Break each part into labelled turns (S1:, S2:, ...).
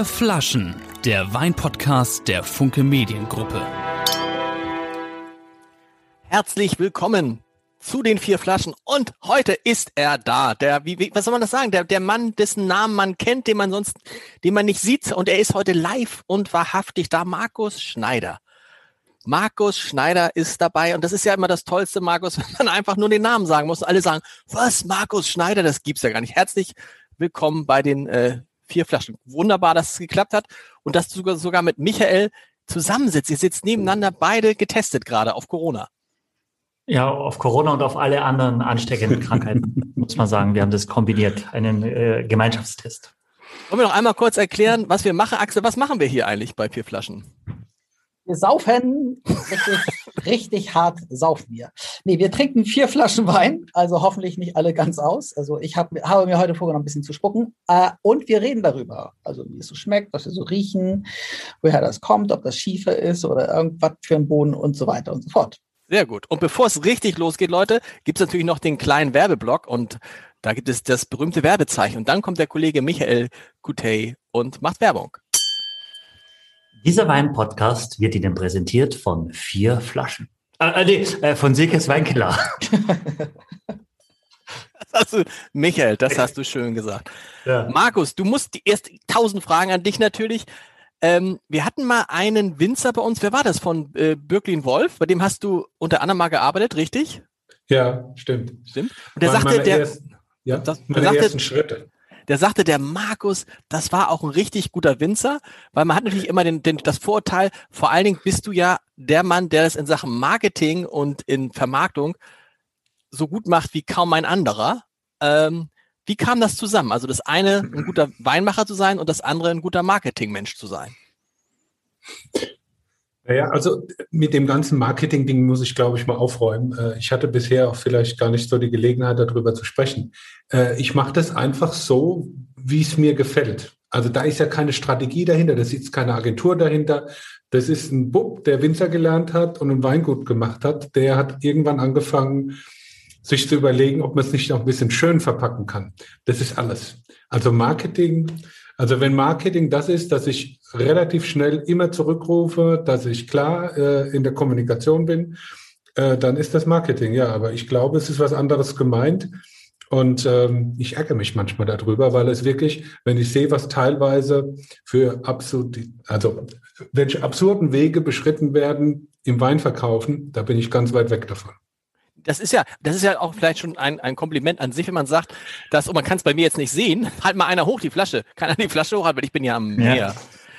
S1: Vier Flaschen, der Weinpodcast der Funke Mediengruppe.
S2: Herzlich willkommen zu den vier Flaschen und heute ist er da. Der, wie, wie, was soll man das sagen? Der, der Mann, dessen Namen man kennt, den man sonst, den man nicht sieht und er ist heute live und wahrhaftig da. Markus Schneider. Markus Schneider ist dabei und das ist ja immer das Tollste, Markus, wenn man einfach nur den Namen sagen muss. Alle sagen, was, Markus Schneider, das gibt's ja gar nicht. Herzlich willkommen bei den äh, vier Flaschen. Wunderbar, dass es geklappt hat und dass du sogar, mit Michael zusammensitzt. Ihr sitzt nebeneinander, beide getestet gerade auf Corona.
S3: Ja, auf Corona und auf alle anderen ansteckenden Krankheiten, muss man sagen. Wir haben das kombiniert, einen äh, Gemeinschaftstest.
S2: Wollen wir noch einmal kurz erklären, was wir machen? Axel, was machen wir hier eigentlich bei vier Flaschen?
S4: Wir saufen richtig, richtig hart saufen wir. Nee, wir trinken vier Flaschen Wein, also hoffentlich nicht alle ganz aus. Also ich hab, habe mir heute vorgenommen, ein bisschen zu spucken. Äh, und wir reden darüber, also wie es so schmeckt, was wir so riechen, woher das kommt, ob das Schiefer ist oder irgendwas für ein Boden und so weiter und so fort.
S2: Sehr gut. Und bevor es richtig losgeht, Leute, gibt es natürlich noch den kleinen Werbeblock und da gibt es das berühmte Werbezeichen. Und dann kommt der Kollege Michael Kutey und macht Werbung.
S3: Dieser Wein-Podcast wird Ihnen präsentiert von vier Flaschen. Äh, äh nee, äh, von Silkes Weinkeller.
S2: Das hast du, Michael, das hast du schön gesagt. Ja. Markus, du musst die erst tausend Fragen an dich natürlich. Ähm, wir hatten mal einen Winzer bei uns. Wer war das von äh, Birklin Wolf? Bei dem hast du unter anderem mal gearbeitet, richtig?
S5: Ja, stimmt.
S2: Stimmt. Und der sagte, der,
S5: ersten, ja,
S2: das,
S5: meine
S2: sagte,
S5: ersten Schritte
S2: der sagte, der Markus, das war auch ein richtig guter Winzer, weil man hat natürlich immer den, den, das Vorurteil, vor allen Dingen bist du ja der Mann, der das in Sachen Marketing und in Vermarktung so gut macht wie kaum ein anderer. Ähm, wie kam das zusammen? Also das eine, ein guter Weinmacher zu sein und das andere, ein guter Marketingmensch zu sein.
S5: Naja, also mit dem ganzen Marketing-Ding muss ich, glaube ich, mal aufräumen. Äh, ich hatte bisher auch vielleicht gar nicht so die Gelegenheit, darüber zu sprechen. Äh, ich mache das einfach so, wie es mir gefällt. Also da ist ja keine Strategie dahinter, da sitzt keine Agentur dahinter. Das ist ein Bub, der Winzer gelernt hat und ein Weingut gemacht hat. Der hat irgendwann angefangen, sich zu überlegen, ob man es nicht noch ein bisschen schön verpacken kann. Das ist alles. Also Marketing, also wenn Marketing das ist, dass ich relativ schnell immer zurückrufe, dass ich klar äh, in der Kommunikation bin, äh, dann ist das Marketing, ja. Aber ich glaube, es ist was anderes gemeint. Und ähm, ich ärgere mich manchmal darüber, weil es wirklich, wenn ich sehe, was teilweise für absurd, also welche absurden Wege beschritten werden im Weinverkaufen, da bin ich ganz weit weg davon
S2: das ist ja, das ist ja auch vielleicht schon ein, ein Kompliment an sich, wenn man sagt, dass, und man kann es bei mir jetzt nicht sehen, halt mal einer hoch die Flasche. Kann er die Flasche hochhalten, weil ich bin ja am Meer. Ja.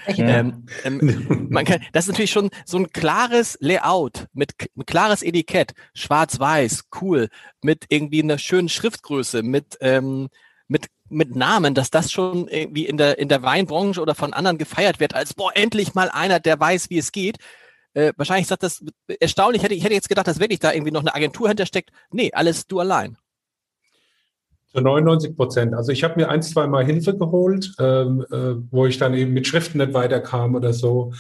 S2: Ähm, ähm, man kann, das ist natürlich schon so ein klares Layout mit, mit klares Etikett, schwarz-weiß, cool, mit irgendwie einer schönen Schriftgröße, mit, ähm, mit, mit Namen, dass das schon irgendwie in der, in der Weinbranche oder von anderen gefeiert wird, als boah, endlich mal einer, der weiß, wie es geht. Äh, wahrscheinlich sagt das erstaunlich, hätte, ich hätte jetzt gedacht, dass wirklich da irgendwie noch eine Agentur hintersteckt. Nee, alles du allein.
S5: Zu 99 Prozent. Also ich habe mir ein, zwei Mal Hilfe geholt, ähm, äh, wo ich dann eben mit Schriften nicht weiterkam oder so.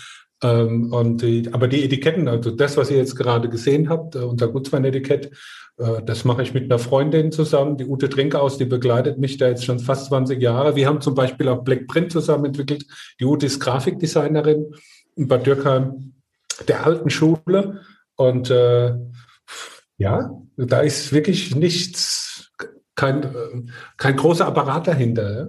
S5: Ähm, und die, aber die Etiketten, also das, was ihr jetzt gerade gesehen habt, äh, unser Gutswein-Etikett, äh, das mache ich mit einer Freundin zusammen, die Ute Trinkhaus, die begleitet mich da jetzt schon fast 20 Jahre. Wir haben zum Beispiel auch Black Print zusammen entwickelt. Die Ute ist Grafikdesignerin in Bad Dürkheim der alten Schule. Und äh, ja, da ist wirklich nichts, kein, kein großer Apparat dahinter. Ja?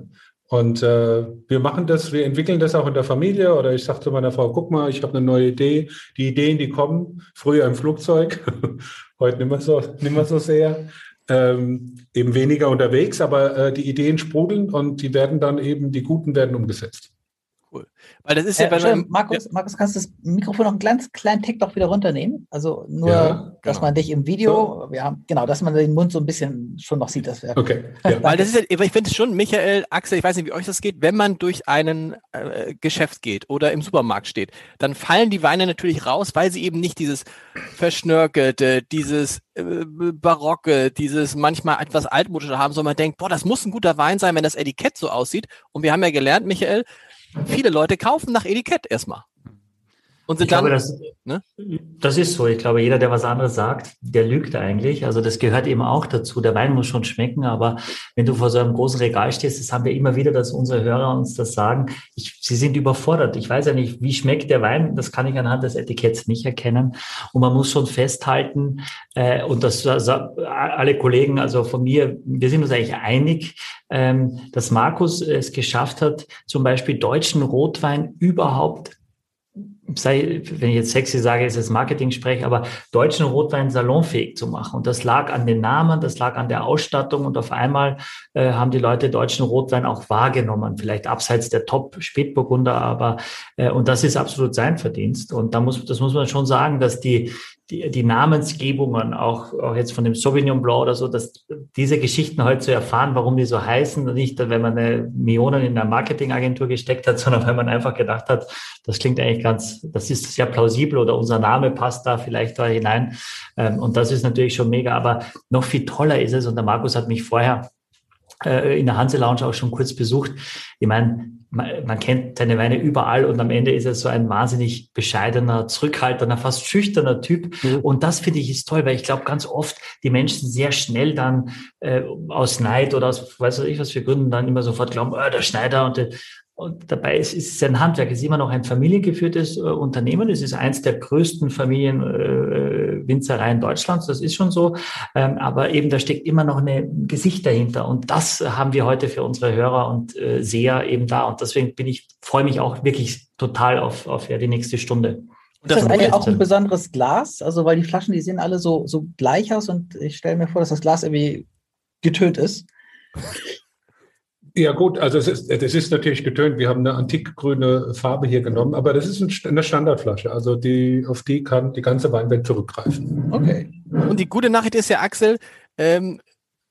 S5: Und äh, wir machen das, wir entwickeln das auch in der Familie. Oder ich sage zu meiner Frau, guck mal, ich habe eine neue Idee. Die Ideen, die kommen, früher im Flugzeug, heute nicht mehr so, nicht mehr so sehr. Ähm, eben weniger unterwegs, aber äh, die Ideen sprudeln und die werden dann eben, die guten werden umgesetzt.
S4: Weil das ist ja, äh, bei meinem, Markus, ja. Markus, kannst du das Mikrofon noch einen ganz kleinen Tick doch wieder runternehmen? Also nur, ja, dass genau. man dich im Video, so. ja, genau, dass man den Mund so ein bisschen schon noch sieht, das wäre.
S5: Okay.
S2: Ja. Weil das ist ja, ich finde es schon, Michael, Axel, ich weiß nicht, wie euch das geht, wenn man durch einen äh, Geschäft geht oder im Supermarkt steht, dann fallen die Weine natürlich raus, weil sie eben nicht dieses verschnörkelte, dieses äh, barocke, dieses manchmal etwas altmodische haben, sondern man denkt, boah, das muss ein guter Wein sein, wenn das Etikett so aussieht. Und wir haben ja gelernt, Michael, viele Leute kaufen nach Etikett erstmal. Und sind
S3: ich glaube,
S2: dann.
S3: das, ne? das ist so. Ich glaube, jeder, der was anderes sagt, der lügt eigentlich. Also das gehört eben auch dazu. Der Wein muss schon schmecken, aber wenn du vor so einem großen Regal stehst, das haben wir immer wieder, dass unsere Hörer uns das sagen. Ich, sie sind überfordert. Ich weiß ja nicht, wie schmeckt der Wein. Das kann ich anhand des Etiketts nicht erkennen. Und man muss schon festhalten, äh, und das also, alle Kollegen, also von mir, wir sind uns eigentlich einig, ähm, dass Markus es geschafft hat, zum Beispiel deutschen Rotwein überhaupt sei, wenn ich jetzt sexy sage, ist es Marketing-Sprech, aber deutschen Rotwein salonfähig zu machen. Und das lag an den Namen, das lag an der Ausstattung und auf einmal äh, haben die Leute deutschen Rotwein auch wahrgenommen, vielleicht abseits der Top-Spätburgunder, aber äh, und das ist absolut sein Verdienst. Und da muss, das muss man schon sagen, dass die, die, die Namensgebungen, auch, auch jetzt von dem Sauvignon Blanc oder so, dass diese Geschichten heute zu erfahren, warum die so heißen, nicht, wenn man eine Millionen in einer Marketingagentur gesteckt hat, sondern weil man einfach gedacht hat, das klingt eigentlich ganz, das ist sehr plausibel oder unser Name passt da vielleicht da hinein. Ähm, und das ist natürlich schon mega, aber noch viel toller ist es, und der Markus hat mich vorher äh, in der Hanse Lounge auch schon kurz besucht. Ich meine, man, man kennt seine Weine überall und am Ende ist er so ein wahnsinnig bescheidener, zurückhaltender, fast schüchterner Typ. Mhm. Und das finde ich ist toll, weil ich glaube ganz oft die Menschen sehr schnell dann äh, aus Neid oder aus weiß ich was für Gründen dann immer sofort glauben, oh, der Schneider und, und dabei ist, ist es ein Handwerk, es ist immer noch ein familiengeführtes äh, Unternehmen. Es ist eins der größten Familienwinzereien äh, Deutschlands, das ist schon so. Ähm, aber eben da steckt immer noch ein Gesicht dahinter. Und das haben wir heute für unsere Hörer und äh, Seher eben da. Und deswegen bin ich, freue mich auch wirklich total auf, auf ja, die nächste Stunde.
S4: Ist das eigentlich auch ein besonderes Glas? Also, weil die Flaschen, die sehen alle so, so gleich aus und ich stelle mir vor, dass das Glas irgendwie getönt ist.
S5: Ja gut, also es ist, das ist natürlich getönt. Wir haben eine antikgrüne Farbe hier genommen, aber das ist eine Standardflasche. Also die, auf die kann die ganze Weinwelt zurückgreifen.
S2: Okay. Und die gute Nachricht ist ja, Axel, ähm,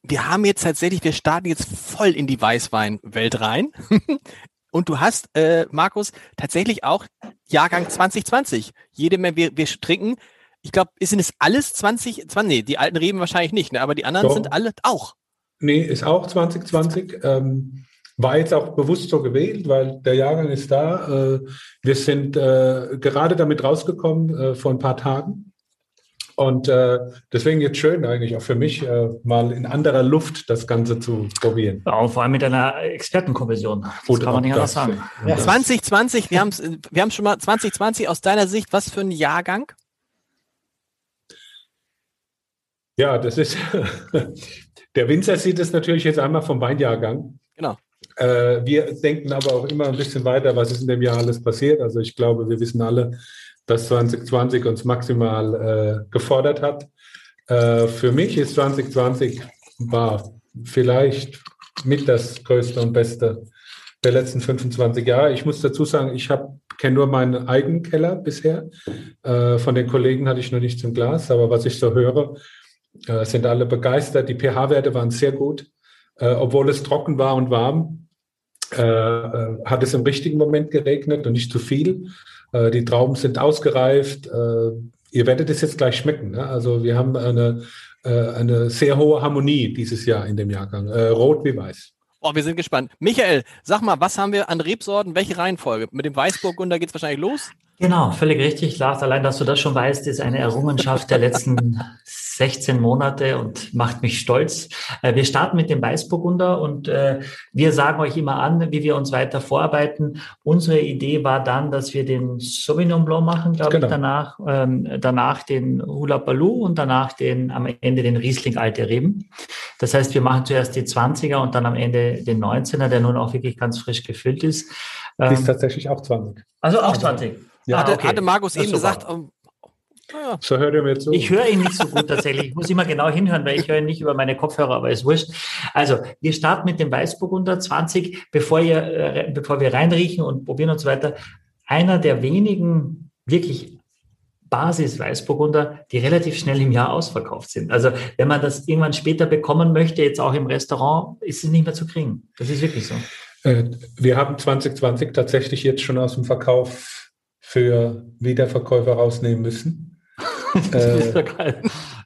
S2: wir haben jetzt tatsächlich, wir starten jetzt voll in die Weißweinwelt rein. Und du hast, äh, Markus, tatsächlich auch Jahrgang 2020. Jede Menge, wir, wir trinken, ich glaube, sind es alles 20, 20, nee, die alten Reben wahrscheinlich nicht, ne, aber die anderen Doch. sind alle auch.
S5: Nee, ist auch 2020. Ähm, war jetzt auch bewusst so gewählt, weil der Jahrgang ist da. Äh, wir sind äh, gerade damit rausgekommen äh, vor ein paar Tagen. Und äh, deswegen jetzt schön eigentlich auch für mich, äh, mal in anderer Luft das Ganze zu probieren.
S3: Ja, und vor allem mit einer Expertenkommission.
S2: Das Gut, kann man nicht anders sagen. Ja. 2020, wir haben wir haben schon mal 2020 aus deiner Sicht, was für ein Jahrgang?
S5: Ja, das ist Der Winzer sieht es natürlich jetzt einmal vom Weinjahrgang.
S2: Genau.
S5: Äh, wir denken aber auch immer ein bisschen weiter, was ist in dem Jahr alles passiert. Also ich glaube, wir wissen alle, dass 2020 uns maximal äh, gefordert hat. Äh, für mich ist 2020 war vielleicht mit das größte und beste der letzten 25 Jahre. Ich muss dazu sagen, ich kenne nur meinen eigenen Keller bisher. Äh, von den Kollegen hatte ich noch nichts im Glas, aber was ich so höre, äh, sind alle begeistert. Die pH-Werte waren sehr gut. Äh, obwohl es trocken war und warm, äh, äh, hat es im richtigen Moment geregnet und nicht zu viel. Äh, die Trauben sind ausgereift. Äh, ihr werdet es jetzt gleich schmecken. Ne? Also wir haben eine, eine sehr hohe Harmonie dieses Jahr in dem Jahrgang. rot wie weiß.
S2: Oh, wir sind gespannt. Michael, sag mal, was haben wir an Rebsorten? Welche Reihenfolge? Mit dem Weißburgunder geht es wahrscheinlich los?
S3: Genau, völlig richtig, Lars. Allein, dass du das schon weißt, ist eine Errungenschaft der letzten 16 Monate und macht mich stolz. Äh, wir starten mit dem Weißburgunder und äh, wir sagen euch immer an, wie wir uns weiter vorarbeiten. Unsere Idee war dann, dass wir den Sauvignon Blanc machen, glaube genau. ich, danach, ähm, danach den Hula Baloo und danach den, am Ende den Riesling Alte Reben. Das heißt, wir machen zuerst die 20er und dann am Ende den 19er, der nun auch wirklich ganz frisch gefüllt ist.
S5: Ähm, ist tatsächlich auch 20.
S3: Also auch 20.
S2: Ja, hatte, okay. hatte Markus eben gesagt, um,
S5: ja. So hört ihr mir zu.
S3: Ich höre ihn nicht so gut tatsächlich. Ich muss immer genau hinhören, weil ich höre ihn nicht über meine Kopfhörer, aber ist wurscht. Also, wir starten mit dem Weißburgunder 20, bevor, ihr, äh, bevor wir reinriechen und probieren und so weiter. Einer der wenigen wirklich Basis-Weißburgunder, die relativ schnell im Jahr ausverkauft sind. Also, wenn man das irgendwann später bekommen möchte, jetzt auch im Restaurant, ist es nicht mehr zu kriegen. Das ist wirklich so.
S5: Äh, wir haben 2020 tatsächlich jetzt schon aus dem Verkauf für Wiederverkäufer rausnehmen müssen.
S3: das ist doch geil.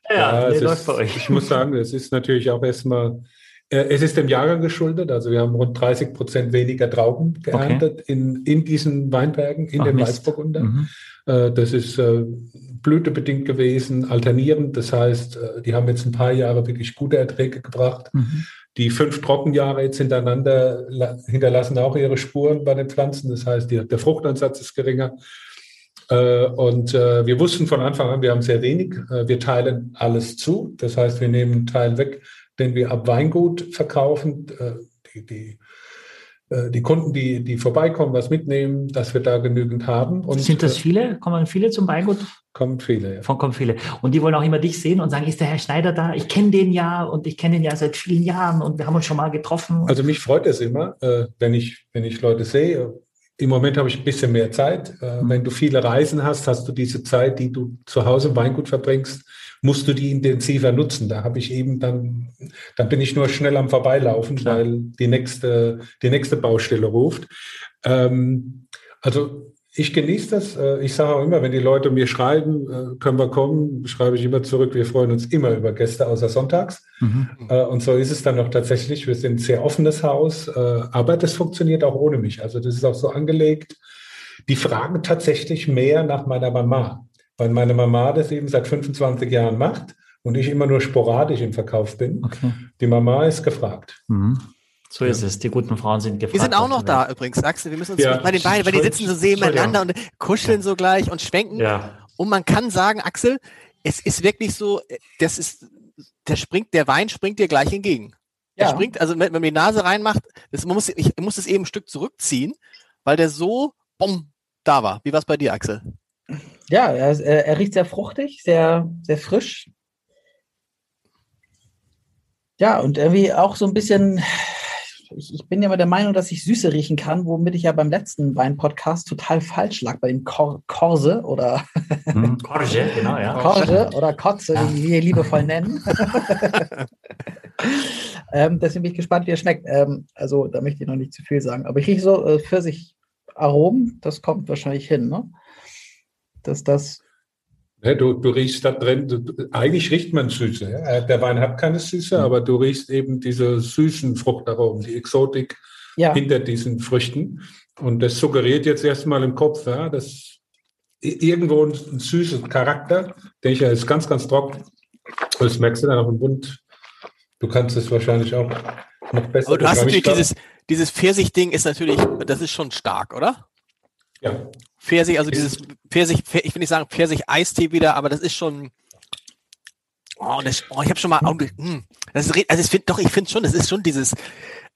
S5: Ja, ja ist, ich muss sagen, es ist natürlich auch erstmal, äh, es ist dem Jahrgang geschuldet. Also wir haben rund 30 Prozent weniger Trauben geerntet okay. in, in diesen Weinbergen, in Ach, den Weißburgunder. Mhm. Äh, das ist äh, blütebedingt gewesen, alternierend. Das heißt, äh, die haben jetzt ein paar Jahre wirklich gute Erträge gebracht. Mhm. Die fünf Trockenjahre jetzt hintereinander hinterlassen auch ihre Spuren bei den Pflanzen. Das heißt, die, der Fruchtansatz ist geringer. Äh, und äh, wir wussten von Anfang an, wir haben sehr wenig. Äh, wir teilen alles zu. Das heißt, wir nehmen einen Teil weg, den wir ab Weingut verkaufen. Die, die, die Kunden, die, die vorbeikommen, was mitnehmen, dass wir da genügend haben.
S3: Und, Sind das viele? Kommen viele zum Weingut?
S5: Kommen viele, ja.
S3: Von kommen viele. Und die wollen auch immer dich sehen und sagen, ist der Herr Schneider da? Ich kenne den ja und ich kenne ihn ja seit vielen Jahren und wir haben uns schon mal getroffen.
S5: Also mich freut es immer, wenn ich, wenn ich Leute sehe im Moment habe ich ein bisschen mehr Zeit. Äh, mhm. Wenn du viele Reisen hast, hast du diese Zeit, die du zu Hause im Weingut verbringst, musst du die intensiver nutzen. Da habe ich eben dann, dann bin ich nur schnell am Vorbeilaufen, Klar. weil die nächste, die nächste Baustelle ruft. Ähm, also ich genieße das. Äh, ich sage auch immer, wenn die Leute mir schreiben, äh, können wir kommen, schreibe ich immer zurück, wir freuen uns immer über Gäste außer sonntags. Mhm. Äh, und so ist es dann noch tatsächlich. Wir sind ein sehr offenes Haus, aber das funktioniert auch ohne mich. Also das ist auch so angelegt. Die fragen tatsächlich mehr nach meiner Mama, weil meine Mama das eben seit 25 Jahren macht und ich immer nur sporadisch im Verkauf bin. Okay. Die Mama ist gefragt. Mhm.
S3: So ist es. Die guten Frauen sind gefragt.
S2: Wir sind auch noch da übrigens, Axel. Wir müssen uns ja. bei den beiden, weil die sitzen so nebeneinander und kuscheln so gleich und schwenken. Ja. Und man kann sagen, Axel, es ist wirklich so, das ist, der springt, der Wein springt dir gleich entgegen. Der ja. springt, also wenn man die Nase reinmacht, das, man muss, ich muss es eben ein Stück zurückziehen, weil der so, bumm, da war. Wie war es bei dir, Axel?
S4: Ja, er, er riecht sehr fruchtig, sehr, sehr frisch. Ja, und irgendwie auch so ein bisschen, ich, ich bin ja immer der Meinung, dass ich Süße riechen kann, womit ich ja beim letzten Wein-Podcast total falsch lag, bei den Kor Korse oder
S3: hm, Korse, genau, ja.
S4: Korse oder Kotze, ja. wie wir liebevoll nennen. ähm, deswegen bin ich gespannt, wie er schmeckt. Ähm, also da möchte ich noch nicht zu viel sagen. Aber ich rieche so äh, Pfirsich-Aromen, das kommt wahrscheinlich hin, ne? Dass das
S5: du, du riechst da drin, du, eigentlich riecht man Süße. Ja? Äh, der Wein hat keine Süße, mhm. aber du riechst eben diese süßen Fruchtaromen, die Exotik ja. hinter diesen Früchten. Und das suggeriert jetzt erstmal im Kopf, ja, dass irgendwo ein, ein süßer Charakter, denke ich, er ist ganz, ganz trocken. Das merkst du dann auch im Bund. Du kannst es wahrscheinlich auch noch besser.
S2: Aber du hast natürlich dieses, dieses Pfirsich-Ding ist natürlich, das ist schon stark, oder?
S5: Ja.
S2: Pfirsich, also dieses Pfirsich, ich will nicht sagen Pfirsich-Eistee wieder, aber das ist schon. Oh, das, oh ich habe schon mal. Oh, das ist, also ich finde doch, ich finde schon, das ist schon dieses.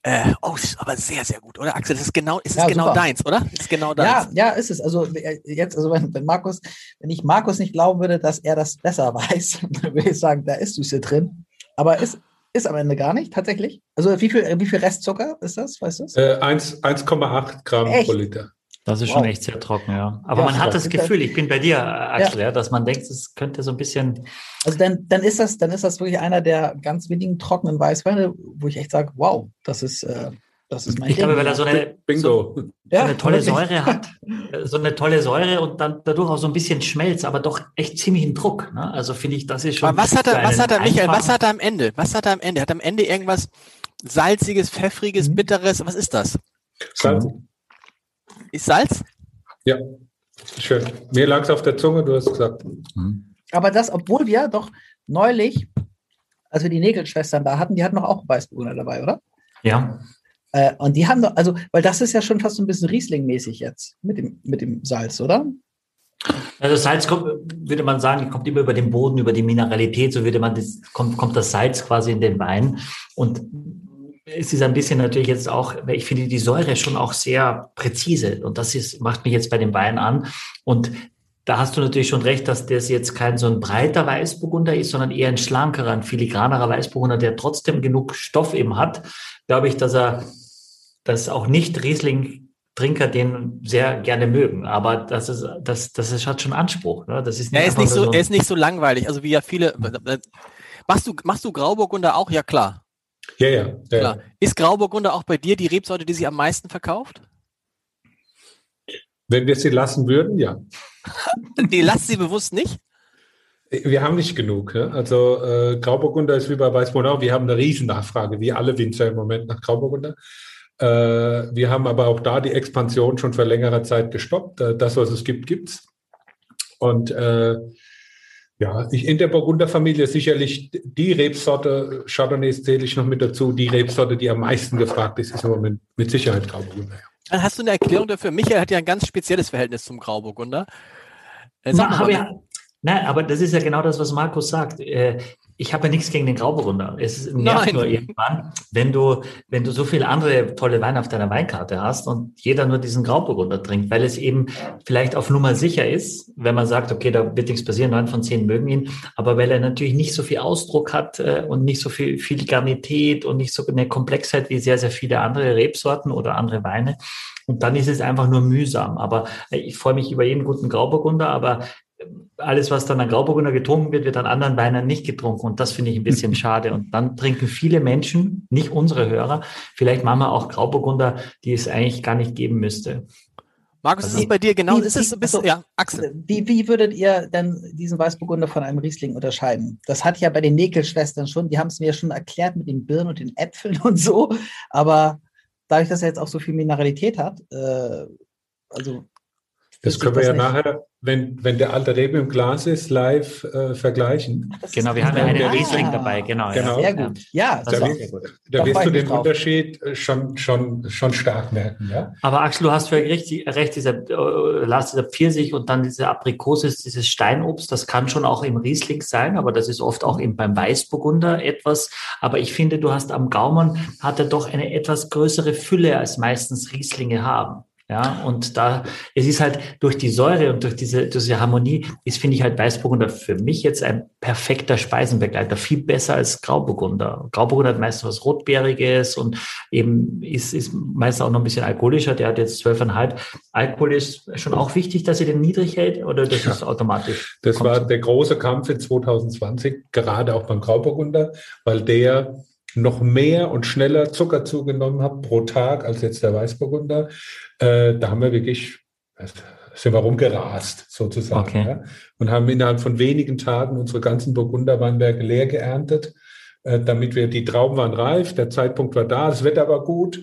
S2: Äh, oh, ist aber sehr, sehr gut, oder Axel? Das ist genau, ist ja, genau super. deins, oder?
S4: Das ist genau deins. Ja, ja, ist es. Also äh, jetzt, also wenn, wenn Markus, wenn ich Markus nicht glauben würde, dass er das besser weiß, dann würde ich sagen, da ist Süße drin. Aber ist, ist am Ende gar nicht, tatsächlich. Also wie viel, wie viel Restzucker ist das, weißt du?
S5: Äh, 1,8 Gramm Echt? pro Liter.
S3: Das ist wow. schon echt sehr trocken, ja. Aber ja, man hat das Gefühl, ich bin bei dir, Axel, ja. ja. dass man denkt, es könnte so ein bisschen.
S4: Also dann, dann ist das, dann ist das wirklich einer der ganz wenigen trockenen Weißweine, wo ich echt sage, wow, das ist, äh, das ist mein
S3: Ich Ding. glaube, weil er so eine, Bingo. So, so eine tolle Säure hat, so eine tolle Säure und dann dadurch auch so ein bisschen Schmelz, aber doch echt ziemlich ein Druck. Ne? Also finde ich, das ist schon.
S2: Aber was hat er, was hat er, Michael, was hat er am Ende? Was hat er am Ende? Hat er am Ende irgendwas salziges, pfeffriges, mhm. bitteres? Was ist das?
S5: Salz.
S2: Ist Salz?
S5: Ja, schön. Mir lag es auf der Zunge, du hast gesagt.
S4: Mhm. Aber das, obwohl wir doch neulich, als wir die Nägelschwestern da hatten, die hatten doch auch Weißburgunder dabei, oder?
S3: Ja.
S4: Äh, und die haben doch, also, weil das ist ja schon fast so ein bisschen Riesling-mäßig jetzt mit dem, mit dem Salz, oder?
S3: Also Salz kommt, würde man sagen, kommt immer über den Boden, über die Mineralität, so würde man das, kommt, kommt das Salz quasi in den Wein. Und es ist ein bisschen natürlich jetzt auch, ich finde die Säure schon auch sehr präzise und das ist, macht mich jetzt bei dem Wein an. Und da hast du natürlich schon recht, dass das jetzt kein so ein breiter Weißburgunder ist, sondern eher ein schlankerer, ein filigranerer Weißburgunder, der trotzdem genug Stoff eben hat. Glaube ich, dass er, dass auch nicht Riesling Trinker den sehr gerne mögen, aber das ist, das, das ist, hat schon Anspruch. Ne? Das ist
S2: nicht er, ist nicht so, so er ist nicht so langweilig, also wie ja viele. Machst du, machst du Grauburgunder auch? Ja, klar.
S5: Ja, ja. ja.
S2: Ist Grauburgunder auch bei dir die Rebsorte, die sich am meisten verkauft?
S5: Wenn wir sie lassen würden, ja.
S2: nee, lass sie bewusst nicht?
S5: Wir haben nicht genug. Ja? Also äh, Grauburgunder ist wie bei Weißbrunau. Wir haben eine riesen Nachfrage, wie alle Winzer im Moment nach Grauburgunder. Äh, wir haben aber auch da die Expansion schon vor längerer Zeit gestoppt. Äh, das, was es gibt, gibt's. Und äh, ja, ich, in der Burgunderfamilie sicherlich die Rebsorte, Chardonnays zähle ich noch mit dazu, die Rebsorte, die am meisten gefragt ist, ist im Moment mit Sicherheit Grauburgunder.
S2: Dann hast du eine Erklärung dafür? Michael hat ja ein ganz spezielles Verhältnis zum Grauburgunder.
S3: Äh, Na, aber, ja, nein, aber das ist ja genau das, was Markus sagt. Äh, ich habe ja nichts gegen den Grauburgunder. Es nervt Nein. nur irgendwann, wenn du, wenn du so viele andere tolle Weine auf deiner Weinkarte hast und jeder nur diesen Grauburgunder trinkt, weil es eben vielleicht auf Nummer sicher ist, wenn man sagt, okay, da wird nichts passieren, neun von zehn mögen ihn, aber weil er natürlich nicht so viel Ausdruck hat äh, und nicht so viel Filigranität und nicht so eine Komplexheit wie sehr, sehr viele andere Rebsorten oder andere Weine. Und dann ist es einfach nur mühsam. Aber ich freue mich über jeden guten Grauburgunder, aber alles, was dann an Grauburgunder getrunken wird, wird an anderen Weinen nicht getrunken. Und das finde ich ein bisschen schade. Und dann trinken viele Menschen, nicht unsere Hörer, vielleicht machen wir auch Grauburgunder, die es eigentlich gar nicht geben müsste.
S2: Markus, also, ist es bei dir genau? Wie, ist es ein bisschen, also, ja, Axel.
S4: Wie, wie würdet ihr denn diesen Weißburgunder von einem Riesling unterscheiden? Das hat ja bei den Näkelschwestern schon, die haben es mir schon erklärt mit den Birnen und den Äpfeln und so. Aber dadurch, dass er jetzt auch so viel Mineralität hat, äh, also.
S5: Das können wir ja nicht. nachher wenn, wenn der alte Rebe im Glas ist, live äh, vergleichen.
S3: Genau, wir haben ja einen Riesling dabei, genau.
S4: genau. Ja. Sehr gut. Ja,
S5: da, wirst, da wirst du den drauf. Unterschied äh, schon, schon, schon stark merken. Ja?
S3: Aber Axel, du hast völlig recht, recht dieser, äh, Lars, dieser Pfirsich und dann diese Aprikose, dieses Steinobst, das kann schon auch im Riesling sein, aber das ist oft auch eben beim Weißburgunder etwas. Aber ich finde, du hast am Gaumen, hat er doch eine etwas größere Fülle als meistens Rieslinge haben. Ja, und da, es ist halt durch die Säure und durch diese, diese Harmonie, ist, finde ich halt Weißburgunder für mich jetzt ein perfekter Speisenbegleiter, viel besser als Grauburgunder. Grauburgunder hat meistens was Rotbeeriges und eben ist, ist meistens auch noch ein bisschen alkoholischer. Der hat jetzt 12,5. Alkohol ist schon auch wichtig, dass ihr den niedrig hält oder das ja, ist automatisch?
S5: Das war der große Kampf in 2020, gerade auch beim Grauburgunder, weil der noch mehr und schneller Zucker zugenommen hat pro Tag als jetzt der Weißburgunder. Äh, da haben wir wirklich, sind wir rumgerast sozusagen. Okay. Ja, und haben innerhalb von wenigen Tagen unsere ganzen Burgunderweinberge leer geerntet, äh, damit wir, die Trauben waren reif, der Zeitpunkt war da, das Wetter war gut.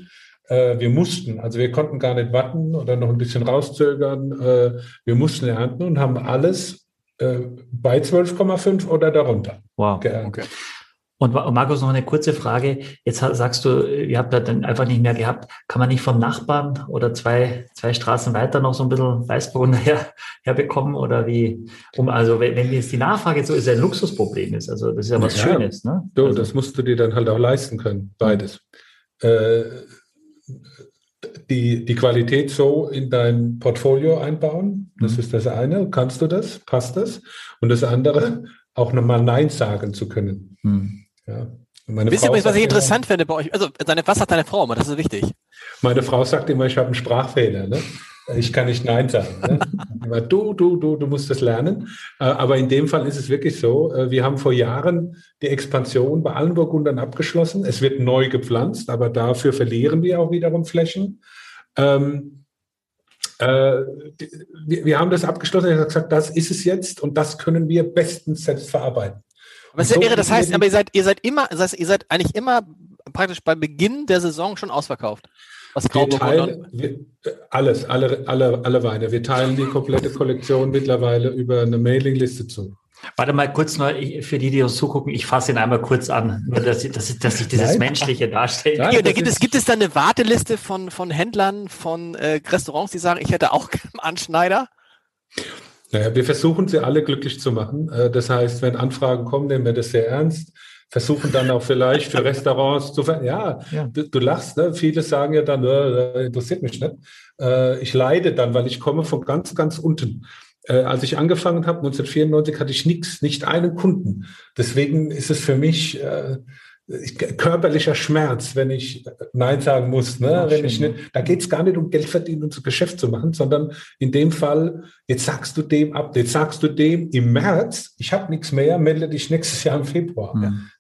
S5: Äh, wir mussten, also wir konnten gar nicht warten oder noch ein bisschen rauszögern. Äh, wir mussten ernten und haben alles äh, bei 12,5 oder darunter
S3: wow. geerntet. Okay. Und Markus, noch eine kurze Frage. Jetzt sagst du, ihr habt da dann einfach nicht mehr gehabt. Kann man nicht vom Nachbarn oder zwei, zwei Straßen weiter noch so ein bisschen Weißburgunder her, herbekommen? Oder wie? Um, also, wenn, wenn jetzt die Nachfrage so ist, ein Luxusproblem ist. Also, das ist ja was ja, Schönes, ne?
S5: Du,
S3: also,
S5: das musst du dir dann halt auch leisten können. Beides. Äh, die, die Qualität so in dein Portfolio einbauen. Das mhm. ist das eine. Kannst du das? Passt das? Und das andere, auch nochmal Nein sagen zu können. Mhm.
S2: Ja. Meine Wisst ihr übrigens, was ich interessant finde bei euch? Also, seine, was sagt deine Frau immer? Das ist wichtig.
S5: Meine Frau sagt immer, ich habe einen Sprachfehler. Ne? Ich kann nicht Nein sagen. Ne? du, du, du, du musst das lernen. Äh, aber in dem Fall ist es wirklich so. Äh, wir haben vor Jahren die Expansion bei allen Burgundern abgeschlossen. Es wird neu gepflanzt, aber dafür verlieren wir auch wiederum Flächen. Ähm, äh, wir, wir, haben das abgeschlossen. Er hat gesagt, das ist es jetzt und das können wir bestens selbst verarbeiten.
S2: Aber es ist ja irre, das heißt, aber ihr seid, ihr seid immer, das heißt, ihr seid eigentlich immer praktisch bei Beginn der Saison schon ausverkauft.
S5: Was wir teilen wir, alles, alle, alle, alle Weine. Wir teilen die komplette Kollektion mittlerweile über eine Mailingliste zu.
S3: Warte mal kurz noch, für die, die uns zugucken, ich fasse ihn einmal kurz an, nur dass, dass, dass ich dieses Nein. Menschliche darstelle.
S2: Nein, da gibt, es, gibt es da eine Warteliste von, von Händlern, von äh, Restaurants, die sagen, ich hätte auch einen Anschneider?
S5: Naja, wir versuchen sie alle glücklich zu machen. Äh, das heißt, wenn Anfragen kommen, nehmen wir das sehr ernst. Versuchen dann auch vielleicht für Restaurants zu ver ja, ja. Du, du, lachst, ne? Viele sagen ja dann, äh, interessiert mich nicht. Äh, ich leide dann, weil ich komme von ganz, ganz unten. Äh, als ich angefangen habe, 1994, hatte ich nichts, nicht einen Kunden. Deswegen ist es für mich äh, körperlicher Schmerz, wenn ich Nein sagen muss. Ne? Ja, wenn ich nicht, da geht es gar nicht um Geld verdienen und so Geschäft zu machen, sondern in dem Fall, jetzt sagst du dem ab, jetzt sagst du dem im März, ich habe nichts mehr, melde dich nächstes Jahr im Februar.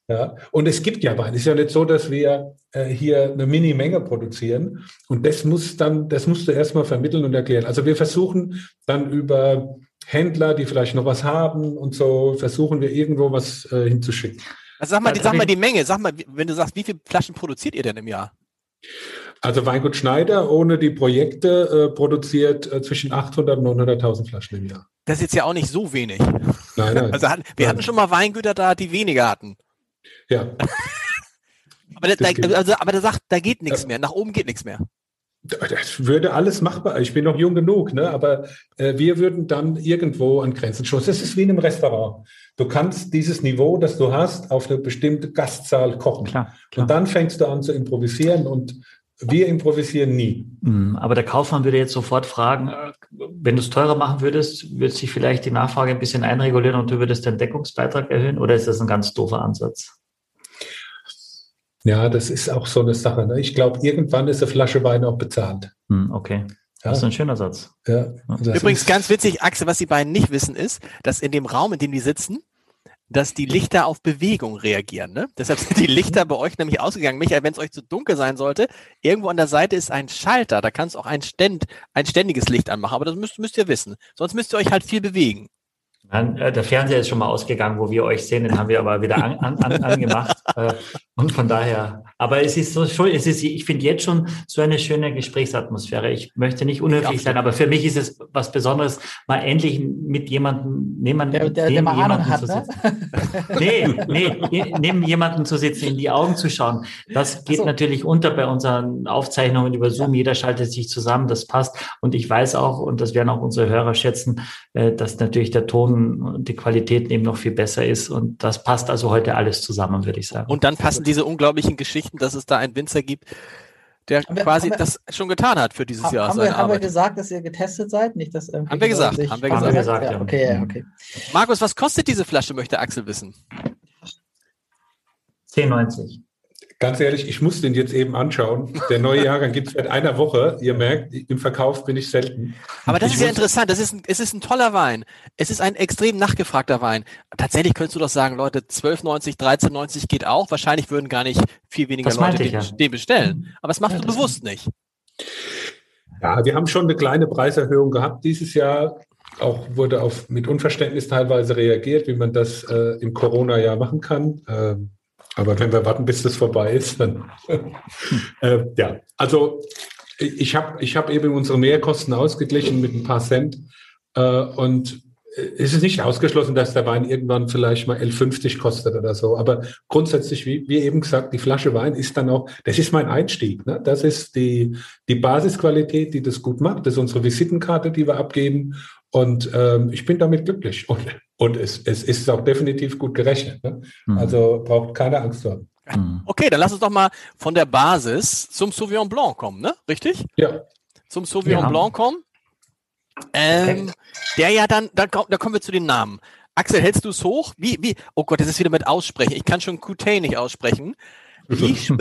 S5: Ja. ja. Und es gibt ja Wein. Es ist ja nicht so, dass wir äh, hier eine Mini-Menge produzieren. Und das muss dann, das musst du erstmal vermitteln und erklären. Also wir versuchen dann über Händler, die vielleicht noch was haben und so, versuchen wir irgendwo was äh, hinzuschicken.
S2: Also sag mal, die, sag mal die Menge, sag mal, wenn du sagst, wie viele Flaschen produziert ihr denn im Jahr?
S5: Also Weingut Schneider ohne die Projekte äh, produziert äh, zwischen 800 und 900.000 Flaschen im Jahr.
S2: das ist jetzt ja auch nicht so wenig.
S5: Nein, nein.
S2: Also hatten, wir
S5: nein.
S2: hatten schon mal Weingüter da, die weniger hatten.
S5: Ja,
S2: Aber
S5: geht.
S2: der, also, aber der sagt, da geht nichts
S5: Ja.
S2: mehr. Nach oben geht nichts mehr.
S5: Das würde alles machbar. Ich bin noch jung genug, ne? aber äh, wir würden dann irgendwo an Grenzen stoßen. Das ist wie in einem Restaurant. Du kannst dieses Niveau, das du hast, auf eine bestimmte Gastzahl kochen.
S3: Klar, klar.
S5: Und dann fängst du an zu improvisieren und wir improvisieren nie.
S3: Mm, Aber der Kaufmann würde jetzt sofort fragen, äh, wenn du es teurer machen würdest, würde sich vielleicht die Nachfrage ein bisschen einregulieren und du würdest den Deckungsbeitrag erhöhen oder ist das ein ganz doofer Ansatz?
S5: Ja, das ist auch so eine Sache. Ne? Ich glaube, irgendwann ist eine Flasche Wein auch bezahlt.
S3: Hm, Okay,
S5: Ja,
S3: das ist ein schöner Satz.
S5: ja.
S2: Übrigens
S5: ist-
S2: ganz witzig, Axel, was die beiden nicht wissen, ist, dass in dem Raum, in dem die sitzen, dass die Lichter auf Bewegung reagieren. Ne? Deshalb sind die Lichter bei euch nämlich ausgegangen. Michael, wenn es euch zu dunkel sein sollte, irgendwo an der Seite ist ein Schalter. Da kannst du auch ein, Ständ, ein ständiges Licht anmachen. Aber das müsst, müsst ihr wissen. Sonst müsst ihr euch halt viel bewegen.
S3: Äh, der Fernseher ist schon mal ausgegangen, wo wir euch sehen, den haben wir aber wieder an, an, an, angemacht. Und von daher, aber es ist so schön, es ist, ich finde jetzt schon so eine schöne Gesprächsatmosphäre. Ich möchte nicht unhöflich sein, aber für mich ist es was Besonderes, mal endlich mit jemandem, neben,
S4: Der, der, der
S3: neben
S4: Ahnung
S3: jemandem
S4: hat,
S3: zu
S4: ne?
S3: sitzen. Nee, nee, neben jemandem zu sitzen, in die Augen zu schauen. Das geht
S4: so.
S3: natürlich unter bei unseren Aufzeichnungen über Zoom.
S4: Ja.
S3: Jeder schaltet sich zusammen, das passt. Und ich weiß auch, und das werden auch unsere Hörer schätzen, äh, dass natürlich der Ton und die Qualität eben noch viel besser ist. Und das passt also heute alles zusammen, würde ich sagen.
S2: Und dann passen diese unglaublichen Geschichten, dass es da einen Winzer gibt, der
S4: Haben wir-
S2: quasi
S4: haben wir-
S2: das schon getan hat für dieses
S4: Ha-
S2: Jahr
S4: haben,
S2: seine
S4: wir, haben wir gesagt, dass ihr getestet seid? Nicht, dass irgendwie
S2: Haben wir gesagt, haben wir
S3: gesagt.
S4: gesagt,
S3: ja.
S4: ja. Okay, ja, okay.
S2: Markus, was kostet diese Flasche, möchte Axel wissen.
S3: 10,90.
S5: Ganz ehrlich, ich muss den jetzt eben anschauen. Der neue Jahrgang gibt es seit einer Woche. Ihr merkt, im Verkauf bin ich selten.
S2: Aber das
S5: Ich
S2: ist ja interessant. Das ist ein, es ist ein toller Wein. Es ist ein extrem nachgefragter Wein. Tatsächlich könntest du doch sagen, Leute, 12,90, 13,90 geht auch. Wahrscheinlich würden gar nicht viel weniger
S3: Das
S2: Leute den,
S3: ja.
S2: den bestellen. Aber das machst
S3: Ja,
S2: du
S3: das-
S2: bewusst nicht.
S5: Ja, wir haben schon eine kleine Preiserhöhung gehabt dieses Jahr. Auch wurde auf mit Unverständnis teilweise reagiert, wie man das äh, im Corona-Jahr machen kann. Ähm, aber wenn wir warten, bis das vorbei ist, dann äh, ja. Also ich habe ich hab eben unsere Mehrkosten ausgeglichen mit ein paar Cent äh, und es ist nicht ausgeschlossen, dass der Wein irgendwann vielleicht mal 11,50 kostet oder so. Aber grundsätzlich, wie, wie eben gesagt, die Flasche Wein ist dann auch, das ist mein Einstieg. Ne? Das ist die, die Basisqualität, die das gut macht. Das ist unsere Visitenkarte, die wir abgeben. Und ähm, ich bin damit glücklich. Und, und es, es ist auch definitiv gut gerechnet. Ne?
S3: Mhm.
S5: Also braucht keine Angst haben.
S3: Mhm.
S2: Okay, dann lass uns doch mal von der Basis zum Sauvignon Blanc kommen, ne? Richtig?
S5: Ja,
S2: Zum Sauvignon
S3: Ja.
S2: Blanc kommen. Ähm, der ja dann, da, da kommen wir zu den Namen. Axel, hältst du es hoch? Wie, wie? Oh Gott, das ist wieder mit Aussprechen. Ich kann schon Coutet nicht aussprechen. Wie?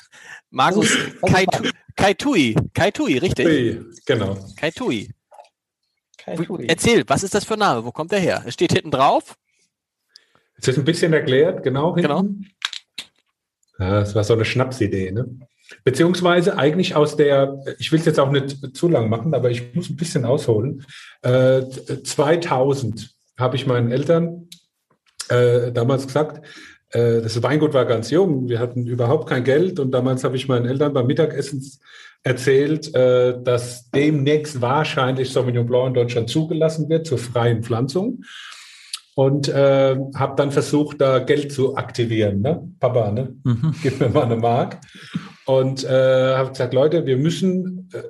S2: Markus,
S4: Versuch- versuch
S2: Kaitu,
S4: mal.
S2: Kaitui, Kaitui, richtig?
S5: Ui, genau.
S2: Kaitui. Erzähl, was ist das für ein Name? Wo kommt der her? Es steht hinten drauf.
S5: Jetzt ist ein bisschen erklärt, genau. hinten.
S2: Genau.
S5: Ja, das war so eine Schnapsidee, ne? Beziehungsweise eigentlich aus der, ich will es jetzt auch nicht zu lang machen, aber ich muss ein bisschen ausholen. Äh, 2000 habe ich meinen Eltern äh, damals gesagt, äh, das Weingut war ganz jung, wir hatten überhaupt kein Geld und damals habe ich meinen Eltern beim Mittagessen erzählt, äh, dass demnächst wahrscheinlich Sauvignon Blanc in Deutschland zugelassen wird zur freien Pflanzung und äh, habe dann versucht, da Geld zu aktivieren. Ne? Papa, ne?
S3: Mhm.
S5: gib mir mal eine Mark. Und äh, habe gesagt, Leute, wir müssen, äh,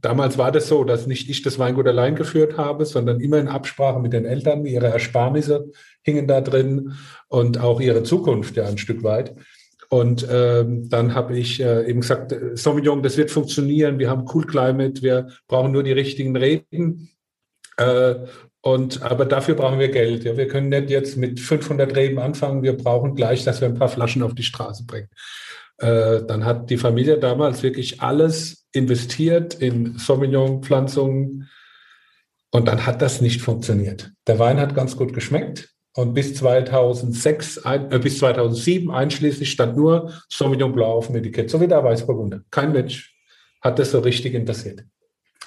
S5: damals war das so, dass nicht ich das Weingut allein geführt habe, sondern immer in Absprache mit den Eltern, ihre Ersparnisse hingen da drin und auch ihre Zukunft ja ein Stück weit. Und ähm, dann habe ich äh, eben gesagt, äh, Sauvignon, das wird funktionieren, wir haben Cool Climate, wir brauchen nur die richtigen Reben. Äh, und, aber dafür brauchen wir Geld. Ja. Wir können nicht jetzt mit 500 Reben anfangen, wir brauchen gleich, dass wir ein paar Flaschen auf die Straße bringen. Äh, dann hat die Familie damals wirklich alles investiert in Sauvignon-Pflanzungen und dann hat das nicht funktioniert. Der Wein hat ganz gut geschmeckt und bis 2006, ein, äh, bis 2007 einschließlich stand nur Sauvignon Blanc auf dem Etikett, so wie der Weißburgunder. Kein Mensch hat das so richtig interessiert.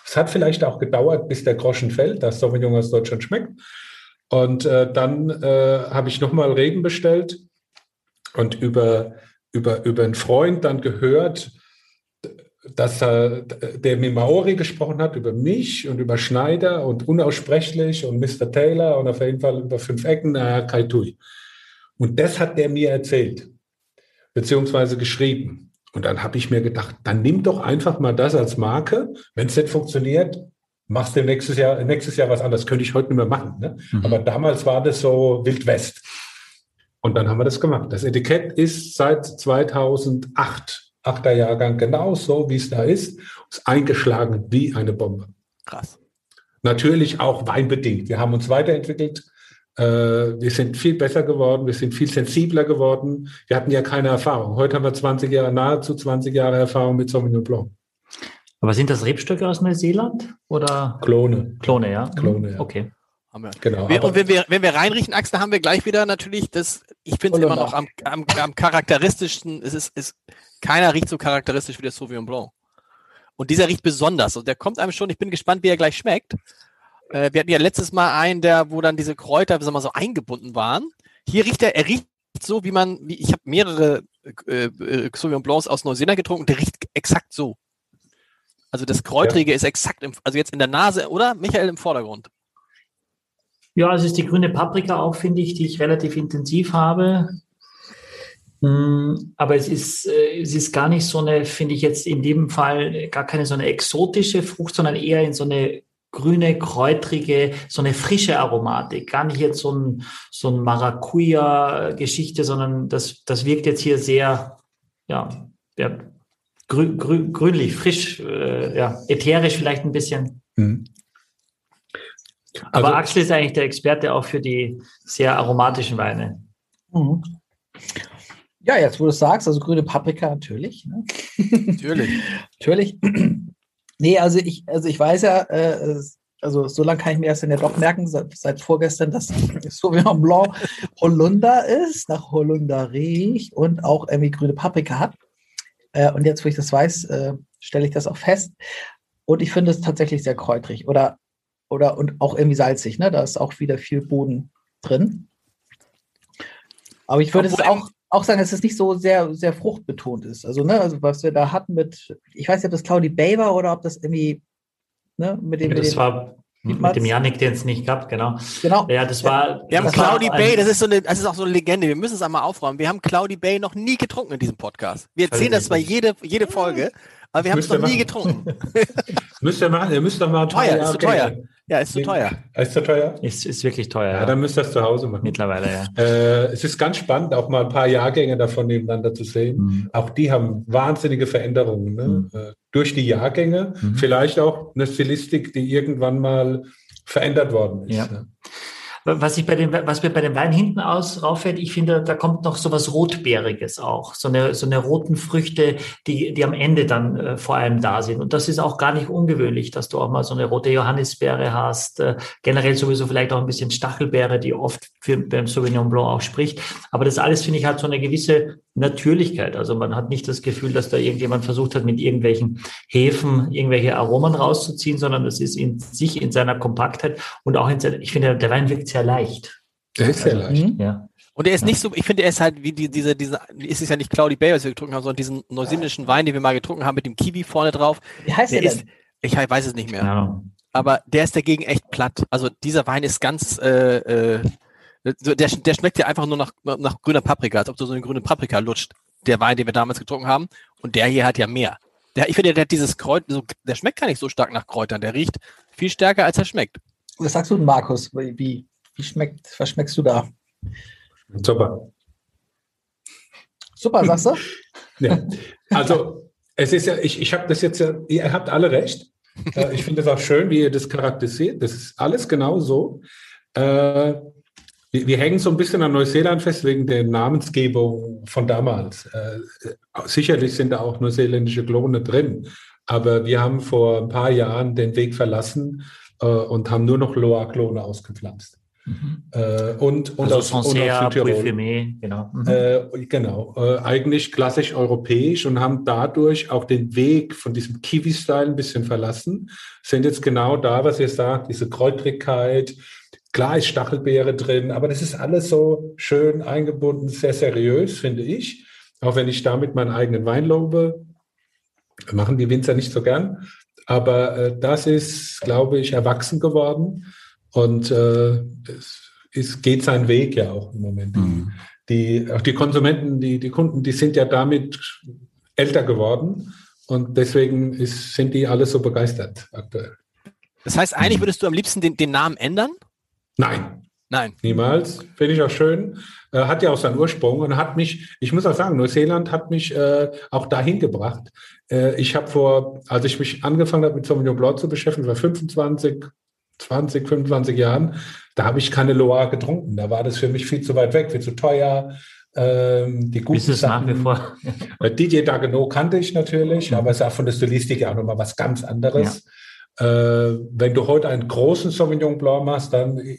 S5: Es hat vielleicht auch gedauert, bis der Groschen fällt, dass Sauvignon aus Deutschland schmeckt. Und äh, dann äh, habe ich nochmal Reben bestellt und über, über, über einen Freund dann gehört, dass äh, der mit Maori gesprochen hat über mich und über Schneider und unaussprechlich und Mr. Taylor und auf jeden Fall über fünf Ecken, äh, Kaitui. Und das hat der mir erzählt, beziehungsweise geschrieben. Und dann habe ich mir gedacht, dann nimm doch einfach mal das als Marke. Wenn es nicht funktioniert, machst du nächstes Jahr, nächstes Jahr was anderes. Könnte ich heute nicht mehr machen. Ne? Mhm. Aber damals war das so Wild West. Und dann haben wir das gemacht. Das Etikett ist seit 2008, achter Jahrgang, genau so, wie es da ist, ist eingeschlagen wie eine Bombe.
S2: Krass.
S5: Natürlich auch weinbedingt. Wir haben uns weiterentwickelt. Äh, wir sind viel besser geworden, wir sind viel sensibler geworden. Wir hatten ja keine Erfahrung. Heute haben wir 20 Jahre, nahezu 20 Jahre Erfahrung mit Sauvignon Blanc.
S3: Aber sind das Rebstöcke aus Neuseeland oder?
S5: Klone.
S3: Klone, ja.
S5: Klone, ja.
S3: Okay.
S2: Genau. Wir, und wenn wir, wenn wir reinriechen, Axel, haben wir gleich wieder natürlich das, ich finde es immer noch am, am, am charakteristischsten, es ist, ist, keiner riecht so charakteristisch wie der Sauvignon Blanc. Und dieser riecht besonders. Und der kommt einem schon, ich bin gespannt, wie er gleich schmeckt. Äh, wir hatten ja letztes Mal einen, der, wo dann diese Kräuter, sagen wir mal, so eingebunden waren. Hier riecht er, er riecht so, wie man, wie, ich habe mehrere äh, äh, Sauvignon Blancs aus Neuseeland getrunken, der riecht exakt so. Also das Kräutrige ja. ist exakt, im, also jetzt in der Nase, oder? Michael im Vordergrund.
S3: Ja, es ist die grüne Paprika auch, finde ich, die ich relativ intensiv habe. Hm, aber es ist, äh, es ist gar nicht so eine, finde ich jetzt in dem Fall, gar keine so eine exotische Frucht, sondern eher in so eine grüne, kräutrige, so eine frische Aromatik. Gar nicht jetzt so ein, so ein Maracuja-Geschichte, sondern das, das wirkt jetzt hier sehr, ja, ja grü, grü, grünlich, frisch, äh, ja, ätherisch vielleicht ein bisschen. Mhm. Aber also, Axel ist eigentlich der Experte auch für die sehr aromatischen Weine. Mhm.
S4: Ja, jetzt wo du es sagst, also grüne Paprika natürlich. Ne?
S2: Natürlich.
S4: natürlich. nee, also ich, also ich weiß ja, äh, also so lange kann ich mir erst in der doch merken, seit, seit vorgestern, dass Sauvignon Blanc Holunder ist, nach Holunder riecht und auch irgendwie grüne Paprika hat. Äh, und jetzt, wo ich das weiß, äh, stelle ich das auch fest. Und ich finde es tatsächlich sehr kräutrig oder, oder und auch irgendwie salzig. Ne? Da ist auch wieder viel Boden drin. Aber ich würde es auch, auch sagen, dass es nicht so sehr, sehr fruchtbetont ist. Also, ne, also was wir da hatten mit, ich weiß nicht, ob das Claudi Bay war oder ob das irgendwie, ne, mit dem.
S3: Ja, das war mit dem Janik, den es nicht gab, genau.
S4: Genau.
S3: Ja, das war.
S2: Wir haben Cloudy Bay, das ist so eine, das ist auch so eine Legende. Wir müssen es einmal aufräumen. Wir haben Cloudy Bay noch nie getrunken in diesem Podcast. Wir erzählen das bei jede, jede Folge, aber wir haben es noch nie getrunken.
S5: müsst ihr machen, ihr müsst doch mal
S2: teuer, ist zu teuer. Ja, ist zu teuer.
S5: Ist zu teuer?
S3: Ist, ist wirklich teuer.
S5: Ja, ja. dann müsst ihr das zu Hause machen.
S3: Mittlerweile, ja.
S5: Äh, es ist ganz spannend, auch mal ein paar Jahrgänge davon nebeneinander zu sehen. Mhm. Auch die haben wahnsinnige Veränderungen ne? mhm. äh, durch die Jahrgänge. Mhm. Vielleicht auch eine Stilistik, die irgendwann mal verändert worden ist.
S3: Ja. ja. Was, ich bei dem, was mir bei dem Wein hinten aus rauffällt, ich finde, da kommt noch so was Rotbeeriges auch. So eine, so eine roten Früchte, die, die am Ende dann äh, vor allem da sind. Und das ist auch gar nicht ungewöhnlich, dass du auch mal so eine rote Johannisbeere hast. Äh, generell sowieso vielleicht auch ein bisschen Stachelbeere, die oft für, beim Sauvignon Blanc auch spricht. Aber das alles, finde ich, hat so eine gewisse Natürlichkeit. Also man hat nicht das Gefühl, dass da irgendjemand versucht hat, mit irgendwelchen Hefen irgendwelche Aromen rauszuziehen, sondern das ist in sich, in seiner Kompaktheit und auch in seiner, ich finde, der Wein wirkt sehr leicht.
S5: Der ist sehr also, leicht.
S3: Mhm. Ja.
S2: Und er ist nicht so, ich finde, er ist halt wie die, diese, diese, ist es ja nicht Cloudy Bay, was wir getrunken haben, sondern diesen neuseeländischen Wein, den wir mal getrunken haben mit dem Kiwi vorne drauf.
S4: Wie heißt der,
S2: der
S4: denn?
S2: ich weiß es nicht mehr. Ja. Aber der ist dagegen echt platt. Also dieser Wein ist ganz, äh, äh, der, der schmeckt ja einfach nur nach, nach grüner Paprika, als ob du so eine grüne Paprika lutscht. Der Wein, den wir damals getrunken haben. Und der hier hat ja mehr. Der, ich finde, der hat dieses Kreuz, so, der schmeckt gar nicht so stark nach Kräutern. Der riecht viel stärker, als er schmeckt.
S4: Was sagst du, Markus? Wie, wie schmeckt, was schmeckst du da?
S5: Super.
S4: Super, sagst du?
S5: ja. Also, es ist ja, ich, ich habe das jetzt ja, ihr habt alle recht. Äh, ich finde es auch schön, wie ihr das charakterisiert. Das ist alles genau so. Äh, wir, wir, hängen so ein bisschen an Neuseeland fest wegen der Namensgebung von damals. Äh, sicherlich sind da auch neuseeländische Klone drin, aber wir haben vor ein paar Jahren den Weg verlassen äh, und haben nur noch Loa-Klone ausgepflanzt. Mhm. Äh, und, und
S3: also aus, Sancerre, und aus Südtirol.
S5: genau. Mhm. Äh, genau, äh, eigentlich klassisch europäisch und haben dadurch auch den Weg von diesem Kiwi-Style ein bisschen verlassen, sind jetzt genau da, was ihr sagt, diese Kräutrigkeit, klar ist Stachelbeere drin, aber das ist alles so schön eingebunden, sehr seriös, finde ich, auch wenn ich damit meinen eigenen Wein lobe. machen die Winzer nicht so gern. Aber äh, das ist, glaube ich, erwachsen geworden und äh, es, es geht seinen Weg ja auch im Moment. Mhm. Die, auch die Konsumenten, die, die Kunden, die sind ja damit älter geworden und deswegen ist, sind die alle so begeistert aktuell.
S2: Das heißt, eigentlich würdest du am liebsten den, den Namen ändern?
S5: Nein.
S2: Nein.
S5: Niemals. Finde ich auch schön. Äh, hat ja auch seinen Ursprung und hat mich, ich muss auch sagen, Neuseeland hat mich äh, auch dahin gebracht. Äh, ich habe vor, als ich mich angefangen habe mit Sauvignon Blanc zu beschäftigen, war 25, 20, 25 Jahren, da habe ich keine Loire getrunken. Da war das für mich viel zu weit weg, viel zu teuer. Ähm, die guten
S3: Ist es nach wie vor?
S5: Äh, Didier Dagenot kannte ich natürlich, mhm. aber es ist auch von der Stilistik auch nochmal was ganz anderes. Ja. Äh, wenn du heute einen großen Sauvignon Blanc machst, dann äh,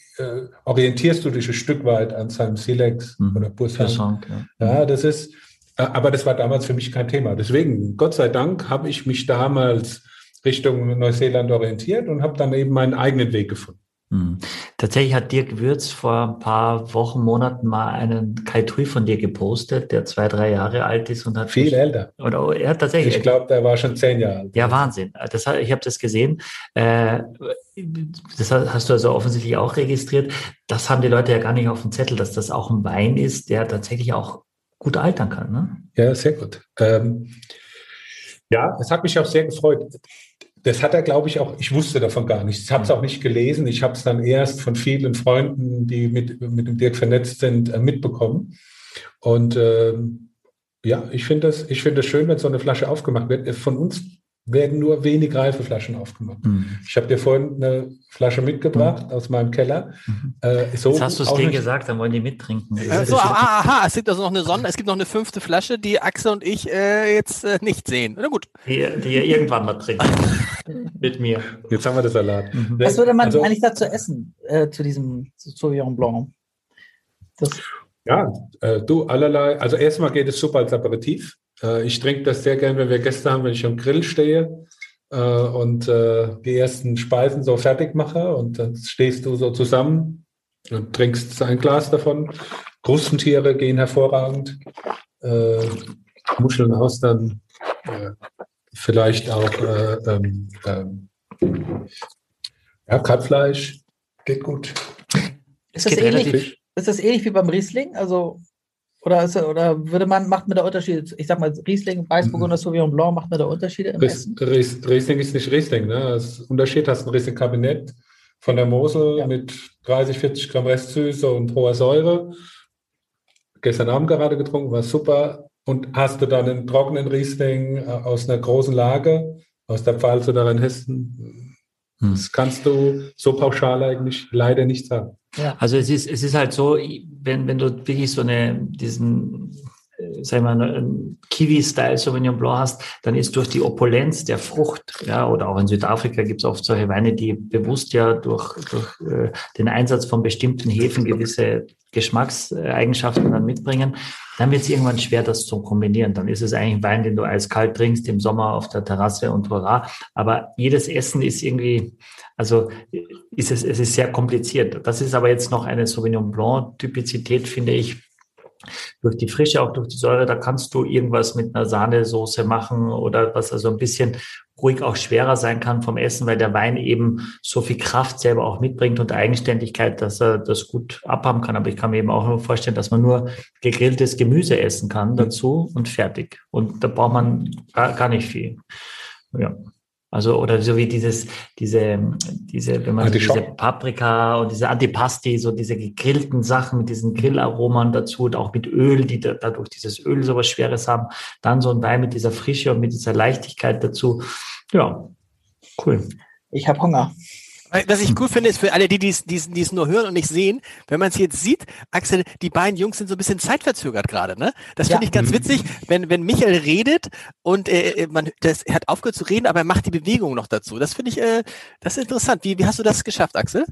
S5: orientierst du dich ein Stück weit an seinem Silex mhm. oder Bussang. Ja. ja, das ist, äh, aber das war damals für mich kein Thema. Deswegen, Gott sei Dank, habe ich mich damals Richtung Neuseeland orientiert und habe dann eben meinen eigenen Weg gefunden.
S3: Hm. Tatsächlich hat Dirk Würz vor ein paar Wochen, Monaten mal einen Kai Tui von dir gepostet, der zwei, drei Jahre alt ist und hat
S5: viel mich, älter.
S3: Oder er hat tatsächlich.
S5: Ich glaube, der war schon zehn Jahre alt.
S3: Ja, Wahnsinn. Das, ich habe das gesehen. Äh, das hast du also offensichtlich auch registriert. Das haben die Leute ja gar nicht auf dem Zettel, dass das auch ein Wein ist, der tatsächlich auch gut altern kann. Ne?
S5: Ja, sehr gut. Ähm, ja, es hat mich auch sehr gefreut das hat er, glaube ich, auch, ich wusste davon gar nichts. Ich habe es auch nicht gelesen. Ich habe es dann erst von vielen Freunden, die mit, mit dem Dirk vernetzt sind, äh, mitbekommen. Und äh, ja, ich finde das, ich finde es schön, wenn so eine Flasche aufgemacht wird. Von uns werden nur wenig reife Flaschen aufgemacht. Mhm. Ich habe dir vorhin eine Flasche mitgebracht mhm. aus meinem Keller.
S3: Mhm. Äh, so Jetzt hast du es denen gesagt, dann wollen die mittrinken.
S2: Äh, so, aha, aha, es gibt also noch eine Sonne, es gibt noch eine fünfte Flasche, die Axel und ich äh, jetzt äh, nicht sehen. Na gut.
S3: Die, die ihr irgendwann mal trinken. Mit mir.
S5: Jetzt haben wir das Salat.
S4: Mhm. Was würde man also, eigentlich dazu essen, äh, zu diesem Sauvignon Blanc?
S5: Das ja, äh, du, allerlei. Also erstmal geht es super als Aperitif. Äh, ich trinke das sehr gern, wenn wir Gäste haben, wenn ich am Grill stehe äh, und äh, die ersten Speisen so fertig mache und dann stehst du so zusammen und trinkst ein Glas davon. Krustentiere gehen hervorragend. Äh, Muscheln, Austern, äh, vielleicht auch äh, ähm, ähm, ja, Kalbfleisch geht gut.
S4: Ist das, ähnlich, ist das ähnlich wie beim Riesling? Also oder, ist, oder würde man, macht man da Unterschiede? Ich sag mal, Riesling, Weißburgunder, mhm. Sauvignon Blanc, macht man da Unterschiede im Ries,
S5: Ries, Riesling ist nicht Riesling. Ne? Das Unterschied hast ein Riesling-Kabinett von der Mosel ja. mit 30, 40 Gramm Restsüße und hoher Säure. Gestern Abend gerade getrunken, war super. Und hast du dann einen trockenen Riesling äh, aus einer großen Lage, aus der Pfalz oder Rheinhessen, hm. das kannst du so pauschal eigentlich leider nicht sagen.
S3: Ja. Also es ist, es ist halt so, wenn, wenn du wirklich so eine, diesen, äh, sagen wir mal, Kiwi-Style Sauvignon Blanc hast, dann ist durch die Opulenz der Frucht, ja, oder auch in Südafrika gibt es oft solche Weine, die bewusst ja durch, durch äh, den Einsatz von bestimmten Hefen gewisse Geschmackseigenschaften dann mitbringen, dann wird es irgendwann schwer, das zu kombinieren. Dann ist es eigentlich ein Wein, den du eiskalt trinkst im Sommer auf der Terrasse und hurra. Aber jedes Essen ist irgendwie, also ist es, es ist sehr kompliziert. Das ist aber jetzt noch eine Sauvignon Blanc-Typizität, finde ich, durch die Frische, auch durch die Säure, da kannst du irgendwas mit einer Sahnesoße machen oder was also ein bisschen ruhig auch schwerer sein kann vom Essen, weil der Wein eben so viel Kraft selber auch mitbringt und Eigenständigkeit, dass er das gut abhaben kann. Aber ich kann mir eben auch nur vorstellen, dass man nur gegrilltes Gemüse essen kann dazu und fertig. Und da braucht man gar, gar nicht viel. Ja. Also, oder so wie dieses, diese, diese, wenn man so diese Paprika und diese Antipasti, so diese gegrillten Sachen mit diesen Grillaromen dazu und auch mit Öl, die da, dadurch dieses Öl so was Schweres haben. Dann so ein Wein mit dieser Frische und mit dieser Leichtigkeit dazu. Ja, cool.
S4: Ich habe Hunger.
S2: Was ich gut finde, ist für alle, die dies, dies, dies nur hören und nicht sehen, wenn man es jetzt sieht, Axel, die beiden Jungs sind so ein bisschen zeitverzögert gerade, ne? Das finde ja. ich ganz witzig, wenn, wenn Michael redet und äh, äh, man, das, er hat aufgehört zu reden, aber er macht die Bewegung noch dazu. Das finde ich, äh, das ist interessant. Wie, wie hast du das geschafft, Axel?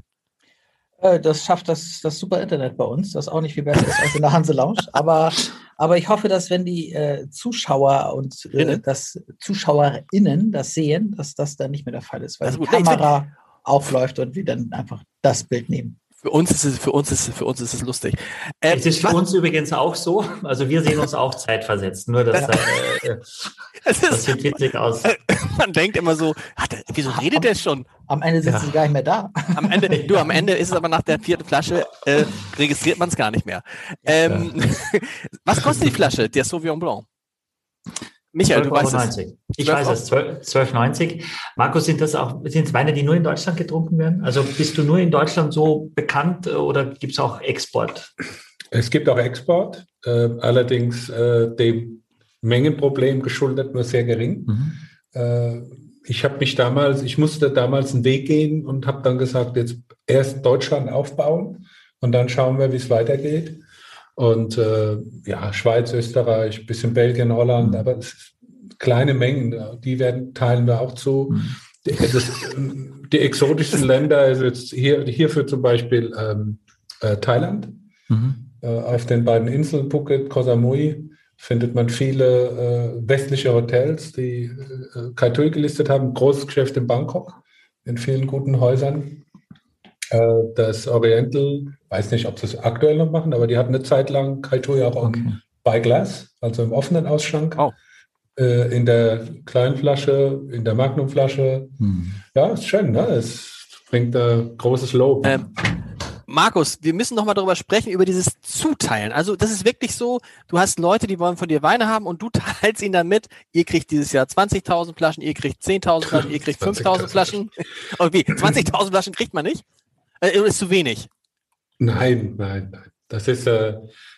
S4: Äh, das schafft das, das super Internet bei uns, das auch nicht viel besser ist als in der Hanse Lounge. Aber, aber ich hoffe, dass wenn die äh, Zuschauer und äh, das ZuschauerInnen das sehen, dass das dann nicht mehr der Fall ist, weil also die Kamera aufläuft und wir dann einfach das Bild nehmen.
S2: Für uns ist es, für uns ist, für uns ist es lustig.
S3: Äh, es ist für was? uns übrigens auch so. Also wir sehen uns auch zeitversetzt. Nur dass das, äh,
S2: das, das sieht witzig aus. Man denkt immer so, ach, wieso redet der schon?
S4: Am Ende sitzt ja. gar nicht mehr da.
S2: Am Ende, du, am Ende ist es aber nach der vierten Flasche, äh, registriert man es gar nicht mehr. Ähm, ja. was kostet die Flasche, der Sauvignon Blanc?
S3: Michael, du weißt es. Ich weiß es, 12,90. Markus, sind das auch, sind es Weine, die nur in Deutschland getrunken werden? Also bist du nur in Deutschland so bekannt äh, oder gibt es auch Export?
S5: Es gibt auch Export, äh, allerdings äh, dem Mengenproblem geschuldet nur sehr gering. Mhm. Äh, ich habe mich damals, ich musste damals einen Weg gehen und habe dann gesagt, jetzt erst Deutschland aufbauen und dann schauen wir, wie es weitergeht. Und äh, ja, Schweiz, Österreich, bisschen Belgien, Holland, mhm. aber es ist kleine Mengen, die werden, teilen wir auch zu. Mhm. Die, das, die exotischsten Länder, also jetzt hier, hierfür zum Beispiel ähm, äh, Thailand. Mhm. Äh, auf den beiden Inseln Phuket, Koh Samui findet man viele äh, westliche Hotels, die äh, Kai gelistet haben, großes Geschäft in Bangkok, in vielen guten Häusern. Äh, das Oriental, weiß nicht, ob sie es aktuell noch machen, aber die hatten eine Zeit lang Kaitui auch okay. bei Glas, also im offenen Ausschank. Oh. Äh, in der kleinen Flasche, in der Magnumflasche. Hm. Ja, ist schön, ne? Es bringt äh, großes Lob. Ähm,
S2: Markus, wir müssen noch mal darüber sprechen, über dieses Zuteilen. Also das ist wirklich so, du hast Leute, die wollen von dir Weine haben und du teilst ihnen dann mit, ihr kriegt dieses Jahr 20.000 Flaschen, ihr kriegt 10.000 Flaschen, ihr kriegt 5.000 Flaschen. Und wie, 20.000 Flaschen kriegt man nicht? Äh, ist zu wenig?
S5: Nein, nein, nein. Das ist, äh,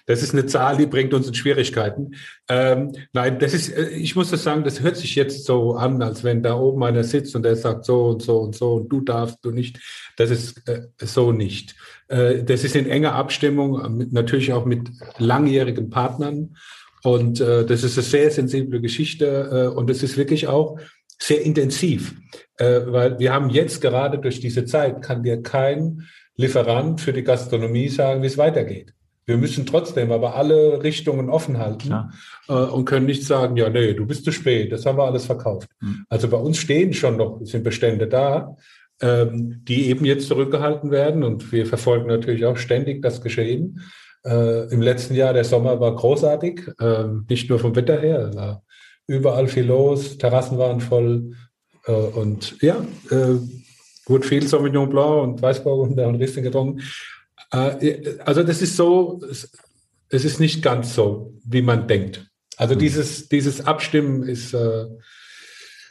S5: das ist eine Zahl, die bringt uns in Schwierigkeiten. Ähm, nein, das ist, äh, ich muss das sagen, das hört sich jetzt so an, als wenn da oben einer sitzt und der sagt so und so und so und du darfst, du nicht. Das ist äh, so nicht. Äh, das ist in enger Abstimmung, mit, natürlich auch mit langjährigen Partnern. Und äh, das ist eine sehr sensible Geschichte äh, und es ist wirklich auch sehr intensiv, äh, weil wir haben jetzt gerade durch diese Zeit, kann dir kein Lieferant für die Gastronomie sagen, wie es weitergeht. Wir müssen trotzdem aber alle Richtungen offen halten ja. äh, und können nicht sagen, ja, nee, du bist zu spät, das haben wir alles verkauft. Mhm. Also bei uns stehen schon noch, sind Bestände da, ähm, die eben jetzt zurückgehalten werden und wir verfolgen natürlich auch ständig das Geschehen. Äh, Im letzten Jahr, der Sommer war großartig, äh, nicht nur vom Wetter her, war überall viel los, Terrassen waren voll äh, und ja, äh, gut viel Sauvignon Blanc und Weißburgunder und Riesling getrunken. Äh, also das ist so, es, es, ist nicht ganz so, wie man denkt. Also mhm. dieses, dieses Abstimmen ist, äh,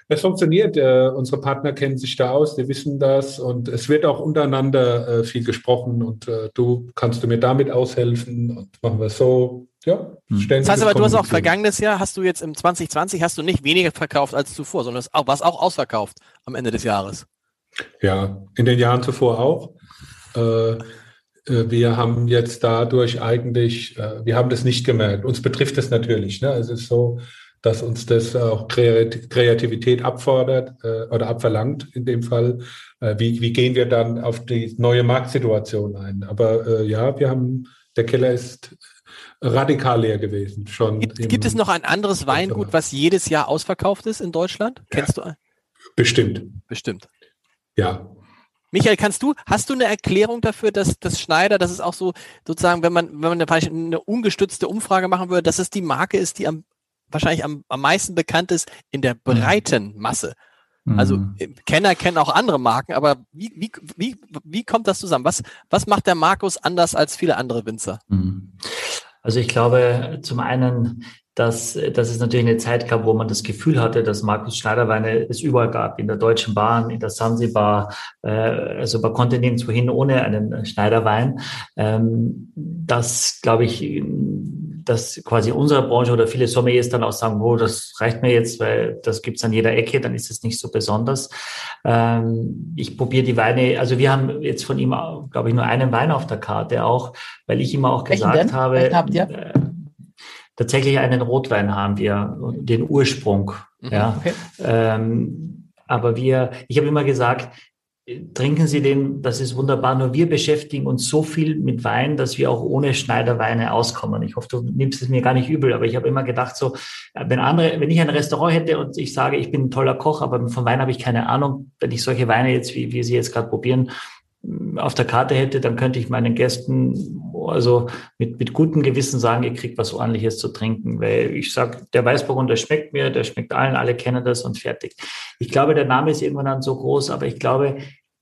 S5: es funktioniert. Äh, unsere Partner kennen sich da aus, die wissen das und es wird auch untereinander äh, viel gesprochen und äh, du kannst du mir damit aushelfen und machen wir so. Ja,
S2: hm. Das heißt aber, du hast auch vergangenes Jahr, hast du jetzt im 2020, hast du nicht weniger verkauft als zuvor, sondern es warst auch ausverkauft am Ende des Jahres.
S5: Ja, in den Jahren zuvor auch. Äh, äh, wir haben jetzt dadurch eigentlich, äh, wir haben das nicht gemerkt. Uns betrifft das natürlich. Ne? Es ist so, dass uns das auch Kreativität abfordert oder abverlangt in dem Fall. Wie, wie gehen wir dann auf die neue Marktsituation ein? Aber ja, wir haben, der Keller ist radikal leer gewesen. Schon
S2: gibt, gibt es noch ein anderes Weingut, was jedes Jahr ausverkauft ist in Deutschland? Kennst ja, du?
S5: Bestimmt.
S2: Bestimmt.
S5: Ja.
S2: Michael, kannst du, hast du eine Erklärung dafür, dass das Schneider, dass es auch so sozusagen, wenn man, wenn man eine, eine ungestützte Umfrage machen würde, dass es die Marke ist, die am, wahrscheinlich am, am meisten bekannt ist in der breiten Masse? Also mhm. Kenner kennen auch andere Marken, aber wie, wie, wie, wie kommt das zusammen? Was, was macht der Markus anders als viele andere Winzer? Mhm.
S3: Also ich glaube, zum einen, dass, dass es natürlich eine Zeit gab, wo man das Gefühl hatte, dass Markus Schneiderweine es überall gab, in der Deutschen Bahn, in der Sansibar, äh, also man konnte nirgendwo hin ohne einen Schneiderwein. Ähm, das, glaube ich, dass quasi unsere Branche oder viele Sommeliers dann auch sagen, oh, das reicht mir jetzt, weil das gibt's an jeder Ecke, dann ist es nicht so besonders. Ähm, ich probiere die Weine, also wir haben jetzt von ihm, glaube ich, nur einen Wein auf der Karte auch, weil ich immer auch gesagt Welchen habe, Welchen habt ihr? Äh, tatsächlich einen Rotwein haben wir, den Ursprung. Mhm, ja. Okay. Ähm, aber wir, ich habe immer gesagt, trinken Sie den, das ist wunderbar. Nur wir beschäftigen uns so viel mit Wein, dass wir auch ohne Schneiderweine auskommen. Ich hoffe, du nimmst es mir gar nicht übel, aber ich habe immer gedacht, so, wenn andere, wenn ich ein Restaurant hätte und ich sage, ich bin ein toller Koch, aber von Wein habe ich keine Ahnung, wenn ich solche Weine jetzt, wie wir sie jetzt gerade probieren, auf der Karte hätte, dann könnte ich meinen Gästen also mit, mit gutem Gewissen sagen, ihr kriegt was ordentliches zu trinken, weil ich sage, der Weißburgunder schmeckt mir, der schmeckt allen, alle kennen das und fertig. Ich glaube, der Name ist irgendwann dann so groß, aber ich glaube,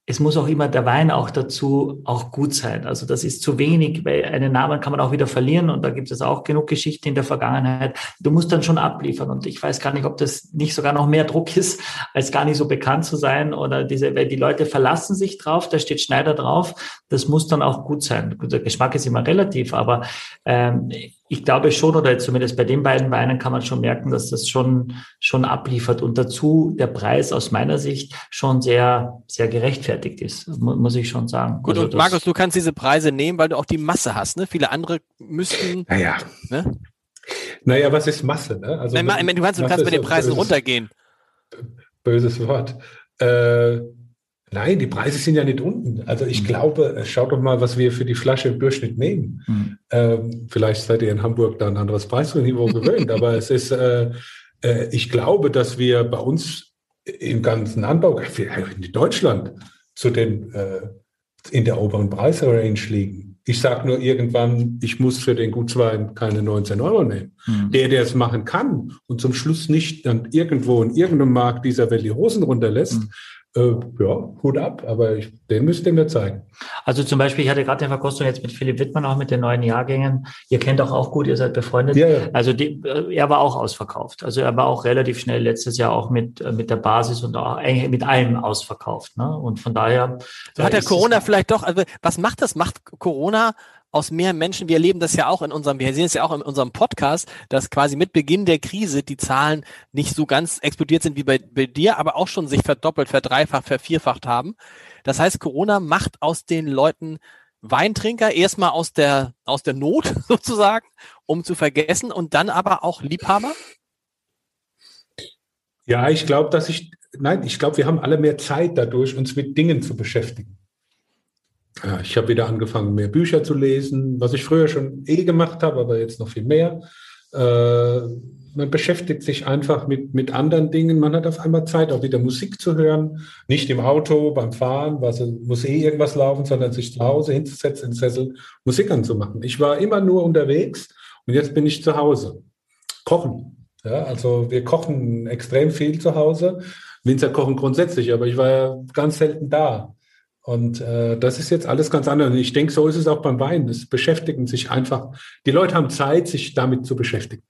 S3: es muss auch immer der Wein auch dazu auch gut sein. Also das ist zu wenig, weil einen Namen kann man auch wieder verlieren und da gibt es auch genug Geschichten in der Vergangenheit. Du musst dann schon abliefern und ich weiß gar nicht, ob das nicht sogar noch mehr Druck ist, als gar nicht so bekannt zu sein oder diese, weil die Leute verlassen sich drauf, da steht Schneider drauf, das muss dann auch gut sein. Der Geschmack ist immer relativ, aber ähm, ich glaube schon, oder zumindest bei den beiden Weinen kann man schon merken, dass das schon, schon abliefert und dazu der Preis aus meiner Sicht schon sehr, sehr gerechtfertigt ist, muss ich schon sagen.
S2: Gut, also und Markus, du kannst diese Preise nehmen, weil du auch die Masse hast, ne? Viele andere müssten.
S5: Naja. Ne? Naja, was ist Masse, ne?
S2: Also, Nein, du kannst, du kannst mit den Preisen böses, runtergehen.
S5: Böses Wort. Äh, Nein, die Preise sind ja nicht unten. Also ich mhm. glaube, äh, schaut doch mal, was wir für die Flasche im Durchschnitt nehmen. Mhm. Ähm, vielleicht seid ihr in Hamburg da ein anderes Preisniveau gewöhnt, aber es ist, äh, äh, ich glaube, dass wir bei uns im ganzen Anbau, in Deutschland, zu den, äh, in der oberen Preisrange liegen. Ich sage nur irgendwann, ich muss für den Gutswein keine 19 Euro nehmen. Mhm. Der, der es machen kann und zum Schluss nicht dann irgendwo in irgendeinem Markt dieser Welt die Hosen runterlässt, mhm äh, ja, Hut ab, aber ich, den müsst ihr mir zeigen.
S3: Also zum Beispiel, ich hatte gerade den Verkostung jetzt mit Philipp Wittmann auch mit den neuen Jahrgängen. Ihr kennt auch auch gut, ihr seid befreundet. Ja, ja. Also die, äh, er war auch ausverkauft. Also er war auch relativ schnell letztes Jahr auch mit, äh, mit der Basis und auch mit allem ausverkauft. Ne? Und von daher.
S2: So hat der Corona vielleicht doch, also was macht das? Macht Corona aus mehr Menschen. Wir erleben das ja auch in unserem, wir sehen es ja auch in unserem Podcast, dass quasi mit Beginn der Krise die Zahlen nicht so ganz explodiert sind wie bei, bei dir, aber auch schon sich verdoppelt, verdreifacht, vervierfacht haben. Das heißt, Corona macht aus den Leuten Weintrinker erstmal aus der, aus der Not sozusagen, um zu vergessen und dann aber auch Liebhaber?
S5: Ja, ich glaube, dass ich, nein, ich glaube, wir haben alle mehr Zeit dadurch, uns mit Dingen zu beschäftigen. Ja, ich habe wieder angefangen, mehr Bücher zu lesen, was ich früher schon eh gemacht habe, aber jetzt noch viel mehr. Äh, man beschäftigt sich einfach mit, mit anderen Dingen. Man hat auf einmal Zeit, auch wieder Musik zu hören. Nicht im Auto, beim Fahren, was, muss eh irgendwas laufen, sondern sich zu Hause hinzusetzen, in Sessel, Musik anzumachen. Ich war immer nur unterwegs und jetzt bin ich zu Hause. Kochen. Ja, also wir kochen extrem viel zu Hause. Winzer kochen grundsätzlich, aber ich war ja ganz selten da. Und äh, das ist jetzt alles ganz anders. Und ich denke, so ist es auch beim Wein. Es beschäftigen sich einfach, die Leute haben Zeit, sich damit zu beschäftigen.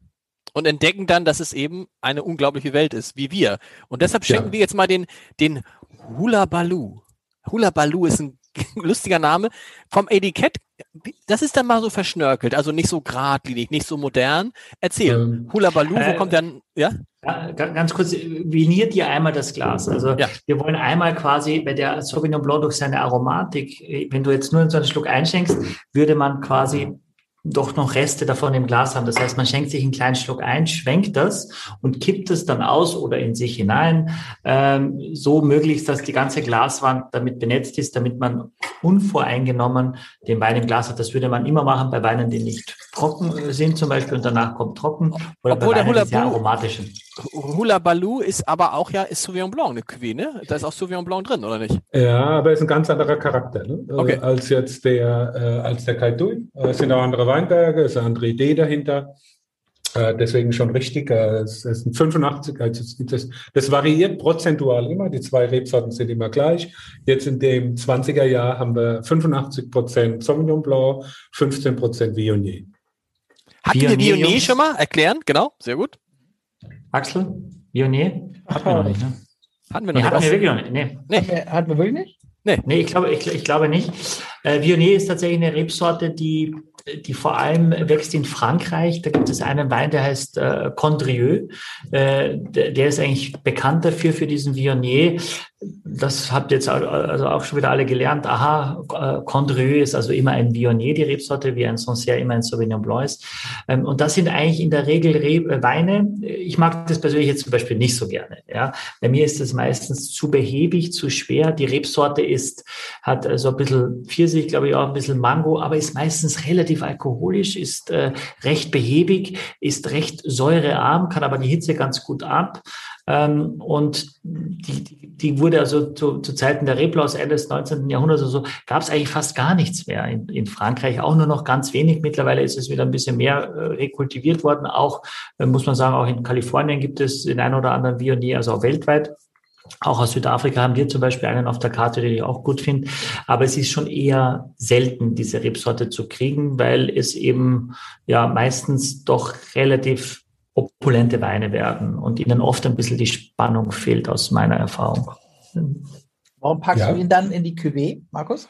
S2: Und entdecken dann, dass es eben eine unglaubliche Welt ist, wie wir. Und deshalb schenken ja. wir jetzt mal den, den Hula Baloo. Hula Baloo ist ein lustiger Name. Vom Etikett, das ist dann mal so verschnörkelt, also nicht so geradlinig, nicht so modern. Erzähl, ähm, Hula Baloo, wo äh, kommt dann, ja?
S3: Ganz kurz, viniert ihr einmal das Glas. Also ja. wir wollen einmal quasi bei der Sauvignon Blanc durch seine Aromatik, wenn du jetzt nur so einen Schluck einschenkst, würde man quasi doch noch Reste davon im Glas haben. Das heißt, man schenkt sich einen kleinen Schluck ein, schwenkt das und kippt es dann aus oder in sich hinein, ähm, so möglichst, dass die ganze Glaswand damit benetzt ist, damit man unvoreingenommen den Wein im Glas hat. Das würde man immer machen bei Weinen, die nicht trocken sind zum Beispiel und danach kommt trocken
S2: oder Obwohl bei Weinen, der Hula aromatischen. Hula Baloo ist aber auch ja ist Sauvignon Blanc eine Cuvée, ne? Da ist auch Sauvignon Blanc drin, oder nicht?
S5: Ja, aber ist ein ganz anderer Charakter ne? okay. als jetzt der äh, als der Kaitui. Es sind auch andere Weine Weinberge, ist eine andere Idee dahinter. Äh, deswegen schon richtig. Äh, es, es sind 85, also das, das variiert prozentual immer. Die zwei Rebsorten sind immer gleich. Jetzt in dem 20er Jahr haben wir 85 Prozent Sauvignon Blanc, 15 Prozent Viognier.
S2: Hatten wir Viognier schon mal? Erklären, genau, sehr gut.
S3: Axel, Viognier?
S4: Hatten wir noch nicht, ne?
S3: Hatten wir noch nee, nicht. Hatten wir wirklich noch nicht.
S4: Nee. nee. Hatten wir wirklich nicht?
S3: Nee. Nee, ich glaube, ich, ich glaube nicht. Äh, Viognier ist tatsächlich eine Rebsorte, die die vor allem wächst in Frankreich. Da gibt es einen Wein, der heißt äh, Condrieu. Äh, der, der, ist eigentlich bekannt dafür, für diesen Viognier das habt ihr jetzt also auch schon wieder alle gelernt. Aha, äh, Condrieu ist also immer ein Viognier, die Rebsorte, wie ein Sancerre immer ein Sauvignon Blanc ist. Ähm, und das sind eigentlich in der Regel äh, Weine. Ich mag das persönlich jetzt zum Beispiel nicht so gerne. Ja, bei mir ist das meistens zu behäbig, zu schwer. Die Rebsorte ist, hat so ein bisschen Pfirsich, glaube ich, auch ein bisschen Mango, aber ist meistens relativ relativ alkoholisch, ist äh, recht behäbig, ist recht säurearm, kann aber die Hitze ganz gut ab. Ähm, und die, die wurde also zu, zu Zeiten der Reblaus Ende des 19. Jahrhunderts oder so, gab es eigentlich fast gar nichts mehr. In, in Frankreich auch nur noch ganz wenig. Mittlerweile ist es wieder ein bisschen mehr äh, rekultiviert worden. Auch, äh, muss man sagen, auch in Kalifornien gibt es den einen oder anderen Vionier, also auch weltweit. Auch aus Südafrika haben wir zum Beispiel einen auf der Karte, den ich auch gut finde. Aber es ist schon eher selten, diese Rebsorte zu kriegen, weil es eben ja meistens doch relativ opulente Weine werden und ihnen oft ein bisschen die Spannung fehlt aus meiner Erfahrung.
S4: Warum packst ja. du ihn dann in die Cuvée, Markus?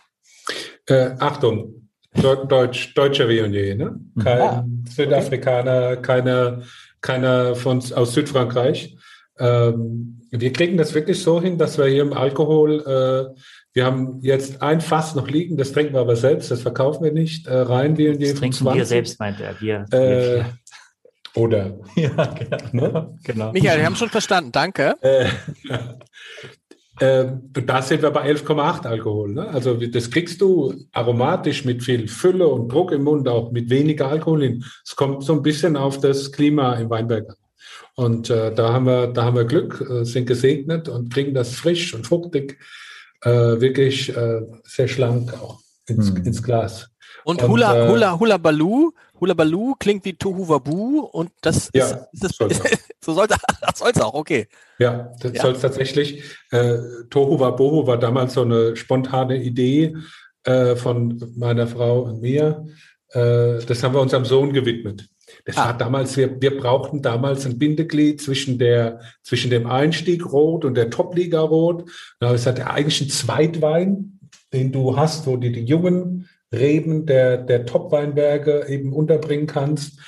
S5: Äh, Achtung, Deutsch, deutscher Viognier, ne? Mhm. Kein ah, Südafrikaner, okay. keiner, keiner von, aus Südfrankreich. Ähm, wir kriegen das wirklich so hin, dass wir hier im Alkohol, äh, wir haben jetzt ein Fass noch liegen, das trinken wir aber selbst, das verkaufen wir nicht, äh, rein Viognier.
S3: Das trinken 20. wir selbst, meint er. Wir,
S5: äh, oder. Ja,
S2: genau. Ne? genau. Michael, wir haben schon verstanden, danke. Äh,
S5: äh, da sind wir bei 11,8 Alkohol. Ne? Also das kriegst du aromatisch mit viel Fülle und Druck im Mund, auch mit weniger Alkohol hin. Es kommt so ein bisschen auf das Klima im Weinberg an. Und äh, da, haben wir, da haben wir Glück, äh, sind gesegnet und kriegen das frisch und fruchtig, äh, wirklich äh, sehr schlank auch ins, hm. ins Glas.
S2: Und, und Hula, äh, Hula, Hula Baloo, Hula Baloo klingt wie Tohu Wabu und das
S5: ja,
S2: ist, ist das, so sollte das soll's auch, okay.
S5: Ja, das ja. soll es tatsächlich. Äh, Tohu Wabohu war damals so eine spontane Idee äh, von meiner Frau und mir. Äh, das haben wir unserem Sohn gewidmet. Das ah. war damals, wir, wir brauchten damals ein Bindeglied zwischen der, zwischen dem Einstieg Rot und der Top-Liga Rot. Das hat eigentlich ein Zweitwein, den du hast, wo die, die jungen Reben der, der Top-Weinberge eben unterbringen kannst.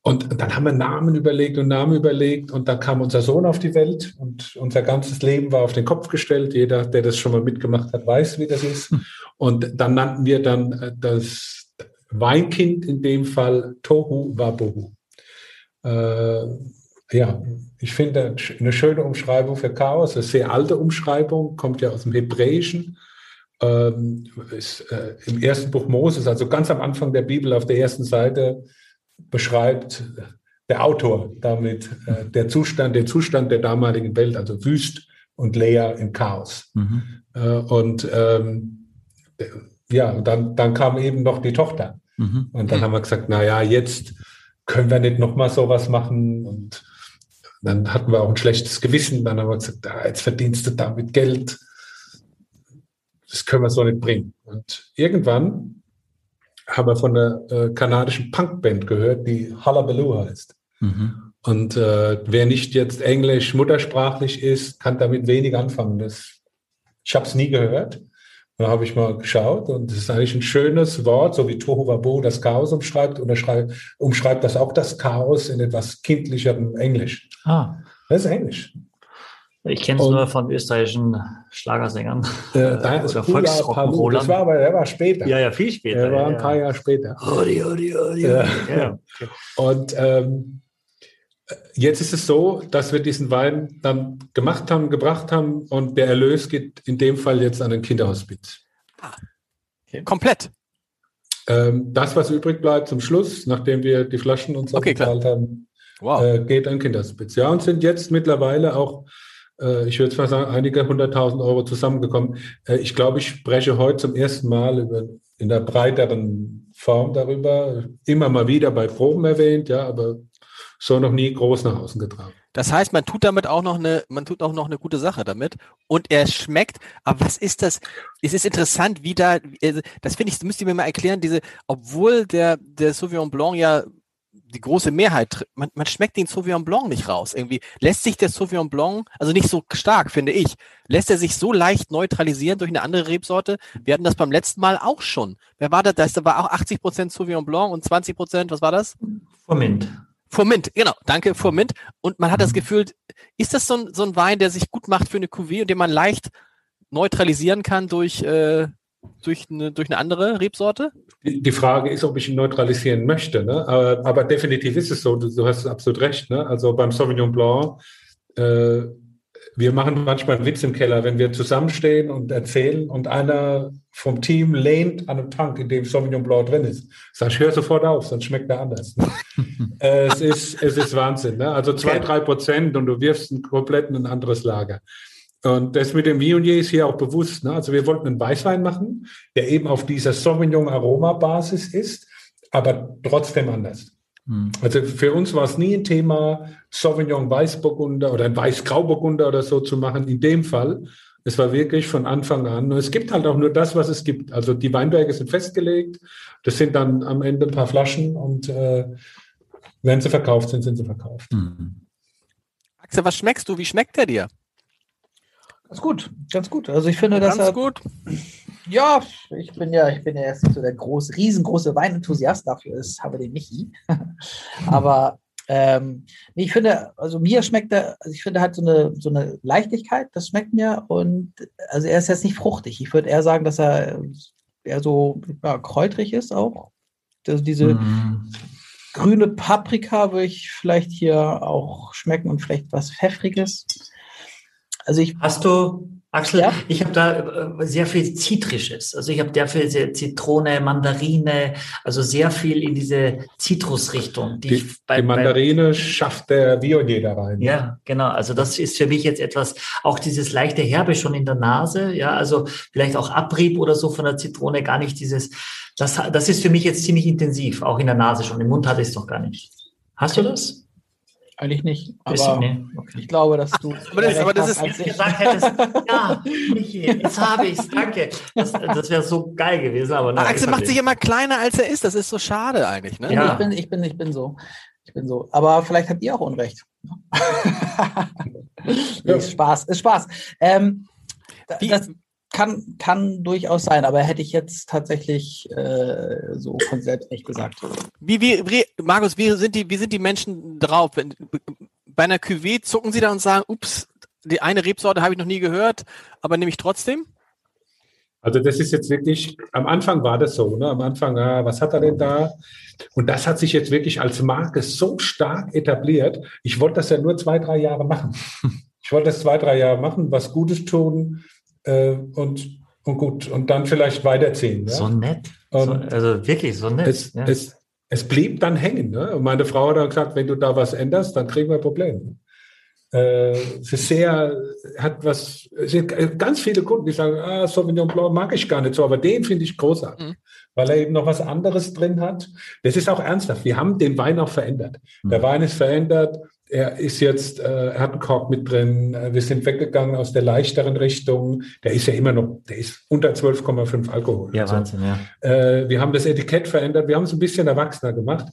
S5: Und dann haben wir Namen überlegt und Namen überlegt und dann kam unser Sohn auf die Welt und unser ganzes Leben war auf den Kopf gestellt. Jeder, der das schon mal mitgemacht hat, weiß, wie das ist. Hm. Und dann nannten wir dann äh, das Weinkind in dem Fall Tohu Wabohu. Äh, ja, ich finde eine schöne Umschreibung für Chaos, eine sehr alte Umschreibung, kommt ja aus dem Hebräischen ähm, ist, äh, im ersten Buch Moses, also ganz am Anfang der Bibel auf der ersten Seite, beschreibt der Autor damit äh, der Zustand, den Zustand der damaligen Welt, also wüst und leer im Chaos. Mhm. Äh, und ähm, ja, dann, dann kam eben noch die Tochter. Mhm. Und dann haben wir gesagt, na ja, jetzt können wir nicht nochmal sowas machen. Und dann hatten wir auch ein schlechtes Gewissen. Dann haben wir gesagt, ah, jetzt verdienst du damit Geld das können wir so nicht bringen. Und irgendwann haben wir von einer äh, kanadischen Punkband gehört, die Hullabaloo heißt. Mhm. Und äh, wer nicht jetzt Englisch muttersprachlich ist, kann damit wenig anfangen. Das, ich habe es nie gehört. Da habe ich mal geschaut und es ist eigentlich ein schönes Wort, so wie Tohu Wabo das Chaos umschreibt und er schreibt, umschreibt das auch das Chaos in etwas kindlicherem Englisch. Ah. Das ist Englisch.
S3: Ich kenne es nur von österreichischen Schlagersängern.
S5: Äh, das, war Volksrock das war aber der war später.
S3: Ja, ja, viel später.
S5: Der war ein paar Jahre später.
S3: Odi, odi, odi.
S5: Ja. ja. Und ähm, jetzt ist es so, dass wir diesen Wein dann gemacht haben, gebracht haben und der Erlös geht in dem Fall jetzt an den Kinderhospiz.
S2: Ah, okay. Komplett.
S5: Ähm, das, was übrig bleibt zum Schluss, nachdem wir die Flaschen uns okay, bezahlt haben, wow. äh, geht an Kinderhospiz. Ja, und sind jetzt mittlerweile auch äh, ich würde mal sagen, einige hunderttausend Euro zusammengekommen. Äh, ich glaube, ich spreche heute zum ersten Mal über, in der breiteren Form darüber. Immer mal wieder bei Proben erwähnt, ja, aber so noch nie groß nach außen getragen.
S2: Das heißt, man tut damit auch noch eine, man tut auch noch eine gute Sache damit und er schmeckt. Aber was ist das? Es ist interessant, wie da, äh, das finde ich, das müsst ihr mir mal erklären, diese, obwohl der, der Sauvignon Blanc ja die große Mehrheit, man, man schmeckt den Sauvignon Blanc nicht raus. Irgendwie lässt sich der Sauvignon Blanc, also nicht so stark, finde ich, lässt er sich so leicht neutralisieren durch eine andere Rebsorte. Wir hatten das beim letzten Mal auch schon. Wer war das? Da war auch 80 Prozent Sauvignon Blanc und 20 Prozent, was war das?
S3: Formint.
S2: Formint, genau, danke, Formint. Und man hat das Gefühl, ist das so ein, so ein Wein, der sich gut macht für eine Cuvée und den man leicht neutralisieren kann durch, äh, durch eine, durch eine andere Rebsorte?
S5: Die Frage ist, ob ich ihn neutralisieren möchte. Ne? Aber, aber definitiv ist es so, du, du hast absolut recht. Ne? Also beim Sauvignon Blanc, äh, wir machen manchmal einen Witz im Keller, wenn wir zusammenstehen und erzählen und einer vom Team lehnt an einem Tank, in dem Sauvignon Blanc drin ist. Sag ich, hör sofort auf, sonst schmeckt er anders. es, ist, es ist Wahnsinn. Ne? Also zwei, drei Prozent und du wirfst einen komplett in ein anderes Lager. Und das mit dem Viognier ist hier auch bewusst. Ne? Also wir wollten einen Weißwein machen, der eben auf dieser Sauvignon-Aroma-Basis ist, aber trotzdem anders. Hm. Also für uns war es nie ein Thema, Sauvignon Weißburgunder oder ein Weißgrauburgunder oder so zu machen. In dem Fall, es war wirklich von Anfang an. Und es gibt halt auch nur das, was es gibt. Also die Weinberge sind festgelegt. Das sind dann am Ende ein paar Flaschen und äh, wenn sie verkauft sind, sind sie verkauft. Mhm.
S2: Axel, was schmeckst du? Wie schmeckt der dir?
S4: Ganz gut, ganz gut. Also ich finde,
S2: dass
S4: ganz
S2: er, gut.
S4: Ja, ich bin ja, ich bin ja erst nicht so der große, riesengroße Weinenthusiast. Dafür ist habe den Michi. Aber ähm, ich finde, also mir schmeckt er, also ich finde halt so eine, so eine Leichtigkeit, das schmeckt mir. Und also er ist jetzt nicht fruchtig. Ich würde eher sagen, dass er eher so ja, kräutrig ist auch. Also diese mm. grüne Paprika würde ich vielleicht hier auch schmecken und vielleicht was Pfeffriges.
S3: Also ich. Hast du, Axel, ja? ich habe da äh, sehr viel Zitrisches. Also ich habe sehr viel Zitrone, Mandarine, also sehr viel in diese Zitrusrichtung.
S5: Die, die, bei, die Mandarine bei, schafft der Viognier da rein.
S3: Ja, genau. Also das ist für mich jetzt etwas, auch dieses leichte Herbe schon in der Nase. Ja, also vielleicht auch Abrieb oder so von der Zitrone, gar nicht dieses. Das, das ist für mich jetzt ziemlich intensiv, auch in der Nase schon. Im Mund hatte ich es doch gar nicht. Hast du das?
S4: Eigentlich nicht. Aber nee. okay. ich glaube, dass du.
S3: aber das, aber das ist, gesagt hättest, ja, Michi, jetzt habe ich es, danke. Das, das wäre so geil gewesen. Aber
S2: nein, Axel macht sich immer kleiner, als er ist. Das ist so schade eigentlich. Ne?
S4: Ja. Ich, bin, ich, bin, ich bin so. Ich bin so. Aber vielleicht habt ihr auch Unrecht. ja. Ist Spaß, ist Spaß. Ähm, das, kann, kann durchaus sein, aber hätte ich jetzt tatsächlich äh, so von selbst nicht gesagt.
S2: Wie, wie, wie, Markus, wie sind die, wie sind die Menschen drauf? Wenn, bei einer Cuvée zucken sie da und sagen, ups, die eine Rebsorte habe ich noch nie gehört, aber nehme ich trotzdem?
S5: Also das ist jetzt wirklich, am Anfang war das so, ne? am Anfang, ah, was hat er denn da? Und das hat sich jetzt wirklich als Marke so stark etabliert. Ich wollte das ja nur zwei, drei Jahre machen. Ich wollte das zwei, drei Jahre machen, was Gutes tun, äh, und, und gut, und dann vielleicht weiterziehen.
S3: Ja? So nett. So, also wirklich so nett.
S5: Es, ja. es, es blieb dann hängen. Ne? Und meine Frau hat dann gesagt, wenn du da was änderst, dann kriegen wir Probleme. Äh, es ist sehr, hat was, es sind ganz viele Kunden, die sagen, ah, Sauvignon Blanc mag ich gar nicht so, aber den finde ich großartig, mhm. weil er eben noch was anderes drin hat. Das ist auch ernsthaft. Wir haben den Wein auch verändert. Mhm. Der Wein ist verändert er ist jetzt, äh, er hat einen Kork mit drin. Äh, wir sind weggegangen aus der leichteren Richtung. Der ist ja immer noch, der ist unter 12,5 Alkohol.
S3: Ja, also, Wahnsinn, ja.
S5: Äh, wir haben das Etikett verändert. Wir haben es ein bisschen erwachsener gemacht.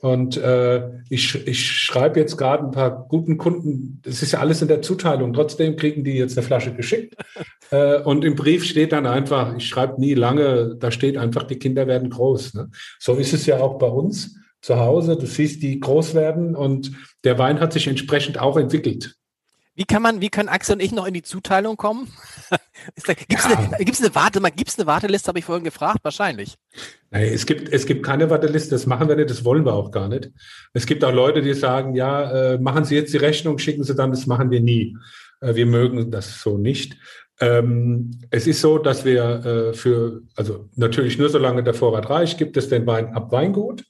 S5: Und äh, ich, ich schreibe jetzt gerade ein paar guten Kunden, das ist ja alles in der Zuteilung, trotzdem kriegen die jetzt eine Flasche geschickt. äh, und im Brief steht dann einfach, ich schreibe nie lange, da steht einfach, die Kinder werden groß. Ne? So ist es ja auch bei uns zu Hause. Du siehst die groß werden und der Wein hat sich entsprechend auch entwickelt.
S2: Wie kann man, wie können Axel und ich noch in die Zuteilung kommen? Gibt es ja. eine, gibt's eine, Warte, gibt's eine Warteliste, habe ich vorhin gefragt? Wahrscheinlich.
S5: Nein, es gibt, es gibt keine Warteliste, das machen wir nicht, das wollen wir auch gar nicht. Es gibt auch Leute, die sagen, ja, äh, machen Sie jetzt die Rechnung, schicken Sie dann, das machen wir nie. Äh, wir mögen das so nicht. Ähm, es ist so, dass wir äh, für, also natürlich nur solange der Vorrat reicht, gibt es den Wein ab Weingut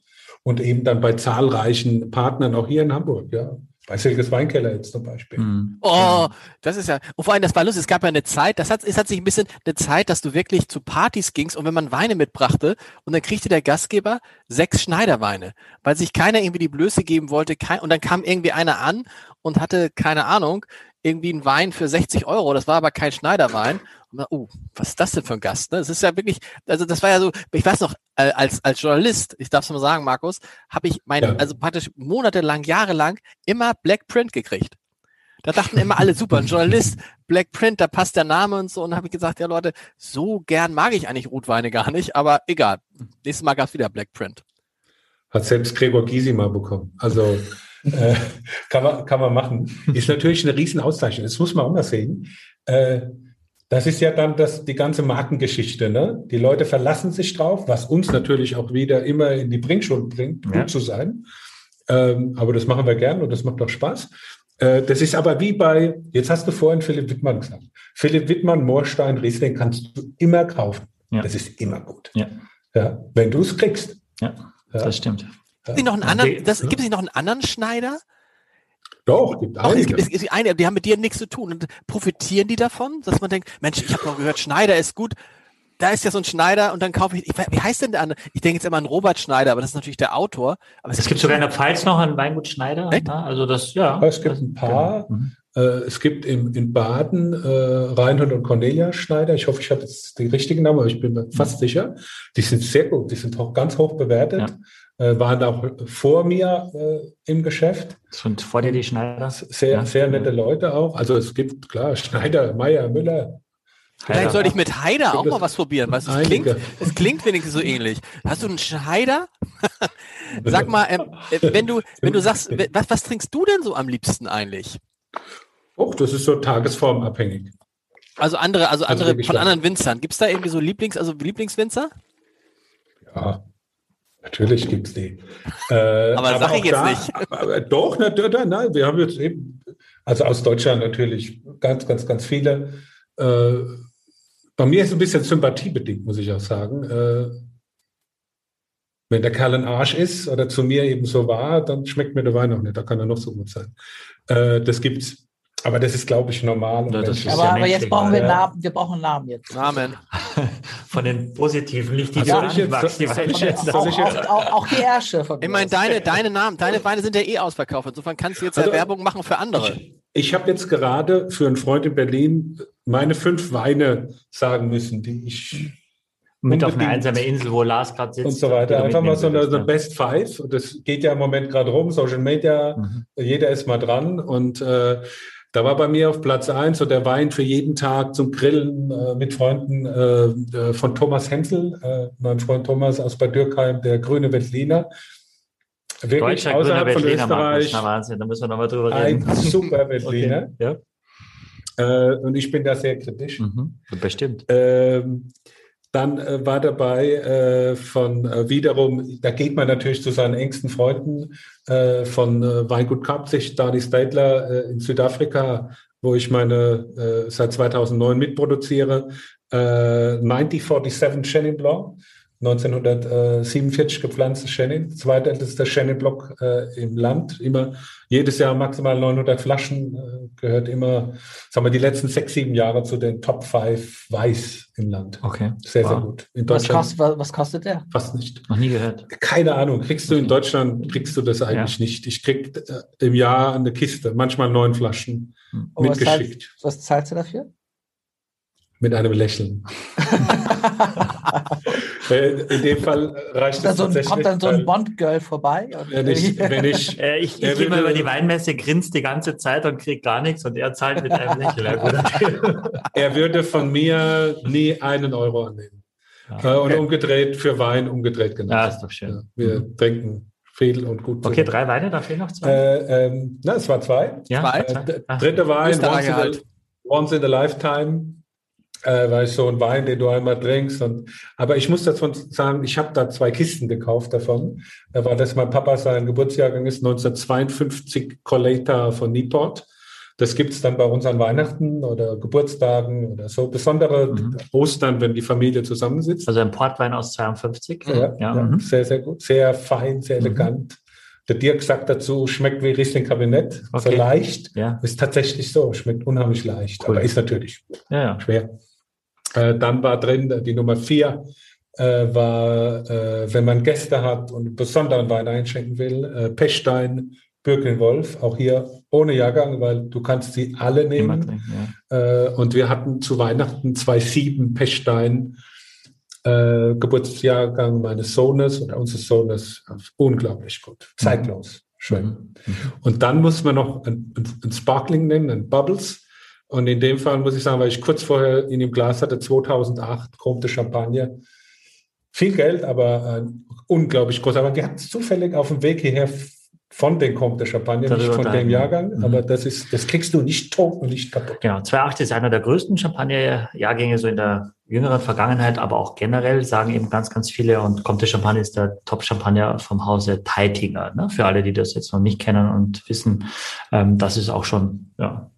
S5: und eben dann bei zahlreichen Partnern auch hier in Hamburg, ja. Bei Silkes Weinkeller jetzt zum Beispiel.
S2: Mhm. Oh, das ist ja, und vor allem, das war lustig, es gab ja eine Zeit, das hat, es hat sich ein bisschen eine Zeit, dass du wirklich zu Partys gingst und wenn man Weine mitbrachte und dann kriegte der Gastgeber sechs Schneiderweine, weil sich keiner irgendwie die Blöße geben wollte kein, und dann kam irgendwie einer an und hatte, keine Ahnung, irgendwie einen Wein für 60 Euro, das war aber kein Schneiderwein oh, was ist das denn für ein Gast? Ne? Das ist ja wirklich, also das war ja so, ich weiß noch, äh, als, als Journalist, ich darf es mal sagen, Markus, habe ich meine, ja. also praktisch monatelang, jahrelang immer Black Print gekriegt. Da dachten immer alle, super, ein Journalist, Black Print, da passt der Name und so. Und habe ich gesagt, ja Leute, so gern mag ich eigentlich Rotweine gar nicht, aber egal. Nächstes Mal gab es wieder Black Print.
S5: Hat selbst Gregor Gysi mal bekommen. Also äh, kann, man, kann man machen. Ist natürlich eine riesen Auszeichnung. Das muss man auch mal sehen. Äh, das ist ja dann das, die ganze Markengeschichte. Ne? Die Leute verlassen sich drauf, was uns natürlich auch wieder immer in die Bringschuld bringt, gut ja. zu sein. Ähm, aber das machen wir gern und das macht doch Spaß. Äh, das ist aber wie bei, jetzt hast du vorhin Philipp Wittmann gesagt. Philipp Wittmann, Moorstein, Riesling kannst du immer kaufen. Ja. Das ist immer gut. Ja. ja wenn du es kriegst.
S3: Ja, ja, das stimmt.
S2: Gibt es gibt es noch einen anderen Schneider?
S5: Doch, gibt
S2: Doch, es gibt, es gibt eine, die haben mit dir nichts zu tun. Und profitieren die davon, dass man denkt, Mensch, ich habe noch gehört, Schneider ist gut. Da ist ja so ein Schneider und dann kaufe ich, ich wie heißt denn der andere? Ich denke jetzt immer an Robert Schneider, aber das ist natürlich der Autor. Aber
S3: es, es gibt sogar in der Pfalz noch einen Weingut Schneider.
S2: Echt? Also das,
S5: ja. es gibt ein paar. Genau. Äh, es gibt in, in Baden äh, Reinhold und Cornelia Schneider. Ich hoffe, ich habe jetzt die richtigen Namen, aber ich bin mir fast mhm. sicher. Die sind sehr gut, die sind auch ganz hoch bewertet. Ja äh, waren auch vor mir äh, im Geschäft.
S3: Und vor dir die Schneider?
S5: Sehr, ja. sehr nette Leute auch. Also es gibt, klar, Schneider, Meier, Müller.
S2: Vielleicht sollte ich mit Heider auch mal was probieren. Was es klingt, es klingt wenigstens so ähnlich. Hast du einen Schneider? Sag mal, ähm, äh, wenn du, wenn du sagst, was, was trinkst du denn so am liebsten eigentlich?
S5: Oh, das ist so tagesformabhängig.
S2: Also andere, also, also andere von anderen Winzern. Gibt es da irgendwie so Lieblings, also Lieblingswinzer?
S5: Ja, Natürlich gibt es die.
S2: Äh, aber, aber sag ich jetzt da, nicht.
S5: Aber, doch, na, na, nein, wir haben jetzt eben, also aus Deutschland natürlich ganz, ganz, ganz viele. Äh, bei mir ist es ein bisschen sympathiebedingt, muss ich auch sagen. Äh, wenn der Kerl ein Arsch ist oder zu mir eben so war, dann schmeckt mir der Wein auch nicht. Da kann er noch so gut sein. Äh, das gibt's. Aber das ist, glaube ich, normal.
S4: Ja, aber, ja aber jetzt brauchen wir Namen. Wir brauchen Namen jetzt.
S2: Namen.
S3: Von den positiven, nicht die
S5: also soll ich jetzt, die soll ich jetzt,
S4: auch, ich jetzt, auch, auch, die Ärsche.
S2: Ich meine, deine, deine Namen, deine Weine sind ja eh ausverkauft. Insofern kannst du jetzt also, ja Werbung machen für andere.
S5: Ich, ich habe jetzt gerade für einen Freund in Berlin meine fünf Weine sagen müssen, die ich
S3: mit auf eine einsame Insel, wo Lars gerade sitzt.
S5: Und so weiter. Einfach mal so eine, so Best Five. Das geht ja im Moment gerade rum, Social Media, mhm. jeder ist mal dran. Und äh, da war bei mir auf Platz eins so der Wein für jeden Tag zum Grillen äh, mit Freunden äh, äh von Thomas Hensel, äh, mein Freund Thomas aus Bad Dürkheim, der grüne Veltliner.
S3: Wirklich Deutscher außerhalb von Österreich. Wahnsinn, da müssen wir nochmal drüber reden.
S5: Ein super Veltliner. okay. ja. Äh, und ich bin da sehr kritisch. Mhm.
S3: Bestimmt.
S5: Ähm, dann äh, war dabei äh, von äh, wiederum, da geht man natürlich zu seinen engsten Freunden äh, von äh, Weingut Kapzig, Dani Stadler äh, in Südafrika, wo ich meine seit 2009 mitproduziere. 9047 Chenin Blanc 1947 gepflanztes Chenin, zweitältester Chenin-Block äh, im Land. Immer jedes Jahr maximal 900 Flaschen, äh, gehört immer, sagen wir, die letzten sechs, sieben Jahre zu den Top 5 Weiß im Land.
S3: Okay.
S5: Sehr, wow. sehr gut.
S4: In was, kostet, was kostet der?
S5: Fast nicht.
S3: Noch nie gehört.
S5: Keine Ahnung. Kriegst du in Deutschland, kriegst du das eigentlich ja. nicht. Ich krieg äh, im Jahr eine Kiste, manchmal neun Flaschen hm. mitgeschickt.
S4: Was, zahlst, was zahlst du dafür?
S5: Mit einem Lächeln. In dem Fall reicht es
S4: so tatsächlich. Kommt dann so ein Bond-Girl vorbei?
S5: Wenn ich, wenn ich,
S3: äh, ich, ich gehe mal über die Weinmesse, grinst die ganze Zeit und kriege gar nichts und er zahlt mit einem Lächeln.
S5: er würde von mir nie einen Euro annehmen. Okay. Äh, und umgedreht für Wein, umgedreht genau.
S3: Ja, ist doch schön. Ja,
S5: wir mhm. trinken viel und gut.
S3: Okay, drei Weine, da fehlen noch zwei.
S5: Äh, ähm, na, es war zwei.
S3: Ja,
S5: zwei. Äh, dritte Wein, once in, a, once in a Lifetime äh, weil so ein Wein, den du einmal trinkst. Und, aber ich muss davon sagen, ich habe da zwei Kisten gekauft davon. Da war das mein Papa sein Geburtsjahrgang ist 1952 Collector von Nieport. Das gibt's dann bei uns an Weihnachten oder Geburtstagen oder so besondere mhm. Ostern, wenn die Familie zusammensitzt.
S3: Also ein Portwein aus 52.
S5: Ja, ja, ja mhm. sehr, sehr gut. Sehr fein, sehr mhm. elegant. Der Dirk sagt dazu, schmeckt wie Riesling Kabinett. Okay. So leicht. Ja. Ist tatsächlich so, schmeckt unheimlich leicht. Cool. Aber ist natürlich ja, schwer. Äh, dann war drin die Nummer vier, äh, war, äh, wenn man Gäste hat und besonderen Wein einschenken will, äh, Pechstein, Birkenwolf, auch hier ohne Jahrgang, weil du kannst sie alle nehmen. Trinken, ja. Äh, und wir hatten zu Weihnachten zwei sieben Pechstein, äh, Geburtsjahrgang meines Sohnes oder unseres Sohnes, unglaublich gut, zeitlos, schön. Mhm. mhm. Und dann muss man noch ein, ein Sparkling nennen, ein Bubbles. Und in dem Fall muss ich sagen, weil ich kurz vorher in dem Glas hatte, 2008, Comte Champagne. Viel Geld, aber äh, unglaublich groß. Aber die hat zufällig auf dem Weg hierher von den Comte de Champagner, nicht von dem Jahrgang, mhm. aber das ist, das kriegst du nicht tot und nicht kaputt.
S3: Genau, 2,8 ist einer der größten Champagner-Jahrgänge so in der jüngeren Vergangenheit, aber auch generell sagen eben ganz, ganz viele und Comte de Champagner ist der Top-Champagner vom Hause Teitinger, ne? für alle, die das jetzt noch nicht kennen und wissen, ähm, das ist auch schon, ja,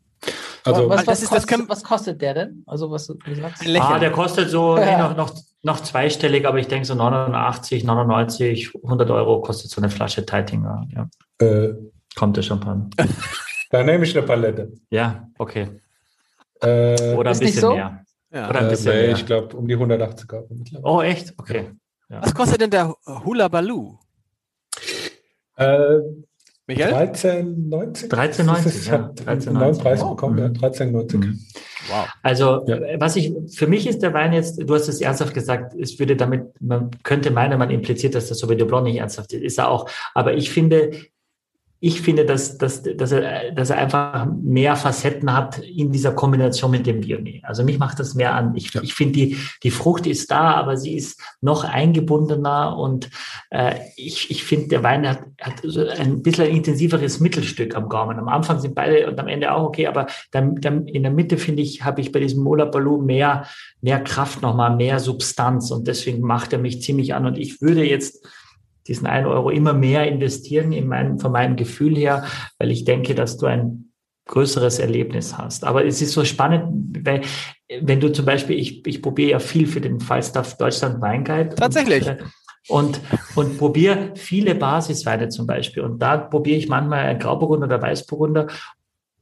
S4: also, was, was, kostet, das was, kostet, der denn? Also was du
S3: sagst? Ah, der kostet so ja. nee, noch, noch, noch zweistellig, aber ich denke so 89, 99, 100 Euro kostet so eine Flasche Teitinger. Ja. Äh, Kommt der Champagner.
S5: da nehme ich eine Palette.
S3: Ja, okay. Äh, Oder ein bisschen so? mehr.
S5: Ja. Oder ein bisschen äh, nee, mehr. Ich glaube um die 180 Euro.
S3: Oh, echt? Okay.
S2: Ja. Was kostet denn der Hula Baloo?
S5: Äh, Michael? 13,90?
S3: 13,90, ja. 13,90.
S5: Preis oh. bekommen, ja. 13,90. Mhm.
S3: Wow. Also, ja. was ich, für mich ist der Wein jetzt, du hast es ernsthaft gesagt, es würde damit, man könnte meinen, man impliziert, dass das Sauvignon Blanc nicht ernsthaft ist, ist er auch. Aber ich finde, ich finde, dass, dass, dass, er, dass er einfach mehr Facetten hat in dieser Kombination mit dem Viognier. Also mich macht das mehr an. Ich, ja. ich finde, die, die Frucht ist da, aber sie ist noch eingebundener und äh, ich, ich finde, der Wein hat, hat so ein bisschen ein intensiveres Mittelstück am Gaumen. Am Anfang sind beide und am Ende auch okay, aber dann, dann in der Mitte, finde ich, habe ich bei diesem Mola Balou mehr, mehr Kraft nochmal, mehr Substanz und deswegen macht er mich ziemlich an und ich würde jetzt diesen einen Euro immer mehr investieren in mein, von meinem Gefühl her, weil ich denke, dass du ein größeres Erlebnis hast. Aber es ist so spannend, weil wenn du zum Beispiel, ich, ich probiere ja viel für den Falstaff Deutschland Weinguide.
S2: Tatsächlich.
S3: Und, äh, und, und probiere viele Basisweine zum Beispiel. Und da probiere ich manchmal ein Grauburgunder oder Weißburgunder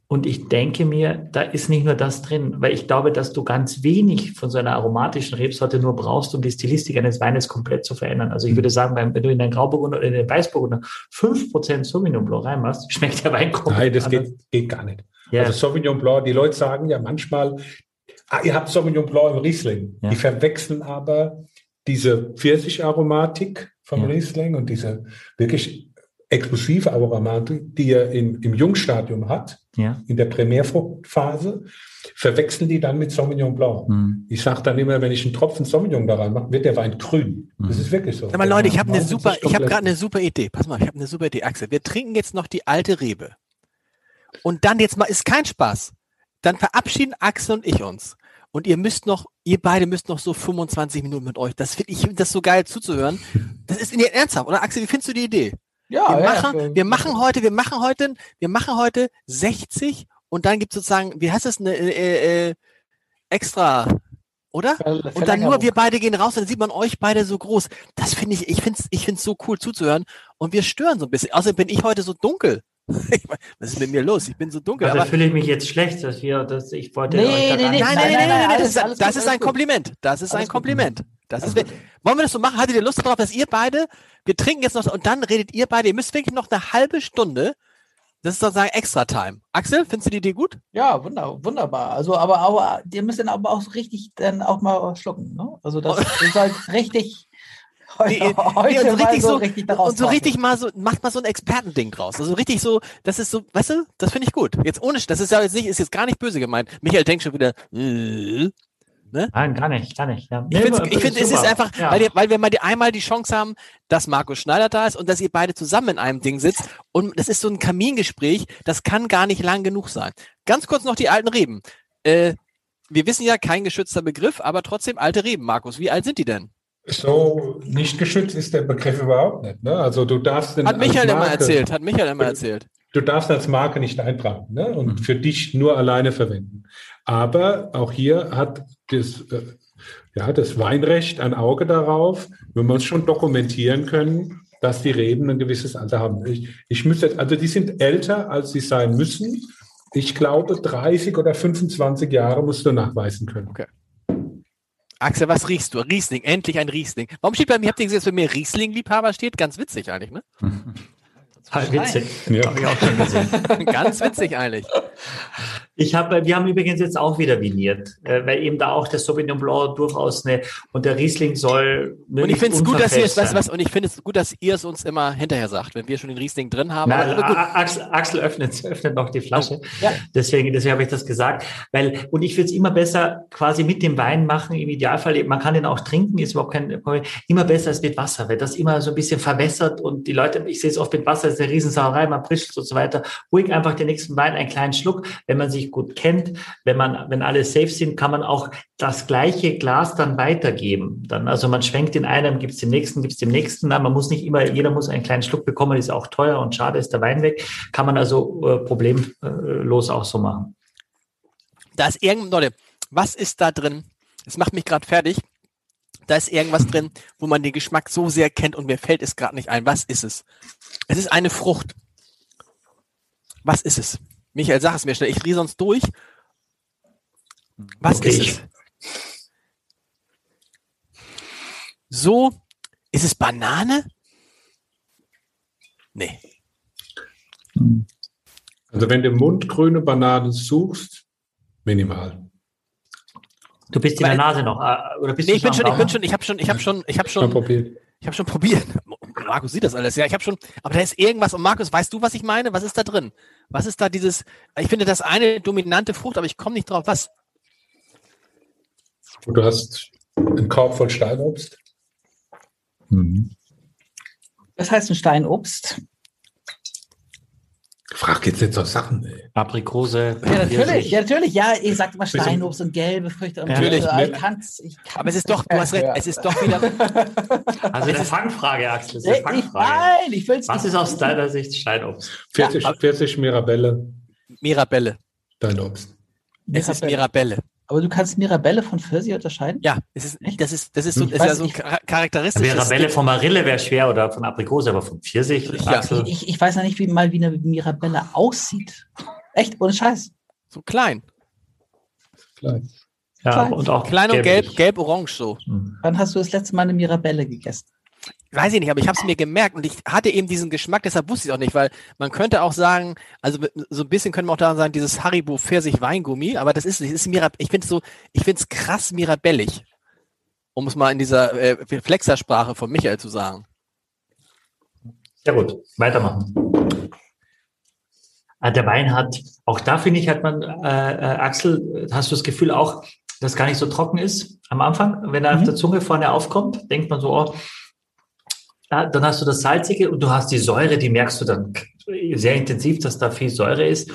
S3: und ich denke mir, da ist nicht nur das drin, weil ich glaube, dass du ganz wenig von so einer aromatischen Rebsorte nur brauchst, um die Stilistik eines Weines komplett zu verändern. Also ich würde sagen, wenn du in den Grauburgunder oder in den Weißburgunder 5% Sauvignon Blanc reinmachst, schmeckt der Wein komplett
S5: Nein, das geht, geht, gar nicht. Ja. Also Sauvignon Blanc, die Leute sagen ja manchmal, ah, ihr habt Sauvignon Blanc im Riesling. Ja. Die verwechseln aber diese Pfirsicharomatik vom ja. Riesling und diese wirklich explosive Aromatik, die er im, im Jungstadium hat, ja. in der Primärfruchtphase, verwechseln die dann mit Sauvignon Blanc. Hm. Ich sage dann immer, wenn ich einen Tropfen Sauvignon da reinmache, wird der Wein grün. Hm. Das ist wirklich so.
S2: Sag mal, Leute, ich habe eine super, ich habe gerade eine super Idee. Pass mal, ich habe eine super Idee, Axel. Wir trinken jetzt noch die alte Rebe. Und dann jetzt mal, ist kein Spaß. Dann verabschieden Axel und ich uns. Und ihr müsst noch, ihr beide müsst noch so 25 Minuten mit euch. Das finde ich, das so geil zuzuhören. Das ist in ihr ernsthaft, oder Axel? Wie findest du die Idee? Ja, wir ja, machen, ja. wir machen heute, wir machen heute, wir machen heute 60 und dann gibt es sozusagen, wie heißt das, eine äh, äh, extra, oder? Und dann nur wir beide gehen raus, dann sieht man euch beide so groß. Das finde ich, ich finde es ich find's so cool zuzuhören und wir stören so ein bisschen. Außerdem bin ich heute so dunkel. Was ist mit mir los? Ich bin so dunkel.
S3: Also fühle ich mich jetzt schlecht, dass wir, dass ich wollte.
S2: Nee, nee, nee, nein, nein, nein, nein, nein, das, ist, das ist ein Kompliment. Das ist ein Kompliment. Das ist, wollen wir das so machen? Hattet ihr Lust darauf, dass ihr beide, wir trinken jetzt noch und dann redet ihr beide, ihr müsst wirklich noch eine halbe Stunde, das ist sozusagen extra Time. Axel, findest du die Idee gut?
S4: Ja, wunder, wunderbar. Also, aber, aber ihr müsst dann aber auch richtig dann auch mal schlucken. Ne? Also das ist halt richtig
S2: die, heute und so richtig so, richtig und so richtig mal so macht mal so ein Expertending draus. Also richtig so, das ist so, weißt du, das finde ich gut. Jetzt ohne, das ist ja jetzt nicht, ist jetzt gar nicht böse gemeint. Michael denkt schon wieder, äh,
S3: Ne? Nein, gar nicht, gar nicht. Ja.
S2: Ich finde, ich find, es ist einfach, ja. weil, weil, wir mal die, einmal die Chance haben, dass Markus Schneider da ist und dass ihr beide zusammen in einem Ding sitzt. Und das ist so ein Kamingespräch, das kann gar nicht lang genug sein. Ganz kurz noch die alten Reben. Äh, wir wissen ja, kein geschützter Begriff, aber trotzdem alte Reben, Markus. Wie alt sind die denn?
S5: So nicht geschützt ist der Begriff überhaupt nicht. Ne? Also du darfst
S2: den Hat Michael immer erzählt, hat Michael immer erzählt.
S5: Du darfst als Marke nicht eintragen ne? und mhm. für dich nur alleine verwenden. Aber auch hier hat das, äh, ja, das Weinrecht ein Auge darauf, wenn wir uns schon dokumentieren können, dass die Reben ein gewisses Alter haben. Ich, ich müsste, also die sind älter, als sie sein müssen. Ich glaube, 30 oder 25 Jahre musst du nachweisen können. Okay.
S2: Axel, was riechst du? Riesling, endlich ein Riesling. Warum steht bei mir, habt ihr gesehen, dass bei mir Riesling-Liebhaber steht? Ganz witzig eigentlich, ne?
S3: Halt witzig. Ja. Habe ich auch schon gesehen.
S2: Ganz witzig eigentlich.
S3: Ich habe, wir haben übrigens jetzt auch wieder viniert, äh, weil eben da auch der Sauvignon Blanc durchaus eine und der Riesling soll.
S2: Und ich finde es gut, dass ihr es, weißt was, und ich finde es gut, dass ihr es uns immer hinterher sagt, wenn wir schon den Riesling drin haben.
S3: Na, Axel, Axel öffnet, öffnet noch die Flasche. Ja. Deswegen, deswegen habe ich das gesagt. Weil, und ich würde es immer besser quasi mit dem Wein machen, im Idealfall. Man kann den auch trinken, ist überhaupt kein Problem. Immer besser als mit Wasser, weil das immer so ein bisschen verwässert und die Leute, ich sehe es oft mit Wasser, ist eine Riesensauerei, man prischt und so weiter. Ruhig einfach den nächsten Wein einen kleinen Schluck, wenn man sich sich gut kennt. Wenn man, wenn alle safe sind, kann man auch das gleiche Glas dann weitergeben. Dann, also man schwenkt den einen, gibt es dem nächsten, gibt es dem nächsten. Na, man muss nicht immer, jeder muss einen kleinen Schluck bekommen, ist auch teuer und schade ist der Wein weg. Kann man also äh, problemlos auch so machen.
S2: Da ist irgend, Leute, was ist da drin? Das macht mich gerade fertig. Da ist irgendwas drin, wo man den Geschmack so sehr kennt und mir fällt es gerade nicht ein. Was ist es? Es ist eine Frucht. Was ist es? Michael, sag es mir schnell. Ich drehe sonst durch. Was okay. ist es? So, ist es Banane? Nee.
S5: Also wenn du mundgrüne Bananen suchst, minimal.
S3: Du bist in der Nase noch, äh, oder bist
S2: nee, ich bin schon, ich bin schon, ich habe schon, ich habe schon, ich habe schon, ich habe schon probiert. Markus sieht das alles. Ja, ich habe schon, aber da ist irgendwas. Und Markus, weißt du, was ich meine? Was ist da drin? Was ist da dieses? Ich finde das eine dominante Frucht, aber ich komme nicht drauf. Was?
S5: Du hast einen Korb voll Steinobst.
S4: Mhm. Was heißt ein Steinobst?
S5: Frag jetzt jetzt auf Sachen, ey.
S3: Aprikose.
S4: Ja, natürlich, ja, natürlich. Ja, ihr sagt mal Steinobst und gelbe Früchte. Und
S2: natürlich.
S4: So. Ich kann's, ich kann's
S2: Aber es ist doch, du hast recht, es ist doch wieder.
S3: Also eine Fangfrage, Axel.
S4: Eine Fangfrage. Ich, nein, ich will's
S3: Was ist aus deiner Sicht Steinobst?
S5: 40, ja. 40 Mirabelle.
S2: Mirabelle.
S5: Steinobst.
S2: Es ist Mirabelle.
S4: Aber du kannst Mirabelle von Pfirsich unterscheiden?
S2: Ja, es ist, das ist, das ist, so, ist ja so ein charakteristisches.
S3: Mirabelle von Marille wäre schwer oder von Aprikose, aber von Pfirsich.
S4: Ja. Ich, ich weiß ja nicht, wie mal wie eine Mirabelle aussieht. Echt, ohne Scheiß.
S2: So klein.
S5: Klein.
S3: Ja, klein. und auch
S2: klein und gelb, gelb-orange so.
S4: Hm. Wann hast du das letzte Mal eine Mirabelle gegessen?
S2: Weiß ich nicht, aber ich habe es mir gemerkt und ich hatte eben diesen Geschmack, deshalb wusste ich auch nicht, weil man könnte auch sagen, also so ein bisschen können wir auch da sagen, dieses Haribo Pfirsich Weingummi, aber das ist nicht, ist Mirab ich finde es so, ich finde es krass mirabellig, um es mal in dieser äh, Flexersprache von Michael zu sagen.
S3: Sehr gut, weitermachen. Ah, der Wein hat, auch da finde ich, hat man, äh, äh, Axel, hast du das Gefühl auch, dass gar nicht so trocken ist am Anfang, wenn er mhm. auf der Zunge vorne aufkommt, denkt man so, oh, dann hast du das Salzige und du hast die Säure, die merkst du dann sehr intensiv, dass da viel Säure ist.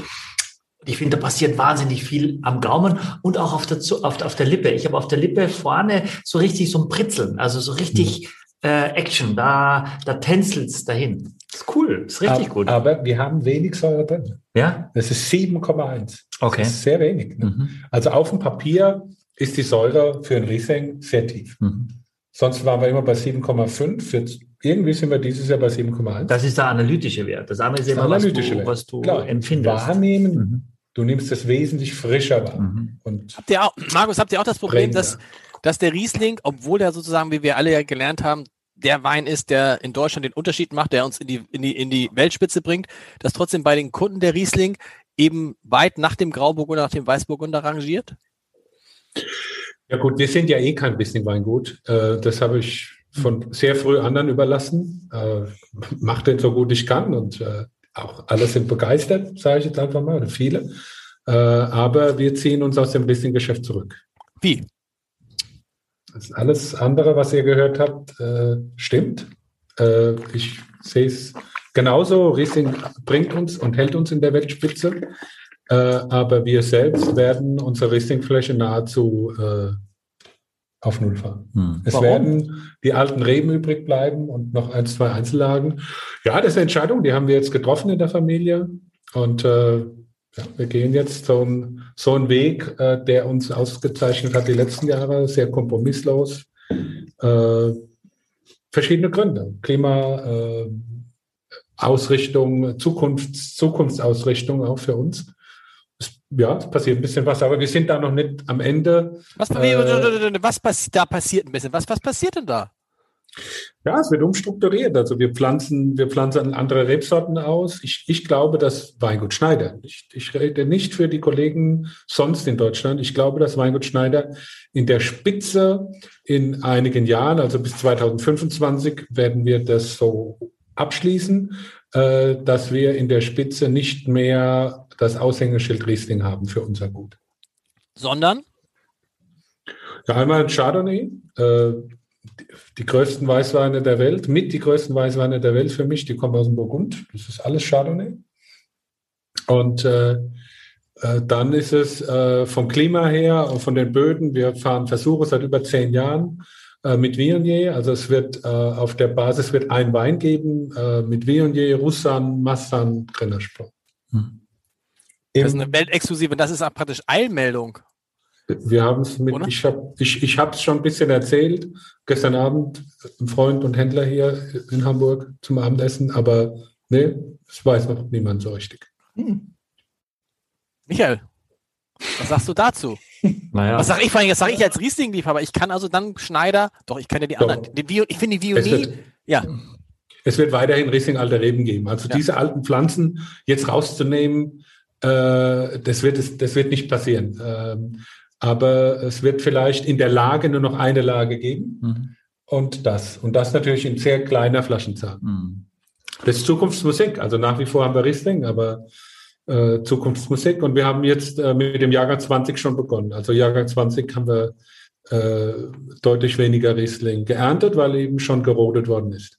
S3: Ich finde, da passiert wahnsinnig viel am Gaumen und auch auf der, auf, auf der Lippe. Ich habe auf der Lippe vorne so richtig so ein Pritzeln, also so richtig mhm. äh, Action. Da, da tänzelt's dahin. Das ist cool, das ist richtig
S5: aber,
S3: gut.
S5: Aber wir haben wenig Säure drin.
S3: Ja?
S5: Das ist 7,1.
S3: Okay. Das
S5: ist sehr wenig. Ne? Mhm. Also auf dem Papier ist die Säure für ein Riesling sehr tief. Mhm. Sonst waren wir immer bei 7,5 irgendwie sind wir dieses Jahr bei 7,1.
S3: Das ist der analytische Wert. Das andere ist immer, was du, was du Klar, empfindest.
S5: Wahrnehmen, mhm. du nimmst das wesentlich frischer wahr.
S2: Mhm. Und habt ihr auch, Markus, habt ihr auch das Problem, dass, dass der Riesling, obwohl der sozusagen, wie wir alle ja gelernt haben, der Wein ist, der in Deutschland den Unterschied macht, der uns in die, in die, in die Weltspitze bringt, dass trotzdem bei den Kunden der Riesling eben weit nach dem Grauburgunder, nach dem Weißburgunder rangiert?
S5: Ja gut, wir sind ja eh kein bisschen Weingut. Äh, das habe ich von sehr früh anderen überlassen. Äh, mach den so gut ich kann und äh, auch alle sind begeistert, sage ich jetzt einfach mal, viele. Aber wir ziehen uns aus dem bisschen Geschäft zurück.
S2: Wie?
S5: Alles andere, was ihr gehört habt, stimmt. Ich sehe es genauso. Riesling bringt uns und hält uns in der Weltspitze. Äh, aber wir selbst werden unsere Riesling-Fläche nahezu auf Null fahren. Hm. Es Warum? werden die alten Reben übrig bleiben und noch ein, zwei Einzellagen. Ja, das ist eine Entscheidung, die haben wir jetzt getroffen in der Familie. Und äh, ja, wir gehen jetzt so, ein, so einen Weg, äh, der uns ausgezeichnet hat die letzten Jahre, sehr kompromisslos. Äh, verschiedene Gründe. Klima, äh, Ausrichtung, Zukunfts, Zukunftsausrichtung auch für uns ja, es passiert ein bisschen was, aber wir sind da noch nicht am Ende.
S2: Was, äh, was passi da passiert ein bisschen? Was, was passiert denn da?
S5: Ja, es wird umstrukturiert. Also wir pflanzen, wir pflanzen andere Rebsorten aus. Ich, ich glaube, dass Weingut Schneider, ich, ich rede nicht für die Kollegen sonst in Deutschland, ich glaube, dass Weingut Schneider in der Spitze in einigen Jahren, also bis 2025, werden wir das so abschließen, äh, dass wir in der Spitze nicht mehr das Aushängeschild Riesling haben für unser Gut.
S2: Sondern?
S5: Ja, einmal Chardonnay, äh, die größten Weißweine der Welt, mit die größten Weißweine der Welt für mich, die kommen aus dem Burgund. Das ist alles Chardonnay. Und äh, äh, dann ist es äh, vom Klima her, von den Böden, wir fahren Versuche seit über zehn Jahren äh, mit Viognier. Also es wird äh, auf der Basis wird ein Wein geben mit Viognier, Russan, Massan, Grenache.
S2: Das ist eine Weltexklusive, das ist praktisch Eilmeldung.
S5: Wir haben es mit, Oder? ich habe ich, ich es schon ein bisschen erzählt, gestern Abend ein Freund und Händler hier in Hamburg zum Abendessen, aber nee, das weiß noch niemand so richtig. Hm.
S2: Michael, was sagst du dazu? Naja. Was sage ich vor allem, das sage ich als Riesling-Liebhaber. Ich kann also dann Schneider, doch, ich kann ja die doch. anderen. Bio, ich finde die Vionie, ja.
S5: Es wird weiterhin Riesling alte Reben geben. Also ja. diese alten Pflanzen jetzt rauszunehmen, äh, das, wird, das wird nicht passieren. Ähm, aber es wird vielleicht in der Lage nur noch eine Lage geben mhm. und das. Und das natürlich in sehr kleiner Flaschenzahl. Mhm. Das ist Zukunftsmusik. Also nach wie vor haben wir Riesling, aber äh, Zukunftsmusik. Und wir haben jetzt äh, mit dem Jahrgang 20 schon begonnen. Also Jahrgang 20 haben wir äh, deutlich weniger Riesling geerntet, weil eben schon gerodet worden ist.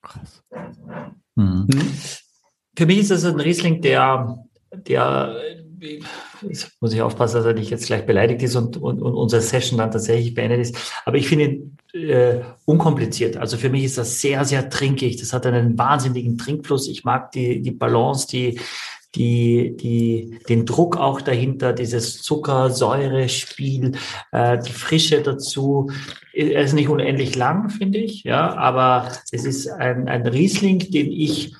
S5: Krass.
S3: Mhm. Für mich ist es ein Riesling, der, der jetzt muss ich aufpassen, dass er nicht jetzt gleich beleidigt ist und, und, und unsere Session dann tatsächlich beendet ist. Aber ich finde ihn äh, unkompliziert. Also für mich ist das sehr, sehr trinkig. Das hat einen wahnsinnigen Trinkfluss. Ich mag die, die Balance, die, die, die, den Druck auch dahinter, dieses Zucker-Säure-Spiel, äh, die Frische dazu. Er ist nicht unendlich lang, finde ich, ja, aber es ist ein, ein Riesling, den ich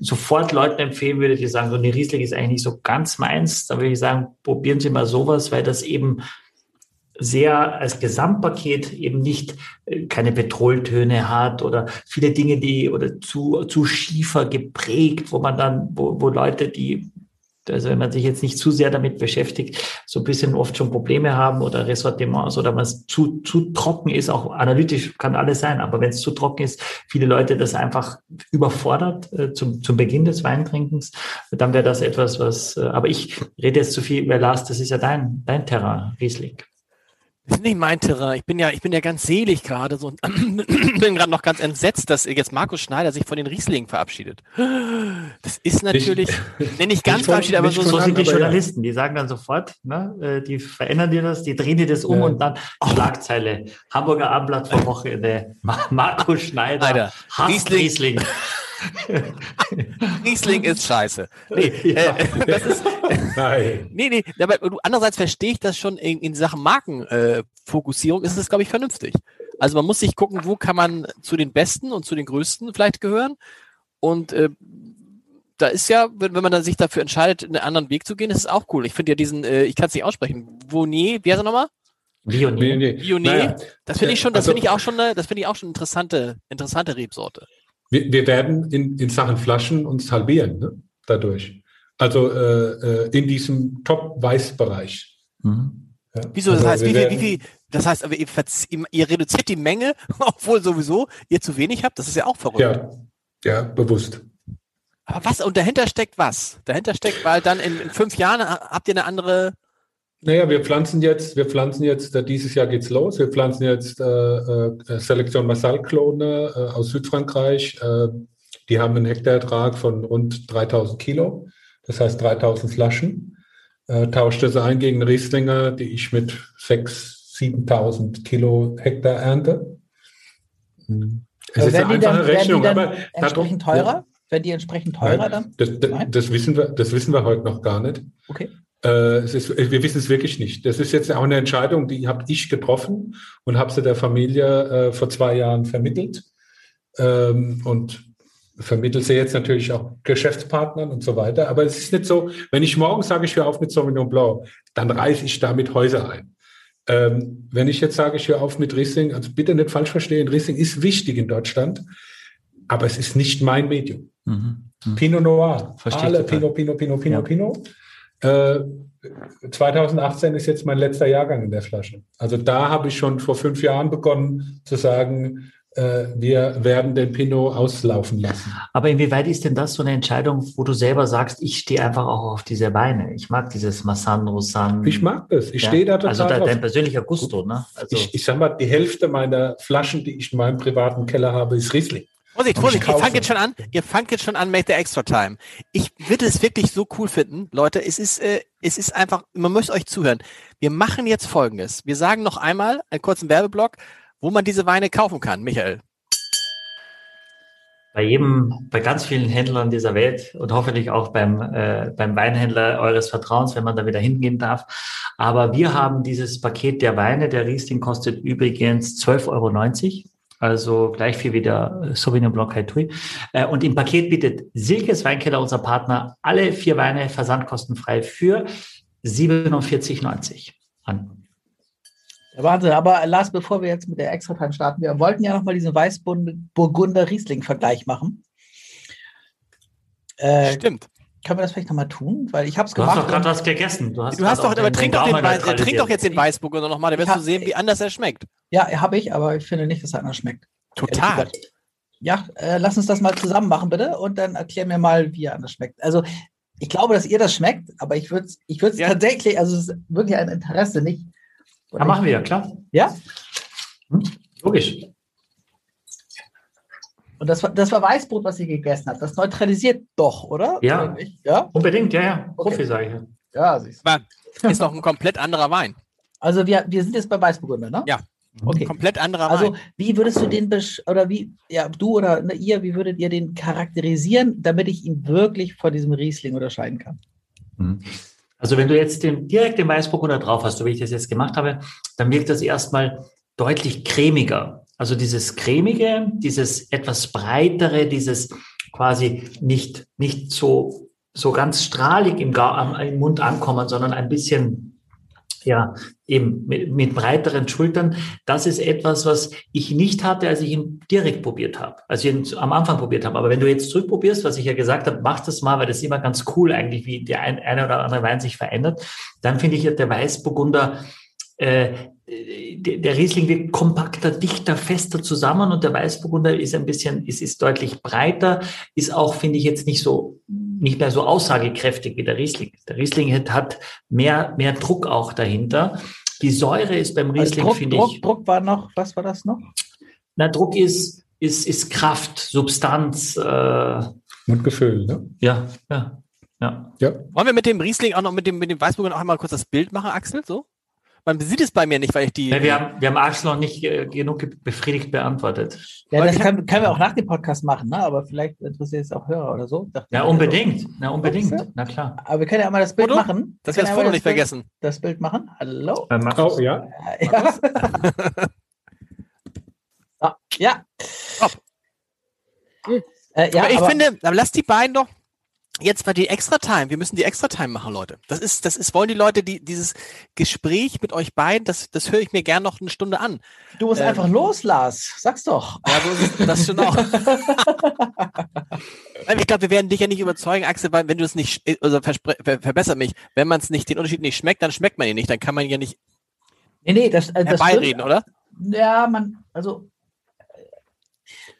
S3: sofort Leuten empfehlen würde, die sagen, so eine Riesling ist eigentlich nicht so ganz meins, da würde ich sagen, probieren Sie mal sowas, weil das eben sehr als Gesamtpaket eben nicht äh, keine Petroltöne hat oder viele Dinge, die oder zu, zu schiefer geprägt, wo man dann, wo, wo Leute, die also wenn man sich jetzt nicht zu sehr damit beschäftigt, so ein bisschen oft schon Probleme haben oder Ressortiments oder was zu, zu trocken ist, auch analytisch kann alles sein, aber wenn es zu trocken ist, viele Leute das einfach überfordert äh, zum, zum Beginn des Weintrinkens, dann wäre das etwas, was, äh, aber ich rede jetzt zu viel über Lars, das ist ja dein, dein Terrain, Riesling.
S2: Das ist nicht mein Terrain. Ich bin ja, ich bin ja ganz selig gerade so und bin gerade noch ganz entsetzt, dass jetzt Markus Schneider sich von den Rieslingen verabschiedet. Das ist natürlich, ich, nenne ich ganz verabschiedet, aber so,
S3: so sind die Journalisten. Ja. Die sagen dann sofort, ne, äh, die verändern dir das, die drehen dir das um ja. und dann oh. Schlagzeile. Hamburger Abendblatt vor Wochenende. Markus Schneider. Alter,
S2: Riesling. Riesling. Riesling ist scheiße. Nee, ja. äh, das ist, Nein. nee, nee, aber andererseits verstehe ich das schon in, in Sachen Markenfokussierung, äh, ist es, glaube ich, vernünftig. Also man muss sich gucken, wo kann man zu den Besten und zu den Größten vielleicht gehören. Und äh, da ist ja, wenn, wenn man dann sich dafür entscheidet, einen anderen Weg zu gehen, ist es auch cool. Ich finde ja diesen, äh, ich kann es nicht aussprechen, Vonier, wie heißt er nochmal? Vionnet. Vionnet. Naja, das finde ich schon, das also, finde ich auch schon, das finde ich auch schon interessante, interessante Rebsorte.
S5: Wir, wir werden in, in Sachen Flaschen uns halbieren ne? dadurch. Also äh, äh in diesem Top-Weiß-Bereich.
S2: Mhm. Ja. Wieso? Das also heißt, wie viel, wie viel, das heißt, aber ihr, ihr, reduziert die Menge, obwohl sowieso ihr zu wenig habt. Das ist ja auch verrückt.
S5: Ja, ja bewusst.
S2: Aber was? Und dahinter steckt was? Dahinter steckt, weil dann in, in fünf Jahren habt ihr eine andere
S5: naja, wir pflanzen jetzt, wir pflanzen jetzt, äh, dieses Jahr geht's los, wir pflanzen jetzt äh, äh, Selektion Massal-Klone äh, aus Südfrankreich. Äh, die haben einen Hektarertrag von rund 3000 Kilo, das heißt 3000 Flaschen. Äh, tauscht das ein gegen Rieslinger, die ich mit 6.000, 7.000 Kilo Hektar ernte.
S4: Mhm. Es ist eine einfache dann, Rechnung, aber entsprechend teurer? Ja. Werden die entsprechend teurer Nein, dann?
S5: Das, das, das, wissen wir, das wissen wir heute noch gar nicht.
S4: Okay.
S5: Äh, ist, wir wissen es wirklich nicht. Das ist jetzt auch eine Entscheidung, die habe ich getroffen und habe sie der Familie äh, vor zwei Jahren vermittelt. Ähm, und vermittelt sie jetzt natürlich auch Geschäftspartnern und so weiter. Aber es ist nicht so, wenn ich morgen sage, ich höre auf mit Sauvignon Blanc, dann reiße ich damit Häuser ein. Ähm, wenn ich jetzt sage, ich höre auf mit Riesling, also bitte nicht falsch verstehen, Riesling ist wichtig in Deutschland, aber es ist nicht mein Medium. Mhm. Mhm. Pinot Noir, Verstehe alle Pinot, Pinot, Pinot, Pinot, ja. Pinot. Äh, 2018 ist jetzt mein letzter Jahrgang in der Flasche. Also da habe ich schon vor fünf Jahren begonnen zu sagen, äh, wir werden den Pinot auslaufen lassen.
S3: Aber inwieweit ist denn das so eine Entscheidung, wo du selber sagst, ich stehe einfach auch auf diese Weine. Ich mag dieses Massan, Roussan.
S5: Ich mag das. Ich ja. stehe da total
S3: Also da, dein persönlicher Gusto, ne?
S5: Also ich, ich sag mal, die Hälfte meiner Flaschen, die ich in meinem privaten Keller habe, ist Riesling.
S2: Vorsicht, Vorsicht, ihr fangt jetzt schon an, ihr fangt jetzt schon an, make the extra time. Ich würde es wirklich so cool finden, Leute, es ist, äh, es ist einfach, man muss euch zuhören. Wir machen jetzt folgendes. Wir sagen noch einmal einen kurzen Werbeblock, wo man diese Weine kaufen kann, Michael.
S3: Bei jedem, bei ganz vielen Händlern dieser Welt und hoffentlich auch beim, äh, beim Weinhändler eures Vertrauens, wenn man da wieder hingehen darf. Aber wir haben dieses Paket der Weine. Der Riesling kostet übrigens 12,90 Euro also gleich viel wie der Sauvignon Blanc Haitui. Äh, und im Paket bietet Silkes Weinkeller, unser Partner, alle vier Weine versandkostenfrei für 47,90 an.
S4: Wahnsinn, aber Lars, bevor wir jetzt mit der Extra-Time starten, wir wollten ja nochmal diesen Weißburgunder-Riesling-Vergleich machen.
S2: Äh, Stimmt.
S4: Können wir das vielleicht nochmal tun? Weil ich habe es
S3: gemacht. Du hast doch gerade was gegessen.
S2: Du hast, du hast doch, aber trink doch, den Weiß, trink doch jetzt den Weißburgunder nochmal, dann wirst du sehen, wie anders er schmeckt.
S4: Ja, habe ich, aber ich finde nicht, dass er anders schmeckt.
S2: Total.
S4: Ja, äh, lass uns das mal zusammen machen, bitte, und dann erklär mir mal, wie er anders schmeckt. Also, ich glaube, dass ihr das schmeckt, aber ich würde es ich ja. tatsächlich, also es ist wirklich ein Interesse, nicht.
S3: Ja, machen wir ja, klar.
S4: Ja?
S3: Hm? Logisch.
S4: Und das war, das war Weißbrot, was ihr gegessen habt. Das neutralisiert doch, oder?
S3: Ja, ja? unbedingt, ja, ja. Okay. Profi, sage ich.
S2: Ja, siehst du. Ist doch ein komplett anderer Wein.
S4: Also wir, wir sind jetzt bei Weißburgunder, ne?
S2: Ja. Okay. Komplett anderer
S4: also, Wein. Also wie würdest du den, oder wie, ja, du oder ne, ihr, wie würdet ihr den charakterisieren, damit ich ihn wirklich von diesem Riesling unterscheiden kann?
S3: Mhm. Also wenn du jetzt den, direkt den Weißburgunder drauf hast, so wie ich das jetzt gemacht habe, dann wirkt das erstmal deutlich cremiger. Also dieses cremige, dieses etwas breitere, dieses quasi nicht, nicht so, so ganz strahlig im, im Mund ankommen, sondern ein bisschen ja, eben mit, mit, breiteren Schultern. Das ist etwas, was ich nicht hatte, als ich ihn direkt probiert habe, als ich ihn am Anfang probiert habe. Aber wenn du jetzt zurückprobierst, was ich ja gesagt habe, mach das mal, weil das ist immer ganz cool eigentlich, wie der ein, eine oder andere Wein sich verändert. Dann finde ich, der Weißburgunder äh, der Riesling wirkt kompakter, dichter, fester zusammen und der Weißburgunder ist ein bisschen, ist, ist deutlich breiter, ist auch, finde ich, jetzt nicht so, nicht mehr so aussagekräftig wie der Riesling. Der Riesling hat mehr, mehr Druck auch dahinter. Die Säure ist beim also Riesling,
S4: also
S3: finde
S4: ich. Druck war noch, was war das noch?
S3: Na, Druck ist, ist, ist Kraft, Substanz. Äh,
S5: und Gefühl, ne?
S3: Ja, ja. Ja.
S2: ja. Wollen wir mit dem Riesling auch noch mit dem, mit dem Weißburgunder noch einmal kurz das Bild machen, Axel? So? Man sieht es bei mir nicht, weil ich die.
S3: Ja, wir, haben, wir haben Axel noch nicht äh, genug befriedigt beantwortet.
S4: Ja, das können, können, wir auch nach dem Podcast machen, ne? aber vielleicht interessiert es auch Hörer oder so.
S3: Ja, unbedingt. So. Na, unbedingt. Na klar.
S4: Aber wir können ja mal das Bild
S2: Foto?
S4: machen.
S2: Das wir das Foto nicht vergessen.
S4: Das Bild machen. Hallo.
S5: Äh, oh, ja.
S4: Ja. ah, ja.
S2: Äh, ja, aber ich aber, finde, aber lass die beiden doch jetzt war die Extra Time. Wir müssen die Extra Time machen, Leute. Das ist, das ist, wollen die Leute, die dieses Gespräch mit euch beiden, das, das höre ich mir gern noch eine Stunde an.
S4: Du musst ähm, einfach los, Lars. Sag's doch.
S2: Ja, so ist das schon auch. ich glaube, wir werden dich ja nicht überzeugen, Axel, weil wenn du es nicht, also ver, verbessert mich, wenn man es nicht, den Unterschied nicht schmeckt, dann schmeckt man ihn nicht. Dann kann man ja nicht
S4: nee, nee, das, also
S2: das oder?
S4: Ja, man, also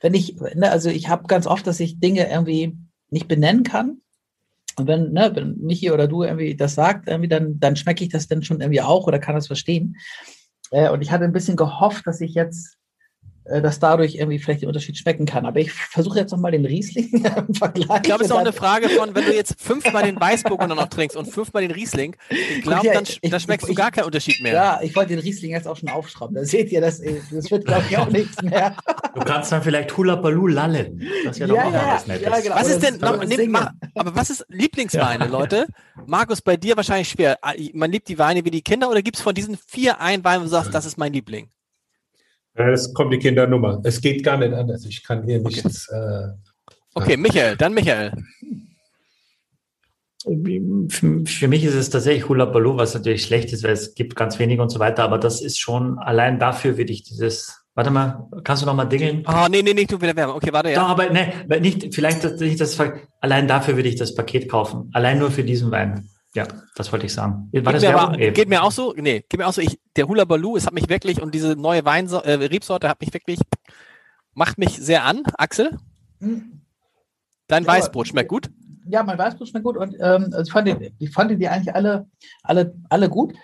S4: wenn ich, ne, also ich habe ganz oft, dass ich Dinge irgendwie nicht benennen kann und wenn, ne, wenn Michi oder du irgendwie das sagt, irgendwie, dann, dann schmecke ich das dann schon irgendwie auch oder kann das verstehen. Äh, und ich hatte ein bisschen gehofft, dass ich jetzt dass dadurch irgendwie vielleicht der Unterschied schmecken kann. Aber ich versuche jetzt nochmal den Riesling im
S2: Vergleich. Ich glaube, es ist auch eine Frage von, wenn du jetzt fünfmal den Weißburgunder noch trinkst und fünfmal den Riesling, ich glaube, ja, dann, dann schmeckst ich, du gar keinen Unterschied mehr.
S4: Ja, ich wollte den Riesling jetzt auch schon aufschrauben. Da seht ihr, das, das wird, glaube ich, auch nichts mehr.
S3: Du kannst dann vielleicht Hula Baloo lallen.
S2: Das wäre doch auch ja, was Nettes. Ja, genau. Was ist denn, noch, nimm, mach, aber was ist Lieblingsweine, Leute? Markus, bei dir wahrscheinlich schwer. Ah, man liebt die Weine wie die Kinder oder gibt es von diesen vier ein Wein, wo du sagst, das ist mein Liebling?
S5: Es kommt die Kindernummer. Es geht gar nicht anders. Ich kann hier nichts.
S2: Okay, äh, okay Michael, dann Michael.
S3: Für mich ist es tatsächlich Hula Baloo, was natürlich schlecht ist, weil es gibt ganz wenig und so weiter, aber das ist schon, allein dafür würde ich dieses, warte mal, kannst du noch mal dingeln?
S2: Oh, nee, nee, nee, du wieder wärmer. Okay, warte, ja.
S3: Doch, aber nee, nicht, vielleicht nicht das, allein dafür würde ich das Paket kaufen. Allein nur für diesen Wein. Ja, das wollte ich sagen.
S2: War geht, mir aber, geht mir auch so, nee, geht mir auch so, ich, der Hula Baloo, es hat mich wirklich, und diese neue Wein, äh, Rebsorte hat mich wirklich, macht mich sehr an. Axel? Hm. Dein ja, Weißbrot schmeckt gut?
S4: Ja, mein Weißbrot schmeckt gut und ähm, also ich, fand die, ich fand die eigentlich alle, alle, alle gut.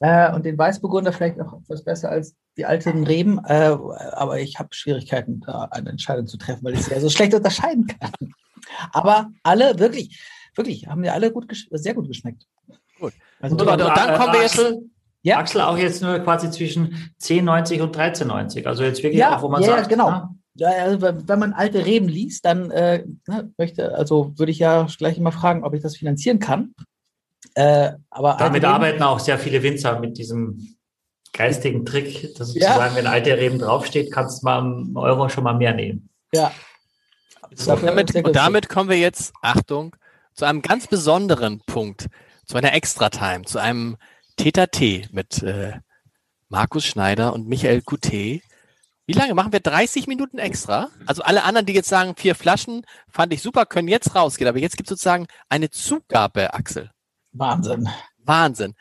S4: Äh, und den Weißburgunder vielleicht auch etwas besser als die alten Reben. Äh, aber ich habe Schwierigkeiten, da eine Entscheidung zu treffen, weil ich sie ja so schlecht unterscheiden kann. Aber alle, wirklich, wirklich, haben mir alle gut sehr gut geschmeckt.
S3: Gut. Also, und, und, dann kommen wir jetzt. Ja. Axel auch jetzt nur quasi zwischen 10,90 und 13,90. Also jetzt wirklich
S4: ja,
S3: auch, wo man
S4: ja,
S3: sagt.
S4: genau. Ah, ja, also wenn man alte Reben liest, dann äh, ne, möchte, also würde ich ja gleich immer fragen, ob ich das finanzieren kann.
S3: Äh, aber Damit Reben, arbeiten auch sehr viele Winzer mit diesem geistigen Trick, dass sozusagen, ja. wenn alte Reben draufsteht, kannst du mal einen Euro schon mal mehr nehmen.
S4: Ja.
S2: So, damit, und damit kommen wir jetzt, Achtung, zu einem ganz besonderen Punkt, zu einer Extra-Time, zu einem Teta-T mit äh, Markus Schneider und Michael Coutet. Wie lange machen wir 30 Minuten extra? Also alle anderen, die jetzt sagen, vier Flaschen fand ich super, können jetzt rausgehen. Aber jetzt gibt es sozusagen eine Zugabe, Axel.
S4: Wahnsinn.
S2: Wahnsinn.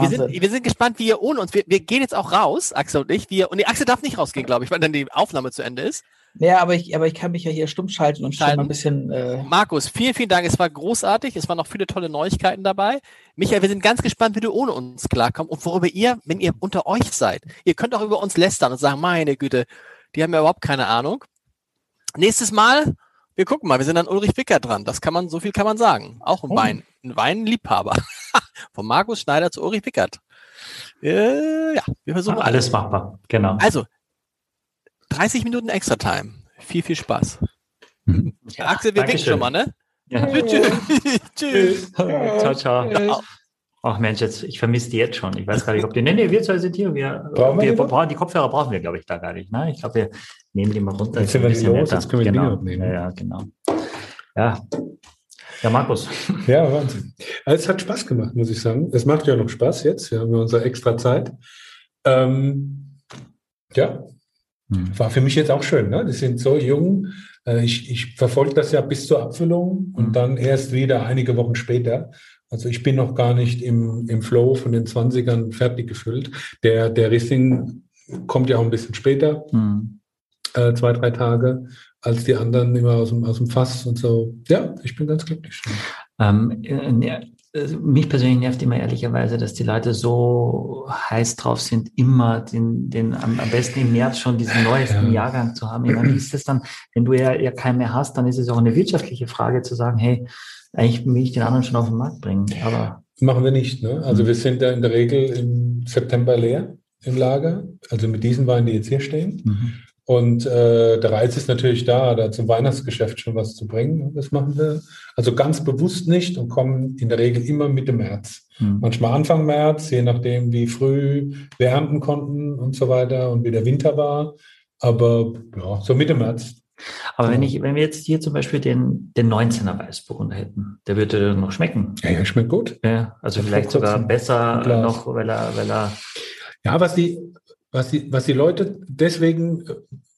S2: Wir sind, wir sind gespannt, wie ihr ohne uns, wir, wir gehen jetzt auch raus, Axel und ich. Wir, und die Axel darf nicht rausgehen, glaube ich, weil dann die Aufnahme zu Ende ist.
S4: Ja, aber ich, aber ich kann mich ja hier stumm schalten und schalten. ein bisschen. Äh
S2: Markus, vielen, vielen Dank. Es war großartig. Es waren noch viele tolle Neuigkeiten dabei. Michael, wir sind ganz gespannt, wie du ohne uns klarkommst und worüber ihr, wenn ihr unter euch seid. Ihr könnt auch über uns lästern und sagen, meine Güte, die haben ja überhaupt keine Ahnung. Nächstes Mal, wir gucken mal, wir sind an Ulrich Wicker dran. Das kann man, so viel kann man sagen. Auch ein oh. Wein, ein Weinliebhaber. Von Markus Schneider zu Ulrich Wickert. Äh, ja, wir versuchen
S3: alles machbar. Genau.
S2: Also, 30 Minuten extra Time. Viel, viel Spaß. Ja, Axel, wir winken schon mal, ne?
S3: Ja. Tschüss. Tschüss. Ciao, ciao. Ach Mensch, jetzt, ich vermisse die jetzt schon. Ich weiß gar nicht, ob die. Nee, nee, wir zwei sind hier. Wir, brauchen wir, wir brauchen, die Kopfhörer brauchen wir, glaube ich, da gar nicht. Ne? Ich glaube, wir nehmen die mal runter.
S5: Jetzt sind wir die los, jetzt können wir
S3: genau.
S5: die abnehmen.
S3: Ja, ja, genau. Ja. Ja, Markus.
S5: Ja, Wahnsinn. Also, es hat Spaß gemacht, muss ich sagen. Es macht ja noch Spaß jetzt. Wir haben ja unsere extra Zeit. Ähm, ja. War für mich jetzt auch schön. Ne? Die sind so jung. Äh, ich, ich verfolge das ja bis zur Abfüllung und hm. dann erst wieder einige Wochen später. Also ich bin noch gar nicht im, im Flow von den 20ern fertig gefüllt. Der, der Riesling kommt ja auch ein bisschen später, hm. äh, zwei, drei Tage, als die anderen immer aus dem, aus dem Fass und so. Ja, ich bin ganz glücklich.
S3: Ähm, mich persönlich nervt immer ehrlicherweise, dass die Leute so heiß drauf sind, immer den, den am, am besten im März schon diesen neuesten ja. Jahrgang zu haben. Ich meine, ist das dann, wenn du ja, ja keinen mehr hast, dann ist es auch eine wirtschaftliche Frage zu sagen, hey, eigentlich will ich den anderen schon auf den Markt bringen. Aber
S5: machen wir nicht. Ne? Also wir sind ja in der Regel im September leer im Lager, also mit diesen Weinen, die jetzt hier stehen. Mhm. Und äh, der Reiz ist natürlich da, da zum Weihnachtsgeschäft schon was zu bringen. Das machen wir also ganz bewusst nicht und kommen in der Regel immer Mitte März. Mhm. Manchmal Anfang März, je nachdem, wie früh wir ernten konnten und so weiter und wie der Winter war. Aber ja, so Mitte März.
S3: Aber wenn ich, wenn wir jetzt hier zum Beispiel den, den 19er Weißburgunder hätten, der würde noch schmecken.
S5: Ja, ja schmeckt gut.
S3: Ja, also das vielleicht sogar besser noch, weil er, weil er.
S5: Ja, was die, was die, was die Leute deswegen,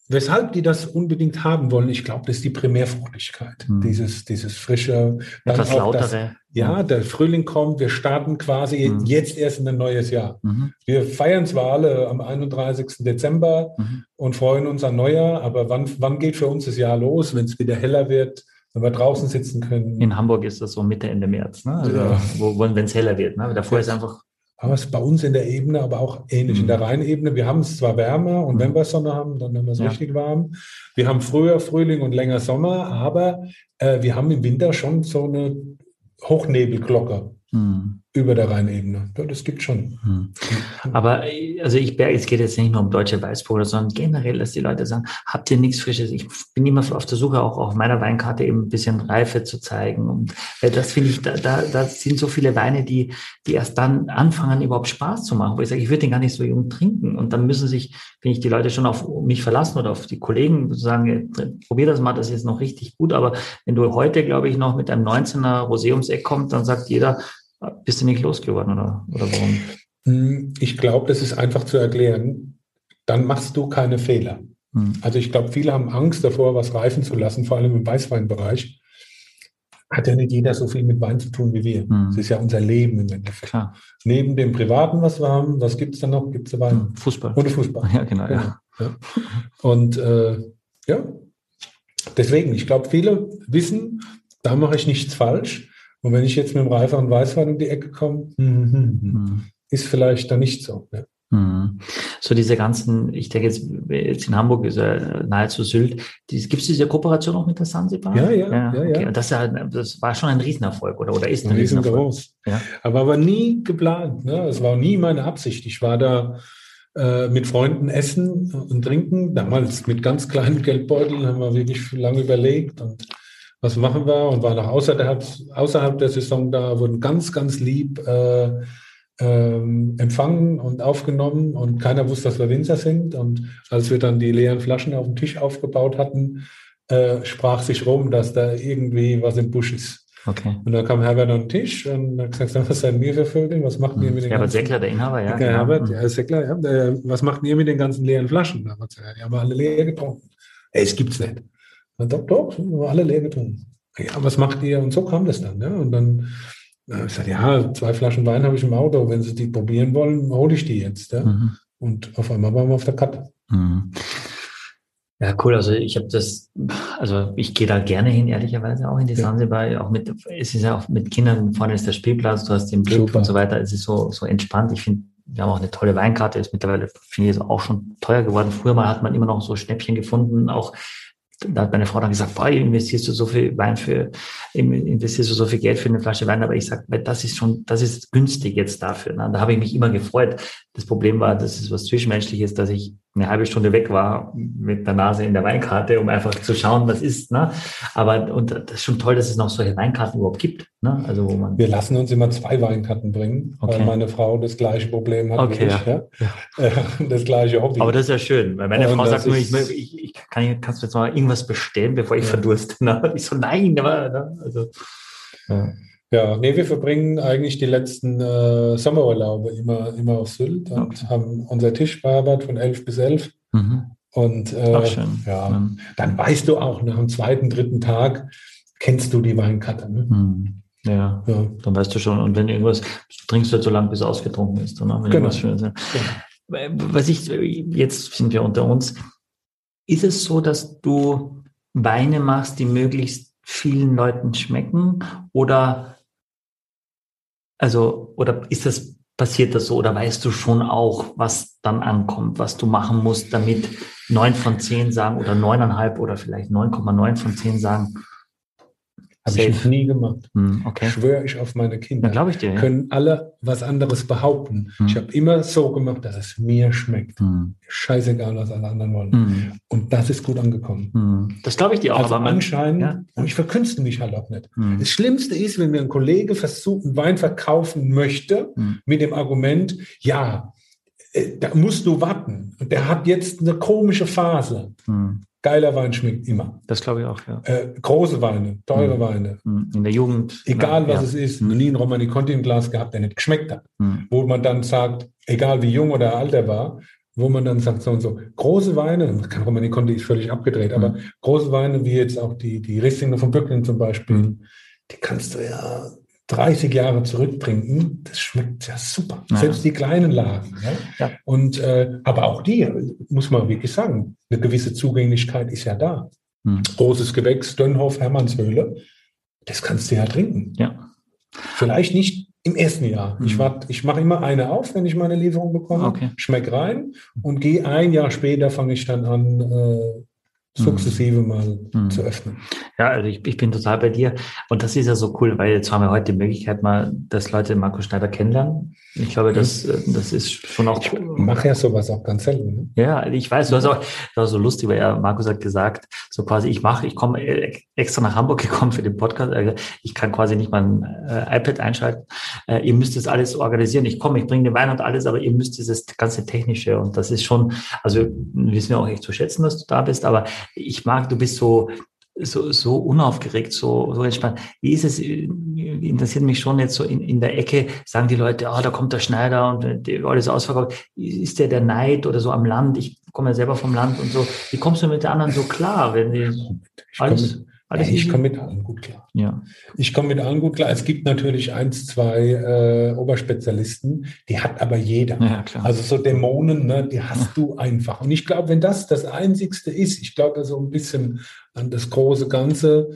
S5: weshalb die das unbedingt haben wollen, ich glaube, das ist die Primärfruchtigkeit. Mhm. Dieses, dieses frische,
S3: etwas lautere. Das,
S5: ja, der Frühling kommt, wir starten quasi mhm. jetzt erst in ein neues Jahr. Mhm. Wir feiern zwar alle am 31. Dezember mhm. und freuen uns an Neujahr, aber wann, wann geht für uns das Jahr los, wenn es wieder heller wird? wenn wir draußen sitzen können.
S3: In Hamburg ist das so Mitte, Ende März, ne? also, ja. wenn es heller wird. Ne? Davor ist einfach
S5: aber es ist bei uns in der Ebene aber auch ähnlich. Mhm. In der Rheinebene, wir haben es zwar wärmer und mhm. wenn wir Sonne haben, dann haben wir es ja. richtig warm. Wir haben früher Frühling und länger Sommer, aber äh, wir haben im Winter schon so eine Hochnebelglocke mhm. Über der Rheinebene. Das gibt schon. Hm.
S3: Aber also ich es geht jetzt nicht nur um deutsche Weißbrot, sondern generell, dass die Leute sagen, habt ihr nichts Frisches? Ich bin immer auf der Suche, auch auf meiner Weinkarte eben ein bisschen Reife zu zeigen. Und weil das finde ich, da, da, da sind so viele Weine, die, die erst dann anfangen, überhaupt Spaß zu machen, wo ich sage, ich würde den gar nicht so jung trinken. Und dann müssen sich, finde ich, die Leute schon auf mich verlassen oder auf die Kollegen sagen, probier das mal, das ist noch richtig gut. Aber wenn du heute, glaube ich, noch mit einem 19er Rosé ums kommst, dann sagt jeder, bist du nicht losgeworden oder, oder warum?
S5: Hm, ich glaube, das ist einfach zu erklären. Dann machst du keine Fehler. Hm. Also ich glaube, viele haben Angst davor, was reifen zu lassen, vor allem im Weißweinbereich. Hat ja nicht jeder so viel mit Wein zu tun wie wir. Hm. Das ist ja unser Leben im Endeffekt. Klar. Neben dem Privaten, was wir haben, was gibt es da noch? Gibt es Wein? Hm,
S3: Fußball.
S5: Ohne Fußball.
S3: Ja, genau. genau. Ja.
S5: Ja. Und äh, ja, deswegen, ich glaube, viele wissen, da mache ich nichts falsch. Und wenn ich jetzt mit dem Reifer und Weißwein um die Ecke komme, hm, hm, hm, ist vielleicht dann nicht so. Ja.
S3: So diese ganzen, ich denke jetzt, jetzt in Hamburg ist er nahezu Sylt, gibt es diese Kooperation auch mit der Sansibar?
S5: Ja, ja, ja.
S3: okay. ja. Das, das, war schon ein Riesenerfolg oder, oder ist ein,
S5: ein Riesenerfolg. Ja. Aber war nie geplant. Ne? Es war nie meine Absicht. Ich war da äh, mit Freunden essen und trinken, damals mit ganz kleinen Geldbeuteln, haben wir wirklich lange überlegt und was machen wir und waren auch außerhalb, außerhalb der Saison da, wurden ganz, ganz lieb äh, ähm, empfangen und aufgenommen und keiner wusste, dass wir Winzer sind. Und als wir dann die leeren Flaschen auf dem Tisch aufgebaut hatten, äh, sprach sich rum, dass da irgendwie was im Busch ist.
S3: Okay.
S5: Und dann kam Herbert an den Tisch und hat gesagt, was seid ihr für Vögel? Was macht ihr mit den
S3: Herbert Seckler, der Inhaber, ja.
S5: Genau. Herbert, ja, Seckler, ja. Was macht ihr mit den ganzen leeren Flaschen? Da hat gesagt, die haben wir alle leer getrunken. Ey, es gibt's nicht. Und doch, doch, wir alle leer getrunken. Ja, was macht ihr? Und so kam das dann. Ja. Und dann ich gesagt, ja, zwei Flaschen Wein habe ich im Auto. Wenn Sie die probieren wollen, hole ich die jetzt. Ja? Mhm. Und auf einmal waren wir auf der Karte. Mhm.
S3: Ja, cool. Also ich habe das, also ich gehe da gerne hin, ehrlicherweise auch in die ja. Sansibar. Auch mit, es ist ja auch mit Kindern, vorne ist der Spielplatz, du hast den Blick Super. und so weiter. Es ist so, so entspannt. Ich finde, wir haben auch eine tolle Weinkarte. Ist mittlerweile, finde ich, auch schon teuer geworden. Früher mal hat man immer noch so Schnäppchen gefunden, auch da hat meine Frau dann gesagt, boah, investierst du so viel Wein für, investierst du so viel Geld für eine Flasche Wein, aber ich sage, das ist schon, das ist günstig jetzt dafür. Ne? Da habe ich mich immer gefreut. Das Problem war, das ist was Zwischenmenschliches, dass ich eine halbe Stunde weg war mit der Nase in der Weinkarte, um einfach zu schauen, was ist. Ne? Aber und das ist schon toll, dass es noch solche Weinkarten überhaupt gibt. Ne? Also wo man
S5: wir lassen uns immer zwei Weinkarten bringen, okay. weil meine Frau das gleiche Problem hat
S3: okay, wie ich. Ja. Ja.
S5: Das gleiche Hobby.
S3: Aber das ist ja schön, weil meine und Frau sagt nur, ich, ich, ich kann, kannst du jetzt mal irgendwas bestellen, bevor ich ja. verdurste. Ne? Ich so, nein, aber, ne? also,
S5: ja. Ja, nee, wir verbringen eigentlich die letzten äh, Sommerurlaube immer, immer auf Sylt und okay. haben unser Tisch bearbeitet von 11 bis 11. Mhm. Und äh, ja, mhm. dann weißt du auch nach dem zweiten, dritten Tag, kennst du die Weinkarte. Ne?
S3: Mhm. Ja, ja, dann weißt du schon. Und wenn irgendwas, trinkst du halt so lange, bis es ausgetrunken ist. Dann, wenn genau. Schönes, ja. genau. Was ich, jetzt sind wir unter uns. Ist es so, dass du Weine machst, die möglichst vielen Leuten schmecken? Oder also, oder ist das, passiert das so? Oder weißt du schon auch, was dann ankommt, was du machen musst, damit neun von zehn sagen oder neuneinhalb oder vielleicht 9,9 von zehn sagen,
S5: habe ich nie gemacht.
S3: Hm, okay.
S5: Schwöre ich auf meine Kinder.
S3: glaube ich dir.
S5: Ja. Können alle was anderes behaupten. Hm. Ich habe immer so gemacht, dass es mir schmeckt. Hm. Scheißegal, was alle anderen wollen. Hm. Und das ist gut angekommen.
S3: Hm. Das glaube ich dir auch.
S5: Also aber anscheinend, ja. und ich verkünste mich halt auch nicht. Hm. Das Schlimmste ist, wenn mir ein Kollege versucht, einen Wein verkaufen möchte, mit dem Argument, ja, äh, da musst du warten. Und der hat jetzt eine komische Phase. Geiler Wein schmeckt immer.
S3: Das glaube ich auch, ja.
S5: Äh, große Weine, teure mhm. Weine.
S3: Mhm. In der Jugend.
S5: Egal was ja. es ist. Mhm. Nie einen Romani Conti im Glas gehabt, der nicht geschmeckt hat. Mhm. Wo man dann sagt, egal wie jung oder alt er war, wo man dann sagt so und so, große Weine, kein Romani Conti ist völlig abgedreht, aber mhm. große Weine, wie jetzt auch die, die Rieslinge von Böcklin zum Beispiel, mhm. die kannst du ja 30 Jahre zurücktrinken, das schmeckt ja super. Ja. Selbst die kleinen Lagen. Ja? ja. Und äh, aber auch die, muss man wirklich sagen, eine gewisse Zugänglichkeit ist ja da. Hm. Großes Gewächs, Dönhoff, Hermannshöhle, das kannst du ja trinken.
S3: Ja.
S5: Vielleicht nicht im ersten Jahr. Hm. Ich, ich mache immer eine auf, wenn ich meine Lieferung bekomme,
S3: okay.
S5: schmeck rein und gehe ein Jahr später, fange ich dann an, äh, sukzessive mal mhm. zu öffnen.
S3: Ja, also ich, ich bin total bei dir. Und das ist ja so cool, weil jetzt haben wir heute die Möglichkeit mal, dass Leute Markus Schneider kennenlernen. Ich glaube, das, mhm. das ist schon auch.
S5: Ich mache ja sowas auch ganz selten. Ne?
S3: Ja, ich weiß, du hast auch, das war so lustig, weil er, Markus hat gesagt, so quasi, ich mache, ich komme extra nach Hamburg gekommen für den Podcast. Ich kann quasi nicht mein äh, iPad einschalten. Äh, ihr müsst das alles organisieren. Ich komme, ich bringe den Wein und alles, aber ihr müsst dieses ganze Technische. Und das ist schon, also wissen wir auch echt zu schätzen, dass du da bist, aber ich mag, du bist so, so, so unaufgeregt, so, so entspannt. Wie ist es, interessiert mich schon jetzt so in, in der Ecke, sagen die Leute, ah, oh, da kommt der Schneider und der, alles ausverkauft. Ist der der Neid oder so am Land? Ich komme ja selber vom Land und so. Wie kommst du mit den anderen so klar, wenn die
S5: alles... Alles ich komme mit allen gut klar.
S3: Ja.
S5: Ich komme mit allen gut klar. Es gibt natürlich eins, zwei äh, Oberspezialisten, die hat aber jeder.
S3: Ja, klar.
S5: Also so Dämonen, ne, die hast ja. du einfach. Und ich glaube, wenn das das Einzigste ist, ich glaube so ein bisschen an das große Ganze,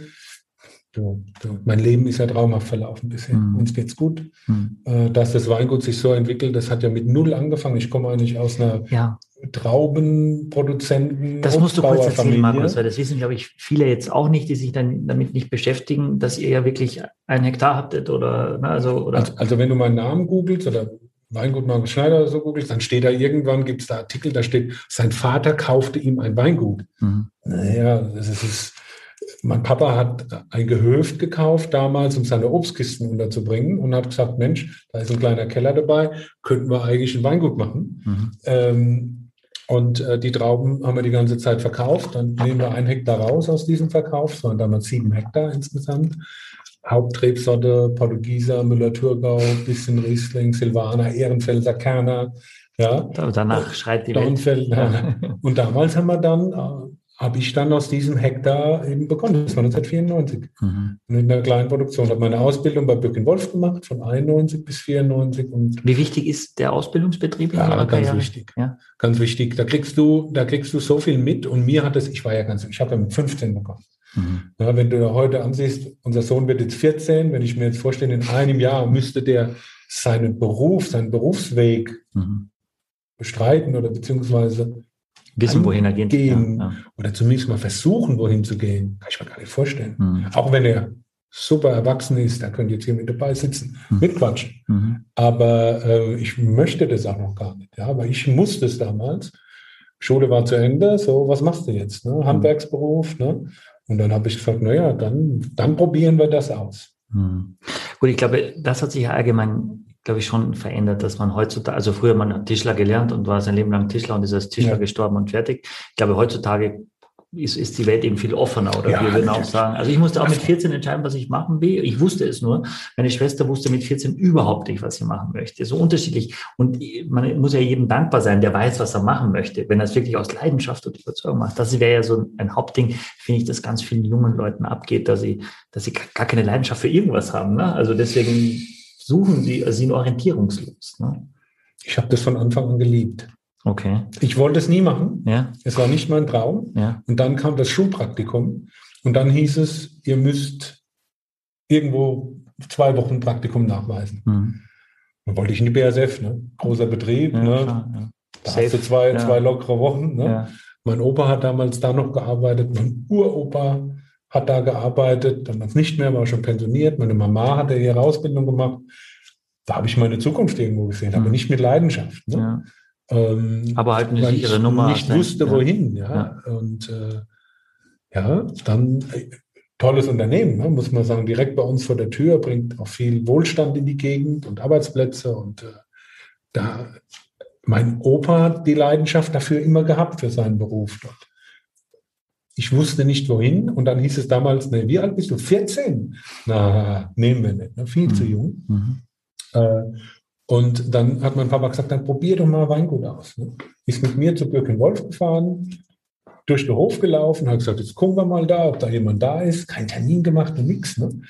S5: Du, du, mein Leben ist ja traumhaft verlaufen bisher. Mhm. Uns geht's gut. Mhm. Äh, dass das Weingut sich so entwickelt, das hat ja mit null angefangen. Ich komme eigentlich aus einer ja. Traubenproduzenten.
S3: Das musst du kurz erzählen, Markus, weil das wissen, glaube ich, viele jetzt auch nicht, die sich dann damit nicht beschäftigen, dass ihr ja wirklich ein Hektar habtet oder, ne, also, oder.
S5: Also, also, wenn du meinen Namen googelst oder Weingut Markus Schneider oder so googelst, dann steht da irgendwann, gibt es da Artikel, da steht, sein Vater kaufte ihm ein Weingut. Mhm. Naja, das ist, mein Papa hat ein Gehöft gekauft damals, um seine Obstkisten unterzubringen und hat gesagt, Mensch, da ist ein kleiner Keller dabei, könnten wir eigentlich ein Weingut machen. Mhm. Ähm, und äh, die Trauben haben wir die ganze Zeit verkauft. Dann nehmen wir ein Hektar raus aus diesem Verkauf. Es waren damals sieben Hektar insgesamt. Hauptrebsorte Portugieser, Müller-Thurgau, bisschen Riesling, Silvaner, Ehrenfelser, Kerner. Ja.
S3: Danach schreit die
S5: Welt. Und damals haben wir dann äh, habe ich dann aus diesem Hektar eben begonnen. Das war 1994. Mhm. In der kleinen Produktion. Ich habe meine Ausbildung bei Böck Wolf gemacht, von 91 bis 94. Und
S3: Wie wichtig ist der Ausbildungsbetrieb?
S5: Ja, ganz Karriere? wichtig. Ja? Ganz wichtig. Da kriegst du, da kriegst du so viel mit. Und mir hat es, ich war ja ganz, ich habe ja mit 15 begonnen. Mhm. Ja, wenn du heute ansiehst, unser Sohn wird jetzt 14. Wenn ich mir jetzt vorstelle, in einem Jahr müsste der seinen Beruf, seinen Berufsweg mhm. bestreiten oder beziehungsweise
S3: wissen, wohin er.
S5: Gehen, ja, ja. Oder zumindest mal versuchen, wohin zu gehen. Kann ich mir gar nicht vorstellen. Mhm. Auch wenn er super erwachsen ist, da könnt ihr jetzt hier mit dabei sitzen, mhm. mitquatschen. Mhm. Aber äh, ich möchte das auch noch gar nicht. Ja, aber ich musste es damals. Schule war zu Ende, so, was machst du jetzt? Ne? Handwerksberuf, ne? Und dann habe ich gesagt, naja, dann, dann probieren wir das aus.
S3: Mhm. Gut, ich glaube, das hat sich ja allgemein glaube ich, schon verändert, dass man heutzutage, also früher man hat Tischler gelernt und war sein Leben lang Tischler und ist als Tischler ja. gestorben und fertig. Ich glaube, heutzutage ist, ist die Welt eben viel offener, oder ja, wir würden auch sagen. Also ich musste auch mit 14 entscheiden, was ich machen will. Ich wusste es nur. Meine Schwester wusste mit 14 überhaupt nicht, was sie machen möchte. So unterschiedlich. Und man muss ja jedem dankbar sein, der weiß, was er machen möchte, wenn er es wirklich aus Leidenschaft und Überzeugung macht. Das wäre ja so ein Hauptding, finde ich, das ganz vielen jungen Leuten abgeht, dass sie, dass sie gar keine Leidenschaft für irgendwas haben. Ne? Also deswegen suchen sie, also sind orientierungslos. Ne?
S5: Ich habe das von Anfang an geliebt.
S3: Okay.
S5: Ich wollte es nie machen.
S3: Ja.
S5: Es war nicht mein Traum.
S3: Ja.
S5: Und dann kam das Schulpraktikum. Und dann hieß es, ihr müsst irgendwo zwei Wochen Praktikum nachweisen. Mhm. Dann wollte ich in die BASF, ne? großer Betrieb. Ja, ne? Klar, ja. Da Safe. hast du zwei, zwei lockere Wochen. Ne? Mein Opa hat damals da noch gearbeitet, mein Uropa hat da gearbeitet, damals nicht mehr, war schon pensioniert. Meine Mama hatte ihre Ausbildung gemacht. Da habe ich meine Zukunft irgendwo gesehen, aber mhm. nicht mit Leidenschaft. Ne? Ja.
S3: Ähm, aber halt eine sichere Nummer.
S5: Nicht wusste, ja. wohin. Ja. ja. Und äh, ja, dann äh, tolles Unternehmen, ne? muss man sagen, direkt bei uns vor der Tür, bringt auch viel Wohlstand in die Gegend und Arbeitsplätze. Und äh, da mein Opa hat die Leidenschaft dafür immer gehabt, für seinen Beruf dort. Ich wusste nicht wohin und dann hieß es damals, ne, wie alt bist du? 14? Na, nehmen wir nicht, ne? viel mhm. zu jung. Mhm. Äh, und dann hat mein Papa gesagt, dann probier doch mal Weingut aus. Ne? Ist mit mir zu Birkenwolf gefahren, durch den Hof gelaufen, hat gesagt, jetzt gucken wir mal da, ob da jemand da ist. Kein Termin gemacht und nichts. Ne?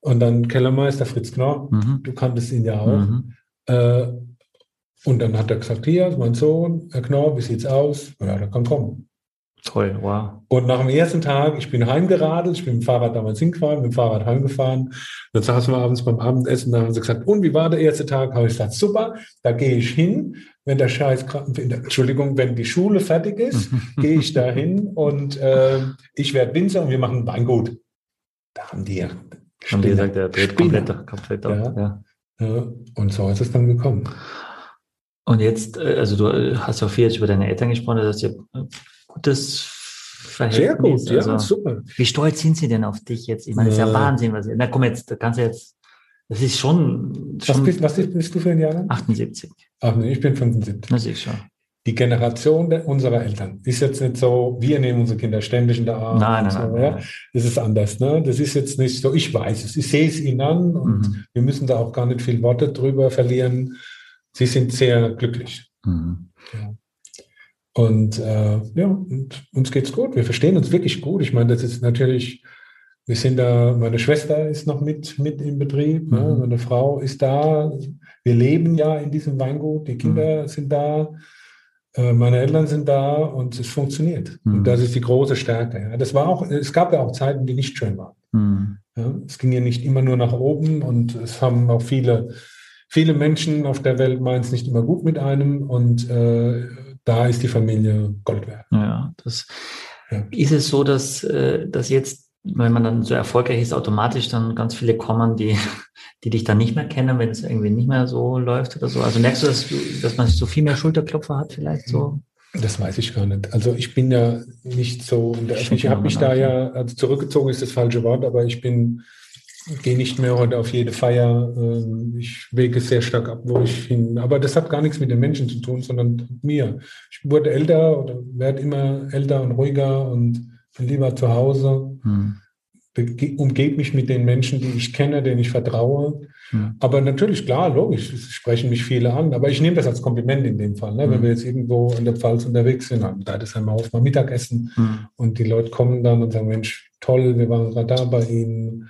S5: Und dann Kellermeister Fritz Knorr, mhm. du kanntest ihn ja auch. Mhm. Äh, und dann hat er gesagt, hier, mein Sohn, Herr Knorr, wie sieht's aus? Ja, der kann kommen.
S3: Toll, wow.
S5: Und nach dem ersten Tag, ich bin heimgeradelt, ich bin mit dem Fahrrad damals hingefahren, mit dem Fahrrad heimgefahren. Dann saßen wir abends beim Abendessen, da haben sie gesagt, und wie war der erste Tag? Habe ich gesagt, super, da gehe ich hin. Wenn der Scheiß, Entschuldigung, wenn die Schule fertig ist, gehe ich da hin und äh, ich werde Winzer und wir machen Weingut. Da haben die ja.
S3: Haben die gesagt, der dreht komplett, komplett auf.
S5: Ja. Ja. Und so ist es dann gekommen.
S3: Und jetzt, äh, also du hast ja viel jetzt über deine Eltern gesprochen, das ist ja gutes Verhältnis.
S5: Sehr gut, ja,
S3: also,
S5: super.
S3: Wie stolz sind sie denn auf dich jetzt? Ich meine, das ist ja Wahnsinn. Was, na komm, jetzt, da kannst du jetzt, das ist schon.
S5: schon was, bist, was bist du für ein Jahr?
S3: 78.
S5: Ach nee, ich bin 75.
S3: Das ist schon.
S5: Die Generation unserer Eltern ist jetzt nicht so, wir nehmen unsere Kinder ständig in der Arm.
S3: Nein, nein,
S5: so,
S3: nein,
S5: ja.
S3: nein.
S5: Das ist anders. Ne? Das ist jetzt nicht so, ich weiß es, ich sehe es ihnen an und
S3: Mhm.
S5: wir müssen da auch gar nicht viel Worte drüber verlieren. Sie sind sehr glücklich.
S3: Mhm.
S5: Und äh, ja, und uns geht's gut. Wir verstehen uns wirklich gut. Ich meine, das ist natürlich, wir sind da, meine Schwester ist noch mit, mit im Betrieb, ne?
S3: Mhm.
S5: meine Frau ist da. Wir leben ja in diesem Weingut, die Kinder sind da, äh, meine Eltern sind da und es funktioniert.
S3: Mhm.
S5: Und das ist die große Stärke. Ja. Das war auch, es gab ja auch Zeiten, die nicht schön waren.
S3: Mhm.
S5: Ja. Es ging ja nicht immer nur nach oben und es haben auch viele, viele Menschen auf der Welt meinen es nicht immer gut mit einem und äh, da ist die Familie Gold wert.
S3: Ja, das
S5: Ja.
S3: ist es so, dass, äh, dass jetzt, wenn man dann so erfolgreich ist, automatisch dann ganz viele kommen, die, die dich dann nicht mehr kennen, wenn es irgendwie nicht mehr so läuft oder so. Also merkst du, dass, du, dass man so viel mehr Schulterklopfer hat vielleicht so?
S5: Das weiß ich gar nicht. Also ich bin ja nicht so, ich habe mich da ja, also zurückgezogen ist das falsche Wort, aber ich bin, gehe nicht mehr heute auf jede Feier. Ähm, Ich wege sehr stark ab, wo ich hin. Aber das hat gar nichts mit den Menschen zu tun, sondern mit mir. Ich wurde älter oder werde immer älter und ruhiger und bin lieber zu Hause.
S3: Hm.
S5: umgebe mich mit den Menschen, die ich kenne, denen ich vertraue.
S3: Hm.
S5: Aber natürlich, klar, logisch, es sprechen mich viele an. Aber ich nehme das als Kompliment in dem Fall. Ne? Wenn
S3: Mhm.
S5: wir jetzt irgendwo in der Pfalz unterwegs sind, dann da ist einmal auf mal Mittagessen
S3: Hm.
S5: und die Leute kommen dann und sagen, Mensch, toll, wir waren gerade da bei Ihnen.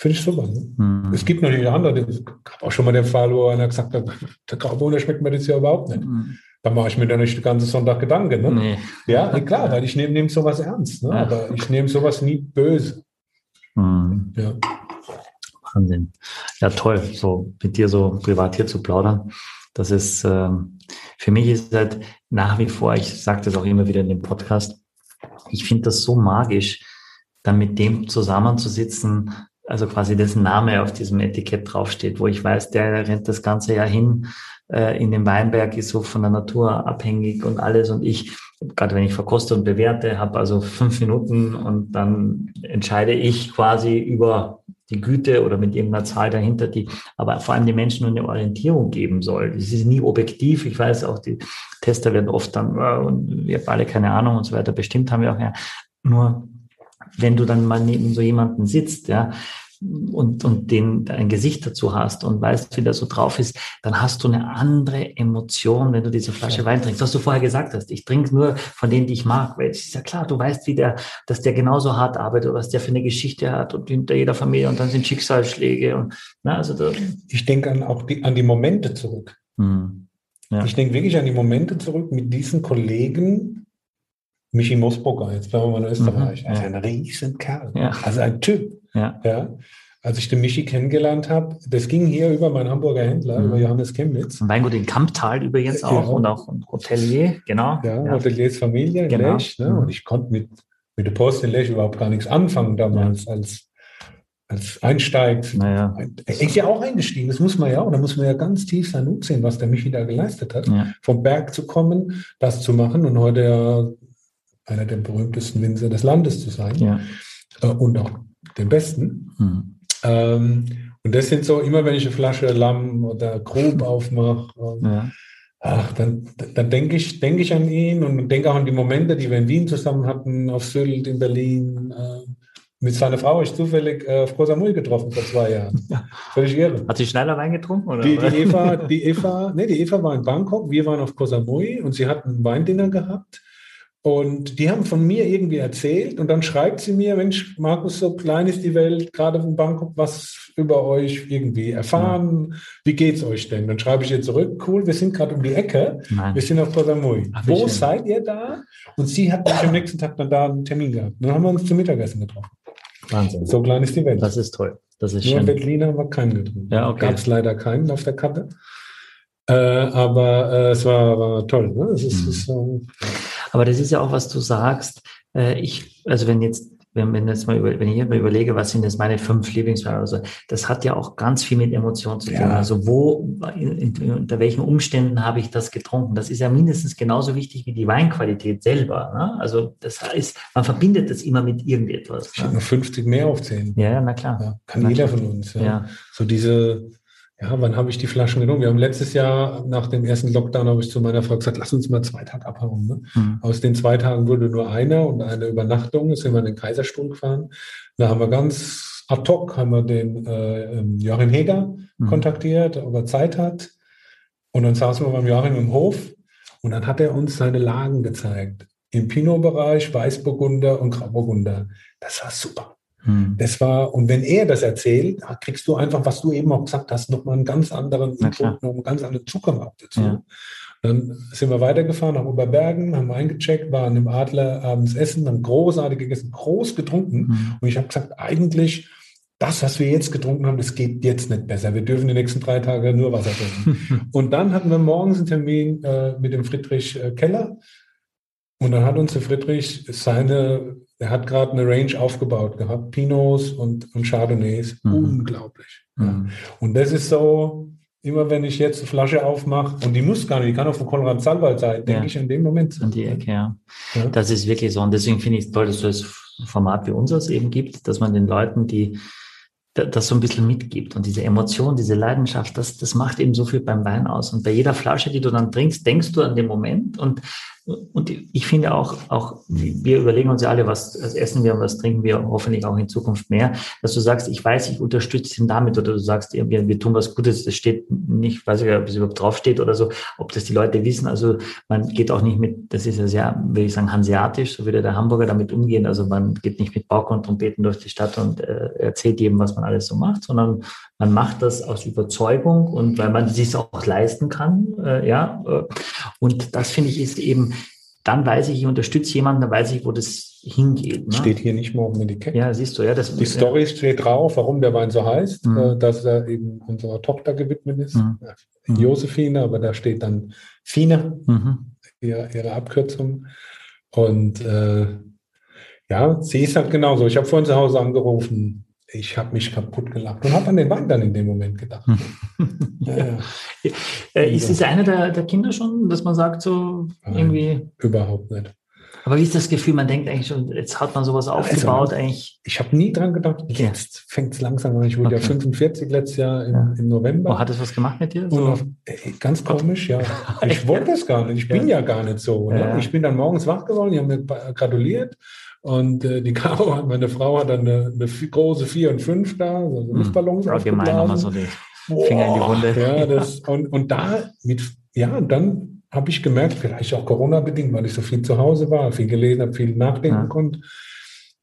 S5: Finde ich super. Ne?
S3: Hm.
S5: Es gibt natürlich andere, es gab auch schon mal den Fall, wo einer gesagt hat, der Graubohner schmeckt mir das ja überhaupt nicht.
S3: Hm.
S5: Da mache ich mir dann nicht den ganzen Sonntag Gedanken. Ne?
S3: Nee.
S5: Ja, klar, weil ich nehme nehm sowas ernst. Ne? Aber ich nehme sowas nie böse.
S3: Hm.
S5: Ja.
S3: Wahnsinn. Ja, toll, so mit dir so privat hier zu plaudern. Das ist, ähm, für mich ist halt nach wie vor, ich sage das auch immer wieder in dem Podcast, ich finde das so magisch, dann mit dem zusammenzusitzen, also quasi dessen Name auf diesem Etikett draufsteht, wo ich weiß, der rennt das ganze Jahr hin äh, in den Weinberg, ist so von der Natur abhängig und alles und ich, gerade wenn ich verkoste und bewerte, habe also fünf Minuten und dann entscheide ich quasi über die Güte oder mit irgendeiner Zahl dahinter, die aber vor allem den Menschen eine Orientierung geben soll. Es ist nie objektiv. Ich weiß auch, die Tester werden oft dann, äh, und wir haben alle keine Ahnung und so weiter. Bestimmt haben wir auch ja. Nur wenn du dann mal neben so jemanden sitzt, ja, und, und den ein Gesicht dazu hast und weißt, wie der so drauf ist, dann hast du eine andere Emotion, wenn du diese Flasche Wein trinkst. Was du vorher gesagt hast, ich trinke nur von denen, die ich mag, weil es ist ja klar, du weißt, wie der, dass der genauso hart arbeitet, was der für eine Geschichte hat und hinter jeder Familie und dann sind Schicksalsschläge und na, also da,
S5: Ich denke an auch die, an die Momente zurück.
S3: hm, ja.
S5: Ich denke wirklich an die Momente zurück mit diesen Kollegen. Michi Mosbrucker, jetzt bleiben wir mal in Österreich.
S3: Mhm,
S5: also
S3: ja.
S5: ein riesen Kerl.
S3: Ja.
S5: Also ein Typ.
S3: ja,
S5: Ja. Als ich den Michi kennengelernt habe, das ging hier über meinen Hamburger Händler,
S3: Mhm.
S5: über Johannes Chemnitz.
S3: Ein Weingut in Kamptal übrigens auch
S5: Ja.
S3: und auch ein Hotelier, genau.
S5: Ja. Hoteliers Familie in
S3: Genau.
S5: Lech. Ne?
S3: Mhm.
S5: Und ich konnte mit, mit der Post in Lech überhaupt gar nichts anfangen damals als, als Einsteig.
S3: Naja.
S5: Er ist ja auch eingestiegen, das muss man ja auch. Da muss man ja ganz tief sein Hut sehen, was der Michi da geleistet hat.
S3: Ja.
S5: Vom Berg zu kommen, das zu machen und heute ja einer der berühmtesten Winzer des Landes zu sein
S3: Ja.
S5: äh, und auch den besten.
S3: Hm.
S5: Ähm, und das sind so, immer wenn ich eine Flasche Lamm oder Grub aufmache,
S3: Ja.
S5: ach, dann, dann denke ich, denke ich an ihn und denke auch an die Momente, die wir in Wien zusammen hatten, auf Sylt, in Berlin. Äh, mit seiner Frau habe ich zufällig äh, auf Koh Samui getroffen vor zwei Jahren. Völlig irre.
S3: Hat sie schneller Wein getrunken? Oder?
S5: Die, die Eva, die Eva, nee, die Eva war in Bangkok, wir waren auf Koh Samui und sie hat ein Weindinner gehabt. Und die haben von mir irgendwie erzählt und dann schreibt sie mir, Mensch, Markus, so klein ist die Welt, gerade in Bangkok, was über euch irgendwie erfahren. Wie geht's euch denn? Dann schreibe ich ihr zurück, cool, wir sind gerade um die Ecke, Nein. wir sind auf Koh Samui. Wo schön. seid ihr da? Und sie hat mich am nächsten Tag dann da einen Termin gehabt. Dann haben wir uns zum Mittagessen getroffen.
S3: Wahnsinn.
S5: So klein ist die Welt.
S3: Das ist toll. Das ist
S5: Nur
S3: schön.
S5: Berliner haben wir keinen getrunken.
S3: Ja, okay.
S5: Gab es leider keinen auf der Karte. Äh, aber äh, es war, war toll. Ne? Es ist, mhm. ist, äh,
S3: aber das ist ja auch, was du sagst. Äh, ich, also wenn jetzt wenn, wenn, jetzt mal über, wenn ich mir überlege, was sind jetzt meine fünf Lieblingsweine, also das hat ja auch ganz viel mit Emotionen zu tun. Ja. Also wo, in, in, unter welchen Umständen habe ich das getrunken? Das ist ja mindestens genauso wichtig wie die Weinqualität selber. Ne? Also das heißt, man verbindet das immer mit irgendetwas.
S5: Ich ne? habe noch 50 mehr aufzählen.
S3: Ja, na klar.
S5: Ja, kann na jeder klar. von uns. Ja. So diese ja, wann habe ich die Flaschen genommen? Wir haben letztes Jahr nach dem ersten Lockdown habe ich zu meiner Frau gesagt, lass uns mal zwei Tage abhauen. Ne? Mhm. Aus den zwei Tagen wurde nur einer und eine Übernachtung. Jetzt sind wir in den Kaiserstuhl gefahren. Da haben wir ganz ad hoc haben wir den äh, ähm, Joachim Heger mhm. kontaktiert, ob er Zeit hat. Und dann saßen wir beim Joachim im Hof und dann hat er uns seine Lagen gezeigt. Im Pinot-Bereich, Weißburgunder und Grauburgunder. Das war super. Hm. Das war, und wenn er das erzählt, kriegst du einfach, was du eben auch gesagt hast, nochmal einen ganz anderen Input, noch einen ganz anderen Zugang dazu. Ja. Dann sind wir weitergefahren nach Oberbergen, haben eingecheckt, waren im Adler abends essen, haben großartig gegessen, groß getrunken. Mhm. Und ich habe gesagt, eigentlich, das, was wir jetzt getrunken haben, das geht jetzt nicht besser. Wir dürfen die nächsten drei Tage nur Wasser trinken. und dann hatten wir morgens einen Termin äh, mit dem Friedrich äh, Keller. Und dann hat uns der Friedrich seine der hat gerade eine Range aufgebaut gehabt, Pinots und, und Chardonnays. Mhm. Unglaublich. Mhm. Ja. Und das ist so, immer wenn ich jetzt eine Flasche aufmache, und die muss gar nicht, die kann auch von Konrad Salwald sein, denke ja. ich in dem Moment.
S3: An die Ecke, ja. ja. Das ist wirklich so. Und deswegen finde ich es toll, dass es das Format wie unseres eben gibt, dass man den Leuten, die das so ein bisschen mitgibt. Und diese Emotion, diese Leidenschaft, das, das macht eben so viel beim Wein aus. Und bei jeder Flasche, die du dann trinkst, denkst du an den Moment und und ich finde auch, auch, wir überlegen uns ja alle, was essen wir und was trinken wir hoffentlich auch in Zukunft mehr, dass du sagst, ich weiß, ich unterstütze ihn damit oder du sagst, wir, wir tun was Gutes, das steht nicht, weiß ich, ob es überhaupt draufsteht oder so, ob das die Leute wissen. Also man geht auch nicht mit, das ist ja sehr, würde ich sagen, hanseatisch, so würde der Hamburger damit umgehen. Also man geht nicht mit Pauken und Trompeten durch die Stadt und äh, erzählt jedem, was man alles so macht, sondern man macht das aus Überzeugung und weil man es sich auch leisten kann, äh, ja. Äh, und das finde ich ist eben dann weiß ich, ich unterstütze jemanden, dann weiß ich, wo das hingeht.
S5: Ne? Steht hier nicht morgen in die Kette.
S3: Ja, siehst du, ja. Das,
S5: die
S3: ja.
S5: Story steht drauf, warum der Wein so heißt, mhm. äh, dass er eben unserer Tochter gewidmet ist, mhm. mhm. Josephine, aber da steht dann Fine, mhm. ihre, ihre, Abkürzung. Und äh, ja, sie ist halt genauso. Ich habe vorhin zu Hause angerufen, ich habe mich kaputt gelacht und habe an den Wein dann in dem Moment gedacht.
S3: ja, ja. Äh, ist es einer der, der, Kinder schon, dass man sagt, so Nein, irgendwie?
S5: Überhaupt nicht.
S3: Aber wie ist das Gefühl, man denkt eigentlich schon, jetzt hat man sowas aufgebaut, also, eigentlich?
S5: Ich habe nie dran gedacht, jetzt fängt es langsam an. Ich wurde okay. ja 45 letztes Jahr im, ja. im November.
S3: Oh, hat es was gemacht mit dir?
S5: So? Auf, ey, ganz komisch, ja. Ich wollte es gar nicht. Ich bin ja, gar nicht so. Ne? Ich bin dann morgens wach geworden, die haben mir gratuliert und äh, die Caro, meine Frau, hat dann eine, eine große 4 und 5 da, also hm. Luftballons
S3: mhm. Allgemein nochmal so die Finger in die Wunde.
S5: Ja, das, und, und da mit, ja, und dann habe ich gemerkt, vielleicht auch Corona-bedingt, weil ich so viel zu Hause war, viel gelesen habe, viel nachdenken ja. konnte,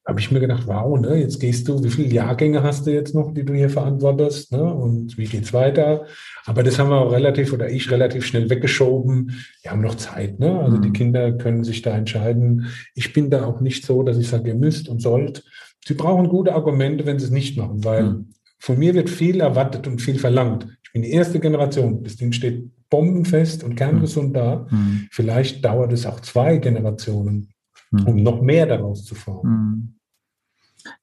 S5: habe ich mir gedacht, wow, ne, jetzt gehst du, wie viele Jahrgänge hast du jetzt noch, die du hier verantwortest, ne, und wie geht's weiter? Aber das haben wir auch relativ oder ich relativ schnell weggeschoben. Wir haben noch Zeit, ne? Also mhm. die Kinder können sich da entscheiden. Ich bin da auch nicht so, dass ich sage, ihr müsst und sollt. Sie brauchen gute Argumente, wenn sie es nicht machen, weil mhm. von mir wird viel erwartet und viel verlangt. Ich bin die erste Generation. Das Ding steht bombenfest und kerngesund da. Mhm. Vielleicht dauert es auch zwei Generationen, mhm. um noch mehr daraus zu formen.
S3: Mhm.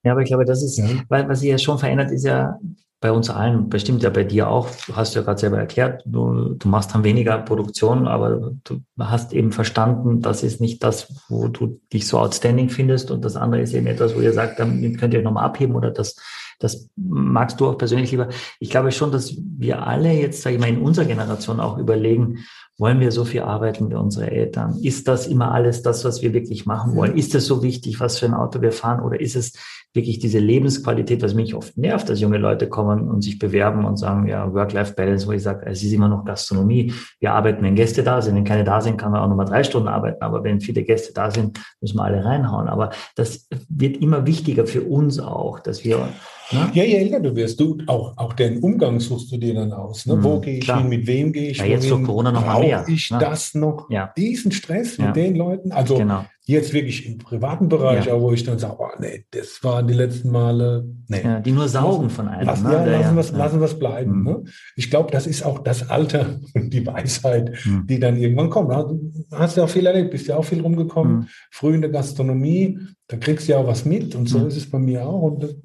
S3: Ja, aber ich glaube, das ist, ja. weil was sich ja schon verändert, ist ja bei uns allen, bestimmt ja bei dir auch, du hast ja gerade selber erklärt, du, du machst dann weniger Produktion, aber du hast eben verstanden, das ist nicht das, wo du dich so outstanding findest und das andere ist eben etwas, wo ihr sagt, damit könnt ihr euch nochmal abheben oder das, das magst du auch persönlich lieber. Ich glaube schon, dass wir alle jetzt, sage ich mal, in unserer Generation auch überlegen, wollen wir so viel arbeiten wie unsere Eltern? Ist das immer alles das, was wir wirklich machen wollen? Ist es so wichtig, was für ein Auto wir fahren? Oder ist es wirklich diese Lebensqualität, was mich oft nervt, dass junge Leute kommen und sich bewerben und sagen, ja, Work-Life-Balance, wo ich sage, es ist immer noch Gastronomie. Wir arbeiten, wenn Gäste da sind. Wenn keine da sind, kann man auch nochmal drei Stunden arbeiten. Aber wenn viele Gäste da sind, müssen wir alle reinhauen. Aber das wird immer wichtiger für uns auch, dass wir
S5: Ne? Ja, je älter du wirst, du auch, auch den Umgang suchst du dir dann aus. Ne? Mhm, Wo gehe ich klar. hin, mit wem gehe ich
S3: ja, jetzt durch Corona noch mal mehr.
S5: ich ne? das noch,
S3: ja.
S5: diesen Stress mit den Leuten? Also
S3: genau.
S5: jetzt wirklich im privaten Bereich, ja. wo ich dann sage, oh nee, das waren die letzten Male, nee.
S3: Ja, die nur saugen von einem.
S5: Lassen, ne? ja, lassen, wir lassen es bleiben. Mhm. Ne? Ich glaube, das ist auch das Alter und die Weisheit, mhm. die dann irgendwann kommt. Du hast ja auch viel erlebt, bist ja auch viel rumgekommen, mhm. früh in der Gastronomie, da kriegst du ja auch was mit und so mhm. ist es bei mir auch. Und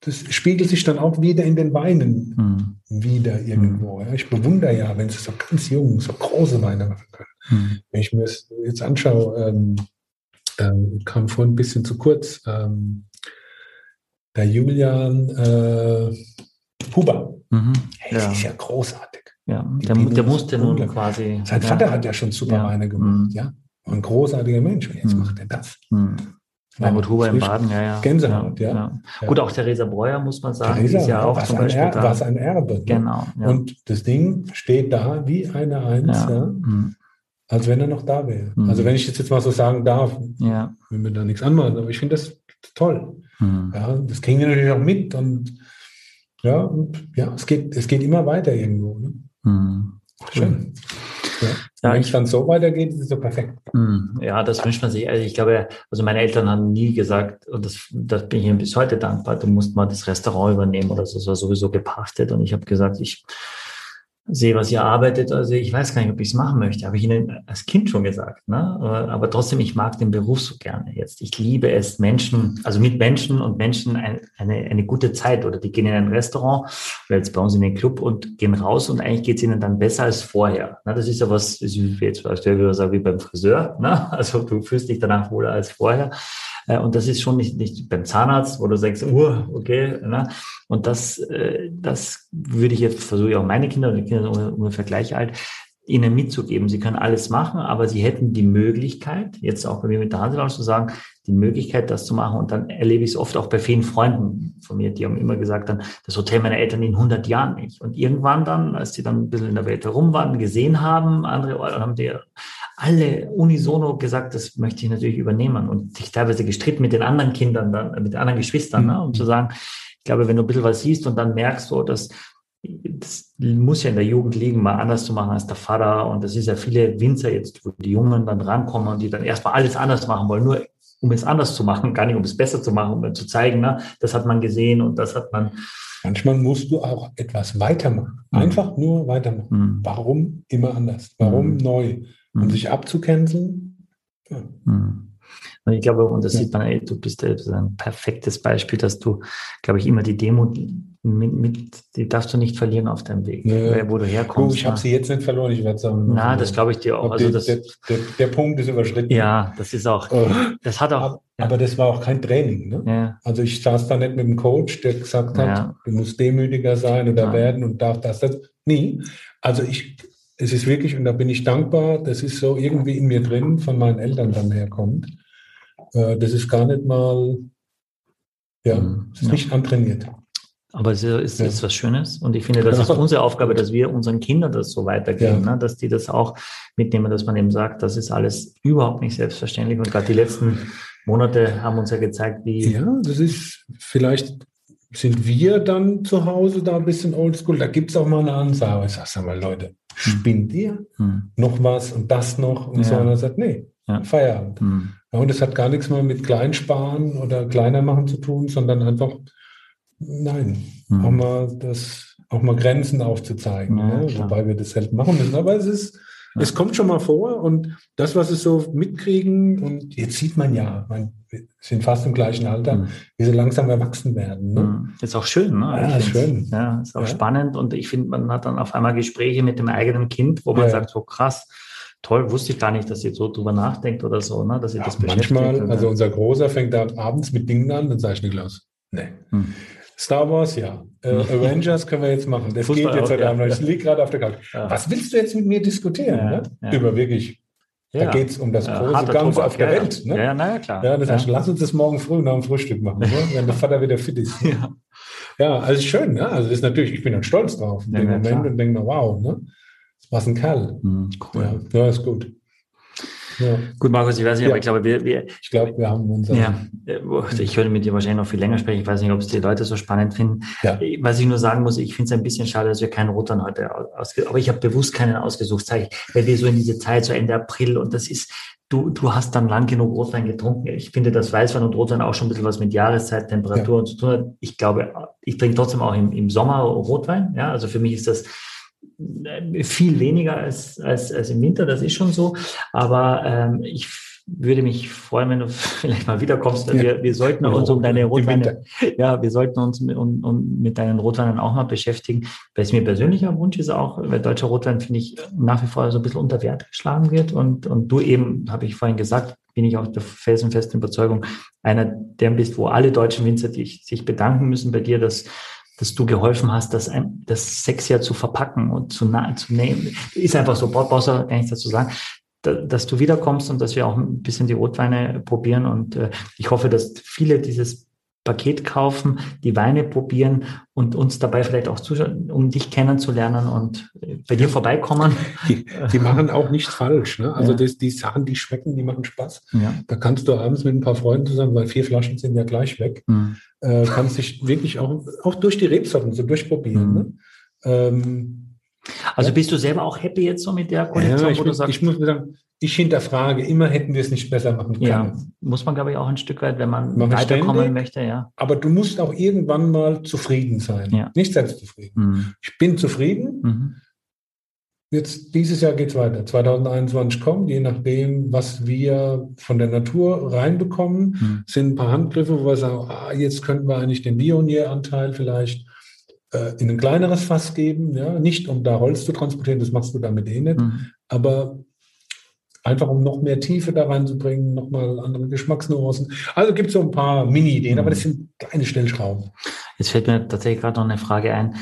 S5: das, spiegelt sich dann auch wieder in den Weinen mhm. wieder irgendwo. Ja. Ich bewundere ja, wenn sie so ganz jung, so große Weine machen können. Mhm. Wenn ich mir das jetzt anschaue, ähm, ähm, kam vorhin ein bisschen zu kurz, ähm, der Julian äh, Huber,
S3: mhm.
S5: hey, ja. ist ja großartig.
S3: Ja, der, der musste nun quasi.
S5: Sein Vater hat ja schon super ja. Weine gemacht, mhm. ja. Ein großartiger Mensch. Und jetzt mhm. macht er das.
S3: Mhm. Helmut Huber im Baden, ja, ja.
S5: Gänsehaut, ja.
S3: ja. ja. Gut, auch Theresa Breuer, muss man sagen, Theresa, ist ja auch zum Beispiel
S5: er, da. Was ein Erbe. Ne?
S3: Genau.
S5: Ja. Und das Ding steht da wie eine Eins, ja. Mhm. als wenn er noch da wäre. Mhm. Also wenn ich das jetzt mal so sagen darf,
S3: ja.
S5: wenn wir da nichts anmachen, aber ich finde das toll. Mhm. Ja, das kriegen wir natürlich auch mit und ja, und, ja, es geht, es geht immer weiter irgendwo. Ne?
S3: Mhm.
S5: Schön. Ja. Wenn es dann so weitergeht, ist es so perfekt.
S3: Hm, ja, das wünscht man sich. Also ich glaube, also meine Eltern haben nie gesagt, und das, das bin ich ihnen bis heute dankbar, du musst mal das Restaurant übernehmen oder so, das war sowieso gepachtet. Und ich habe gesagt, ich sehe, was ihr arbeitet. Also ich weiß gar nicht, ob ich es machen möchte. Habe ich Ihnen als Kind schon gesagt. Ne? Aber trotzdem, ich mag den Beruf so gerne jetzt. Ich liebe es, Menschen, also mit Menschen und Menschen eine, eine, eine gute Zeit oder die gehen in ein Restaurant oder jetzt bei uns in den Club und gehen raus und eigentlich geht es ihnen dann besser als vorher. Ne? Das ist ja was, ist jetzt als wie beim Friseur. Ne? Also du fühlst dich danach wohler als vorher. Äh, und das ist schon nicht, nicht beim Zahnarzt, wo du sagst, uh, okay. Ne? Und das, äh, das würde ich jetzt versuche ich auch meine Kinder, die Kinder sind ungefähr gleich alt, ihnen mitzugeben. Sie können alles machen, aber sie hätten die Möglichkeit, jetzt auch bei mir mit der Hanselounge zu sagen, die Möglichkeit, das zu machen. Und dann erlebe ich es oft auch bei vielen Freunden von mir, die haben immer gesagt, dann das Hotel meiner Eltern in 100 Jahren nicht. Und irgendwann dann, als die dann ein bisschen in der Welt herum waren, gesehen haben, andere haben die alle unisono gesagt, das möchte ich natürlich übernehmen und sich teilweise gestritten mit den anderen Kindern, dann, mit den anderen Geschwistern, mhm. ne, um zu sagen, ich glaube, wenn du ein bisschen was siehst und dann merkst du, dass das muss ja in der Jugend liegen, mal anders zu machen als der Vater. Und das ist ja viele Winzer jetzt, wo die Jungen dann rankommen und die dann erstmal alles anders machen wollen, nur um es anders zu machen, gar nicht um es besser zu machen, um zu zeigen, ne, das hat man gesehen und das hat man.
S5: Manchmal musst du auch etwas weitermachen. Mhm. Einfach mhm. nur weitermachen. Mhm. Warum immer anders? Warum mhm. neu? Um mhm. sich abzucanceln?
S3: Ja. Mhm. Und ich glaube, und das ja. sieht man, ey, du bist ein perfektes Beispiel, dass du, glaube ich, immer die Demo mit, mit, die darfst du nicht verlieren auf deinem Weg,
S5: ja.
S3: wo du herkommst.
S5: ich habe sie jetzt nicht verloren, ich werde sagen.
S3: Na, das glaube ich dir auch. Also
S5: der, der, der, der, Punkt ist überschritten.
S3: Ja, das ist auch, oh. das hat auch.
S5: Aber, ja. aber, das war auch kein Training. Ne?
S3: Ja.
S5: Also ich saß da nicht mit dem Coach, der gesagt hat, du musst demütiger sein oder werden und darf das, das. Nie. Also ich, es ist wirklich, und da bin ich dankbar, das ist so irgendwie in mir drin, von meinen Eltern dann herkommt. Äh, das ist gar nicht mal, ja, mhm. ist nicht antrainiert.
S3: Aber es ist, ist was Schönes und ich finde, das ist unsere Aufgabe, dass wir unseren Kindern das so weitergeben, ja. ne? dass die das auch mitnehmen, dass man eben sagt, das ist alles überhaupt nicht selbstverständlich und gerade die letzten Monate haben uns ja gezeigt, wie.
S5: Ja, das ist vielleicht sind wir dann zu Hause da ein bisschen oldschool. Da gibt es auch mal eine Ansage. Ich sage mal, Leute, hm. spinnt ihr? Hm. Noch was und das noch? Und ja. so. Und er sagt, nee, ja. Feierabend. Hm. Und es hat gar nichts mehr mit Kleinsparen oder kleiner machen zu tun, sondern einfach, nein, hm. auch mal das, auch mal Grenzen aufzuzeigen. Ja, ne? Wobei wir das selten machen müssen. Aber es ist, ja. es kommt schon mal vor und das, was es so mitkriegen, und jetzt sieht man ja, man, wir sind fast im gleichen Alter, mhm. wie sie langsam erwachsen werden. Ne?
S3: Hm. Ist auch schön, ne?
S5: Ja, ist schön.
S3: Ja, ist auch spannend und ich finde, man hat dann auf einmal Gespräche mit dem eigenen Kind, wo man sagt, so krass, toll, wusste ich gar nicht, dass ihr so drüber nachdenkt oder so, ne? dass ihr ja, das
S5: beschäftigt. Manchmal, also unser Großer fängt da abends mit Dingen an, dann sage ich Niklas, nee. Hm. Star Wars, ja. Äh, Avengers können wir jetzt machen. Das Fußball geht jetzt heute Abend. Ja, ich liege gerade auf der Couch. Ja. Was willst du jetzt mit mir diskutieren? Ne? Über wirklich Ja. Da geht es um das große Ganze auf der
S3: ja,
S5: Welt.
S3: Ne? Ja, naja, klar.
S5: Ja, das heißt, lass uns das morgen früh nach dem Frühstück machen, ne? wenn der Vater wieder fit ist. ja. ja, also schön. Ne? Also das ist natürlich, ich bin dann stolz drauf in dem Moment klar. und denke mir, wow, ne? was ein Kerl. Mhm, cool. Ja, ist gut.
S3: Ja. Gut, Markus, ich weiß nicht, ja. aber ich glaube, wir, wir
S5: ich glaube, wir haben unser.
S3: Ja, äh, ich würde mit dir wahrscheinlich noch viel länger sprechen. Ich weiß nicht, ob es die Leute so spannend finden. Ja. Was ich nur sagen muss, ich finde es ein bisschen schade, dass wir keinen Rotwein heute ausgesucht Aber ich habe bewusst keinen ausgesucht, ich, weil wir so in diese Zeit, so Ende April, und das ist, du, du hast dann lang genug Rotwein getrunken. Ich finde, dass Weißwein und Rotwein auch schon ein bisschen was mit Jahreszeit, Temperatur ja. zu tun hat. Ich glaube, ich trinke trotzdem auch im, im Sommer Rotwein. Ja, also für mich ist das viel weniger als, als, als im Winter, das ist schon so. Aber ähm, ich würde mich freuen, wenn du vielleicht mal wiederkommst. Ja. Wir, wir sollten uns um deine Rotweine, ja, wir sollten uns mit, um, um, mit deinen Rotweinen auch mal beschäftigen. Weil es mir persönlicher Wunsch ist auch, weil deutscher Rotwein, finde ich, nach wie vor so ein bisschen unter Wert geschlagen wird. Und, und du eben, habe ich vorhin gesagt, bin ich auch der felsenfesten Überzeugung, einer der bist, wo alle deutschen Winzer dich, sich bedanken müssen bei dir, dass dass du geholfen hast, das, das Sex ja zu verpacken und zu, zu nehmen. Ist einfach so, brauchst du nichts dazu sagen, dass du wiederkommst und dass wir auch ein bisschen die Rotweine probieren. Und äh, ich hoffe, dass viele dieses Paket kaufen, die Weine probieren und uns dabei vielleicht auch zuschauen, um dich kennenzulernen und äh, bei dir vorbeikommen.
S5: Die, die machen auch nichts falsch. Ne? Also ja. das, die Sachen, die schmecken, die machen Spaß. Ja. Da kannst du abends mit ein paar Freunden zusammen, weil vier Flaschen sind ja gleich weg, mhm. äh, kannst dich wirklich auch, auch durch die Rebsorten so durchprobieren. Mhm. Ne? Ähm,
S3: also bist du selber auch happy jetzt so mit der Kollektion,
S5: ja, ich, wo du sagst? Ich muss sagen, ich hinterfrage immer, hätten wir es nicht besser machen können.
S3: Ja, muss man, glaube ich, auch ein Stück weit, wenn man Machen weiterkommen ständig, möchte, ja.
S5: Aber du musst auch irgendwann mal zufrieden sein. Ja. Nicht selbstzufrieden. Mhm. Ich bin zufrieden. Mhm. Jetzt, dieses Jahr geht es weiter. 2021 kommt, je nachdem, was wir von der Natur reinbekommen, mhm. sind ein paar Handgriffe, wo wir sagen, ah, jetzt könnten wir eigentlich den Bionier-Anteil vielleicht äh, in ein kleineres Fass geben, ja, nicht um da Holz zu transportieren, das machst du damit eh nicht, mhm. aber einfach um noch mehr Tiefe da reinzubringen, nochmal andere Geschmacksnuancen. Also gibt es so ein paar Mini-Ideen, mhm. aber das sind kleine Stellschrauben.
S3: Jetzt fällt mir tatsächlich gerade noch eine Frage ein.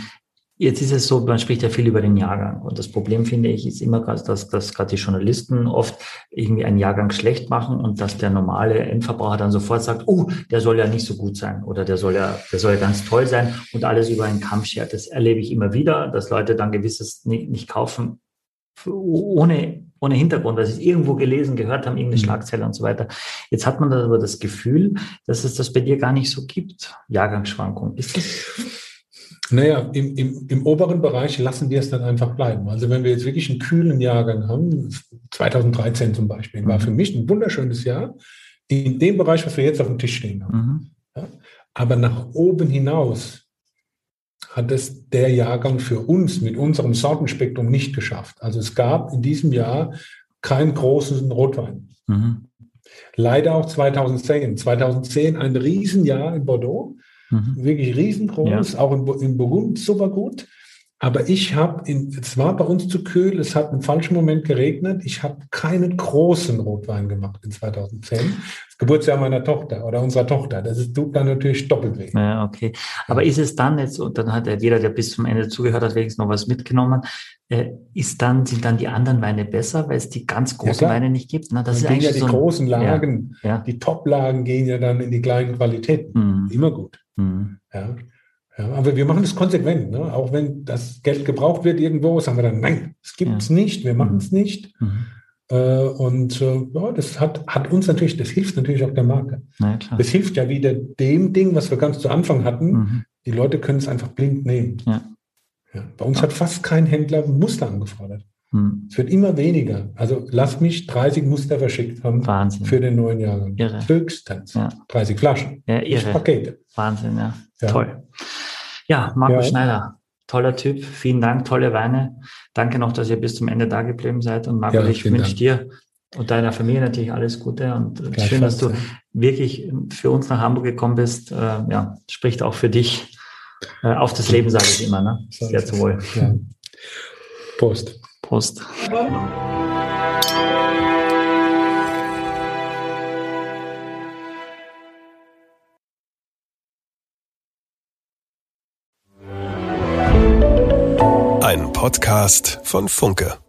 S3: Jetzt ist es so, man spricht ja viel über den Jahrgang. Und das Problem, finde ich, ist immer, dass, dass gerade die Journalisten oft irgendwie einen Jahrgang schlecht machen und dass der normale Endverbraucher dann sofort sagt, oh, der soll ja nicht so gut sein oder der soll ja, der soll ja ganz toll sein und alles über einen Kamm schert. Das erlebe ich immer wieder, dass Leute dann gewisses nicht, nicht kaufen, ohne, ohne Hintergrund, weil sie es irgendwo gelesen, gehört haben, irgendeine mhm. Schlagzeile und so weiter. Jetzt hat man aber das Gefühl, dass es das bei dir gar nicht so gibt, Jahrgangsschwankungen. Ist das?
S5: Naja, im, im, im oberen Bereich lassen wir es dann einfach bleiben. Also wenn wir jetzt wirklich einen kühlen Jahrgang haben, 2013 zum Beispiel, war mhm. für mich ein wunderschönes Jahr, in dem Bereich, was wir jetzt auf dem Tisch stehen haben. Mhm. Ja, aber nach oben hinaus hat es der Jahrgang für uns mit unserem Sortenspektrum nicht geschafft. Also es gab in diesem Jahr keinen großen Rotwein. Mhm. Leider auch 2010. 2010 ein Riesenjahr in Bordeaux, mhm. wirklich riesengroß, ja. auch in, in Burgund super gut. Aber ich habe, es war bei uns zu kühl, es hat im falschen Moment geregnet. Ich habe keinen großen Rotwein gemacht in 2010. Geburtsjahr meiner Tochter oder unserer Tochter. Das ist, tut dann natürlich doppelt weh.
S3: Ja, okay. Aber ist es dann jetzt, und dann hat jeder, der bis zum Ende zugehört hat, wenigstens noch was mitgenommen, äh, ist dann, sind dann die anderen Weine besser, weil es die ganz großen ja, Weine nicht gibt?
S5: Na, das dann ist eigentlich ja die so großen Lagen, ja, ja. die Top-Lagen gehen ja dann in die kleinen Qualitäten. Mhm. Immer gut. Mhm. Ja. Ja, aber wir machen das konsequent. Ne? Auch wenn das Geld gebraucht wird irgendwo, sagen wir dann, nein, es gibt es ja. nicht, wir machen es mhm. nicht. Mhm. Äh, und äh, ja, das hat, hat uns natürlich, das hilft natürlich auch der Marke. Ja, das hilft ja wieder dem Ding, was wir ganz zu Anfang hatten. Mhm. Die Leute können es einfach blind nehmen. Ja. Ja, bei uns hat fast kein Händler Muster angefordert. Mhm. Es wird immer weniger. Also lass mich 30 Muster verschickt haben
S3: Wahnsinn.
S5: für den neuen Jahrgang.
S3: Irre.
S5: Höchstens. Ja. 30 Flaschen.
S3: Ja, irre.
S5: Pakete.
S3: Wahnsinn, ja. Toll. Ja, Markus ja. Schneider, toller Typ. Vielen Dank, tolle Weine. Danke noch, dass ihr bis zum Ende da geblieben seid. Und Markus, ja, ich wünsche dir und deiner Familie natürlich alles Gute und schön, dass du wirklich für uns nach Hamburg gekommen bist. Äh, ja, spricht auch für dich. Äh, auf das Leben sage ich immer, ne? Sehr zu wohl. Ja.
S5: Prost.
S3: Prost.
S6: Podcast von Funke.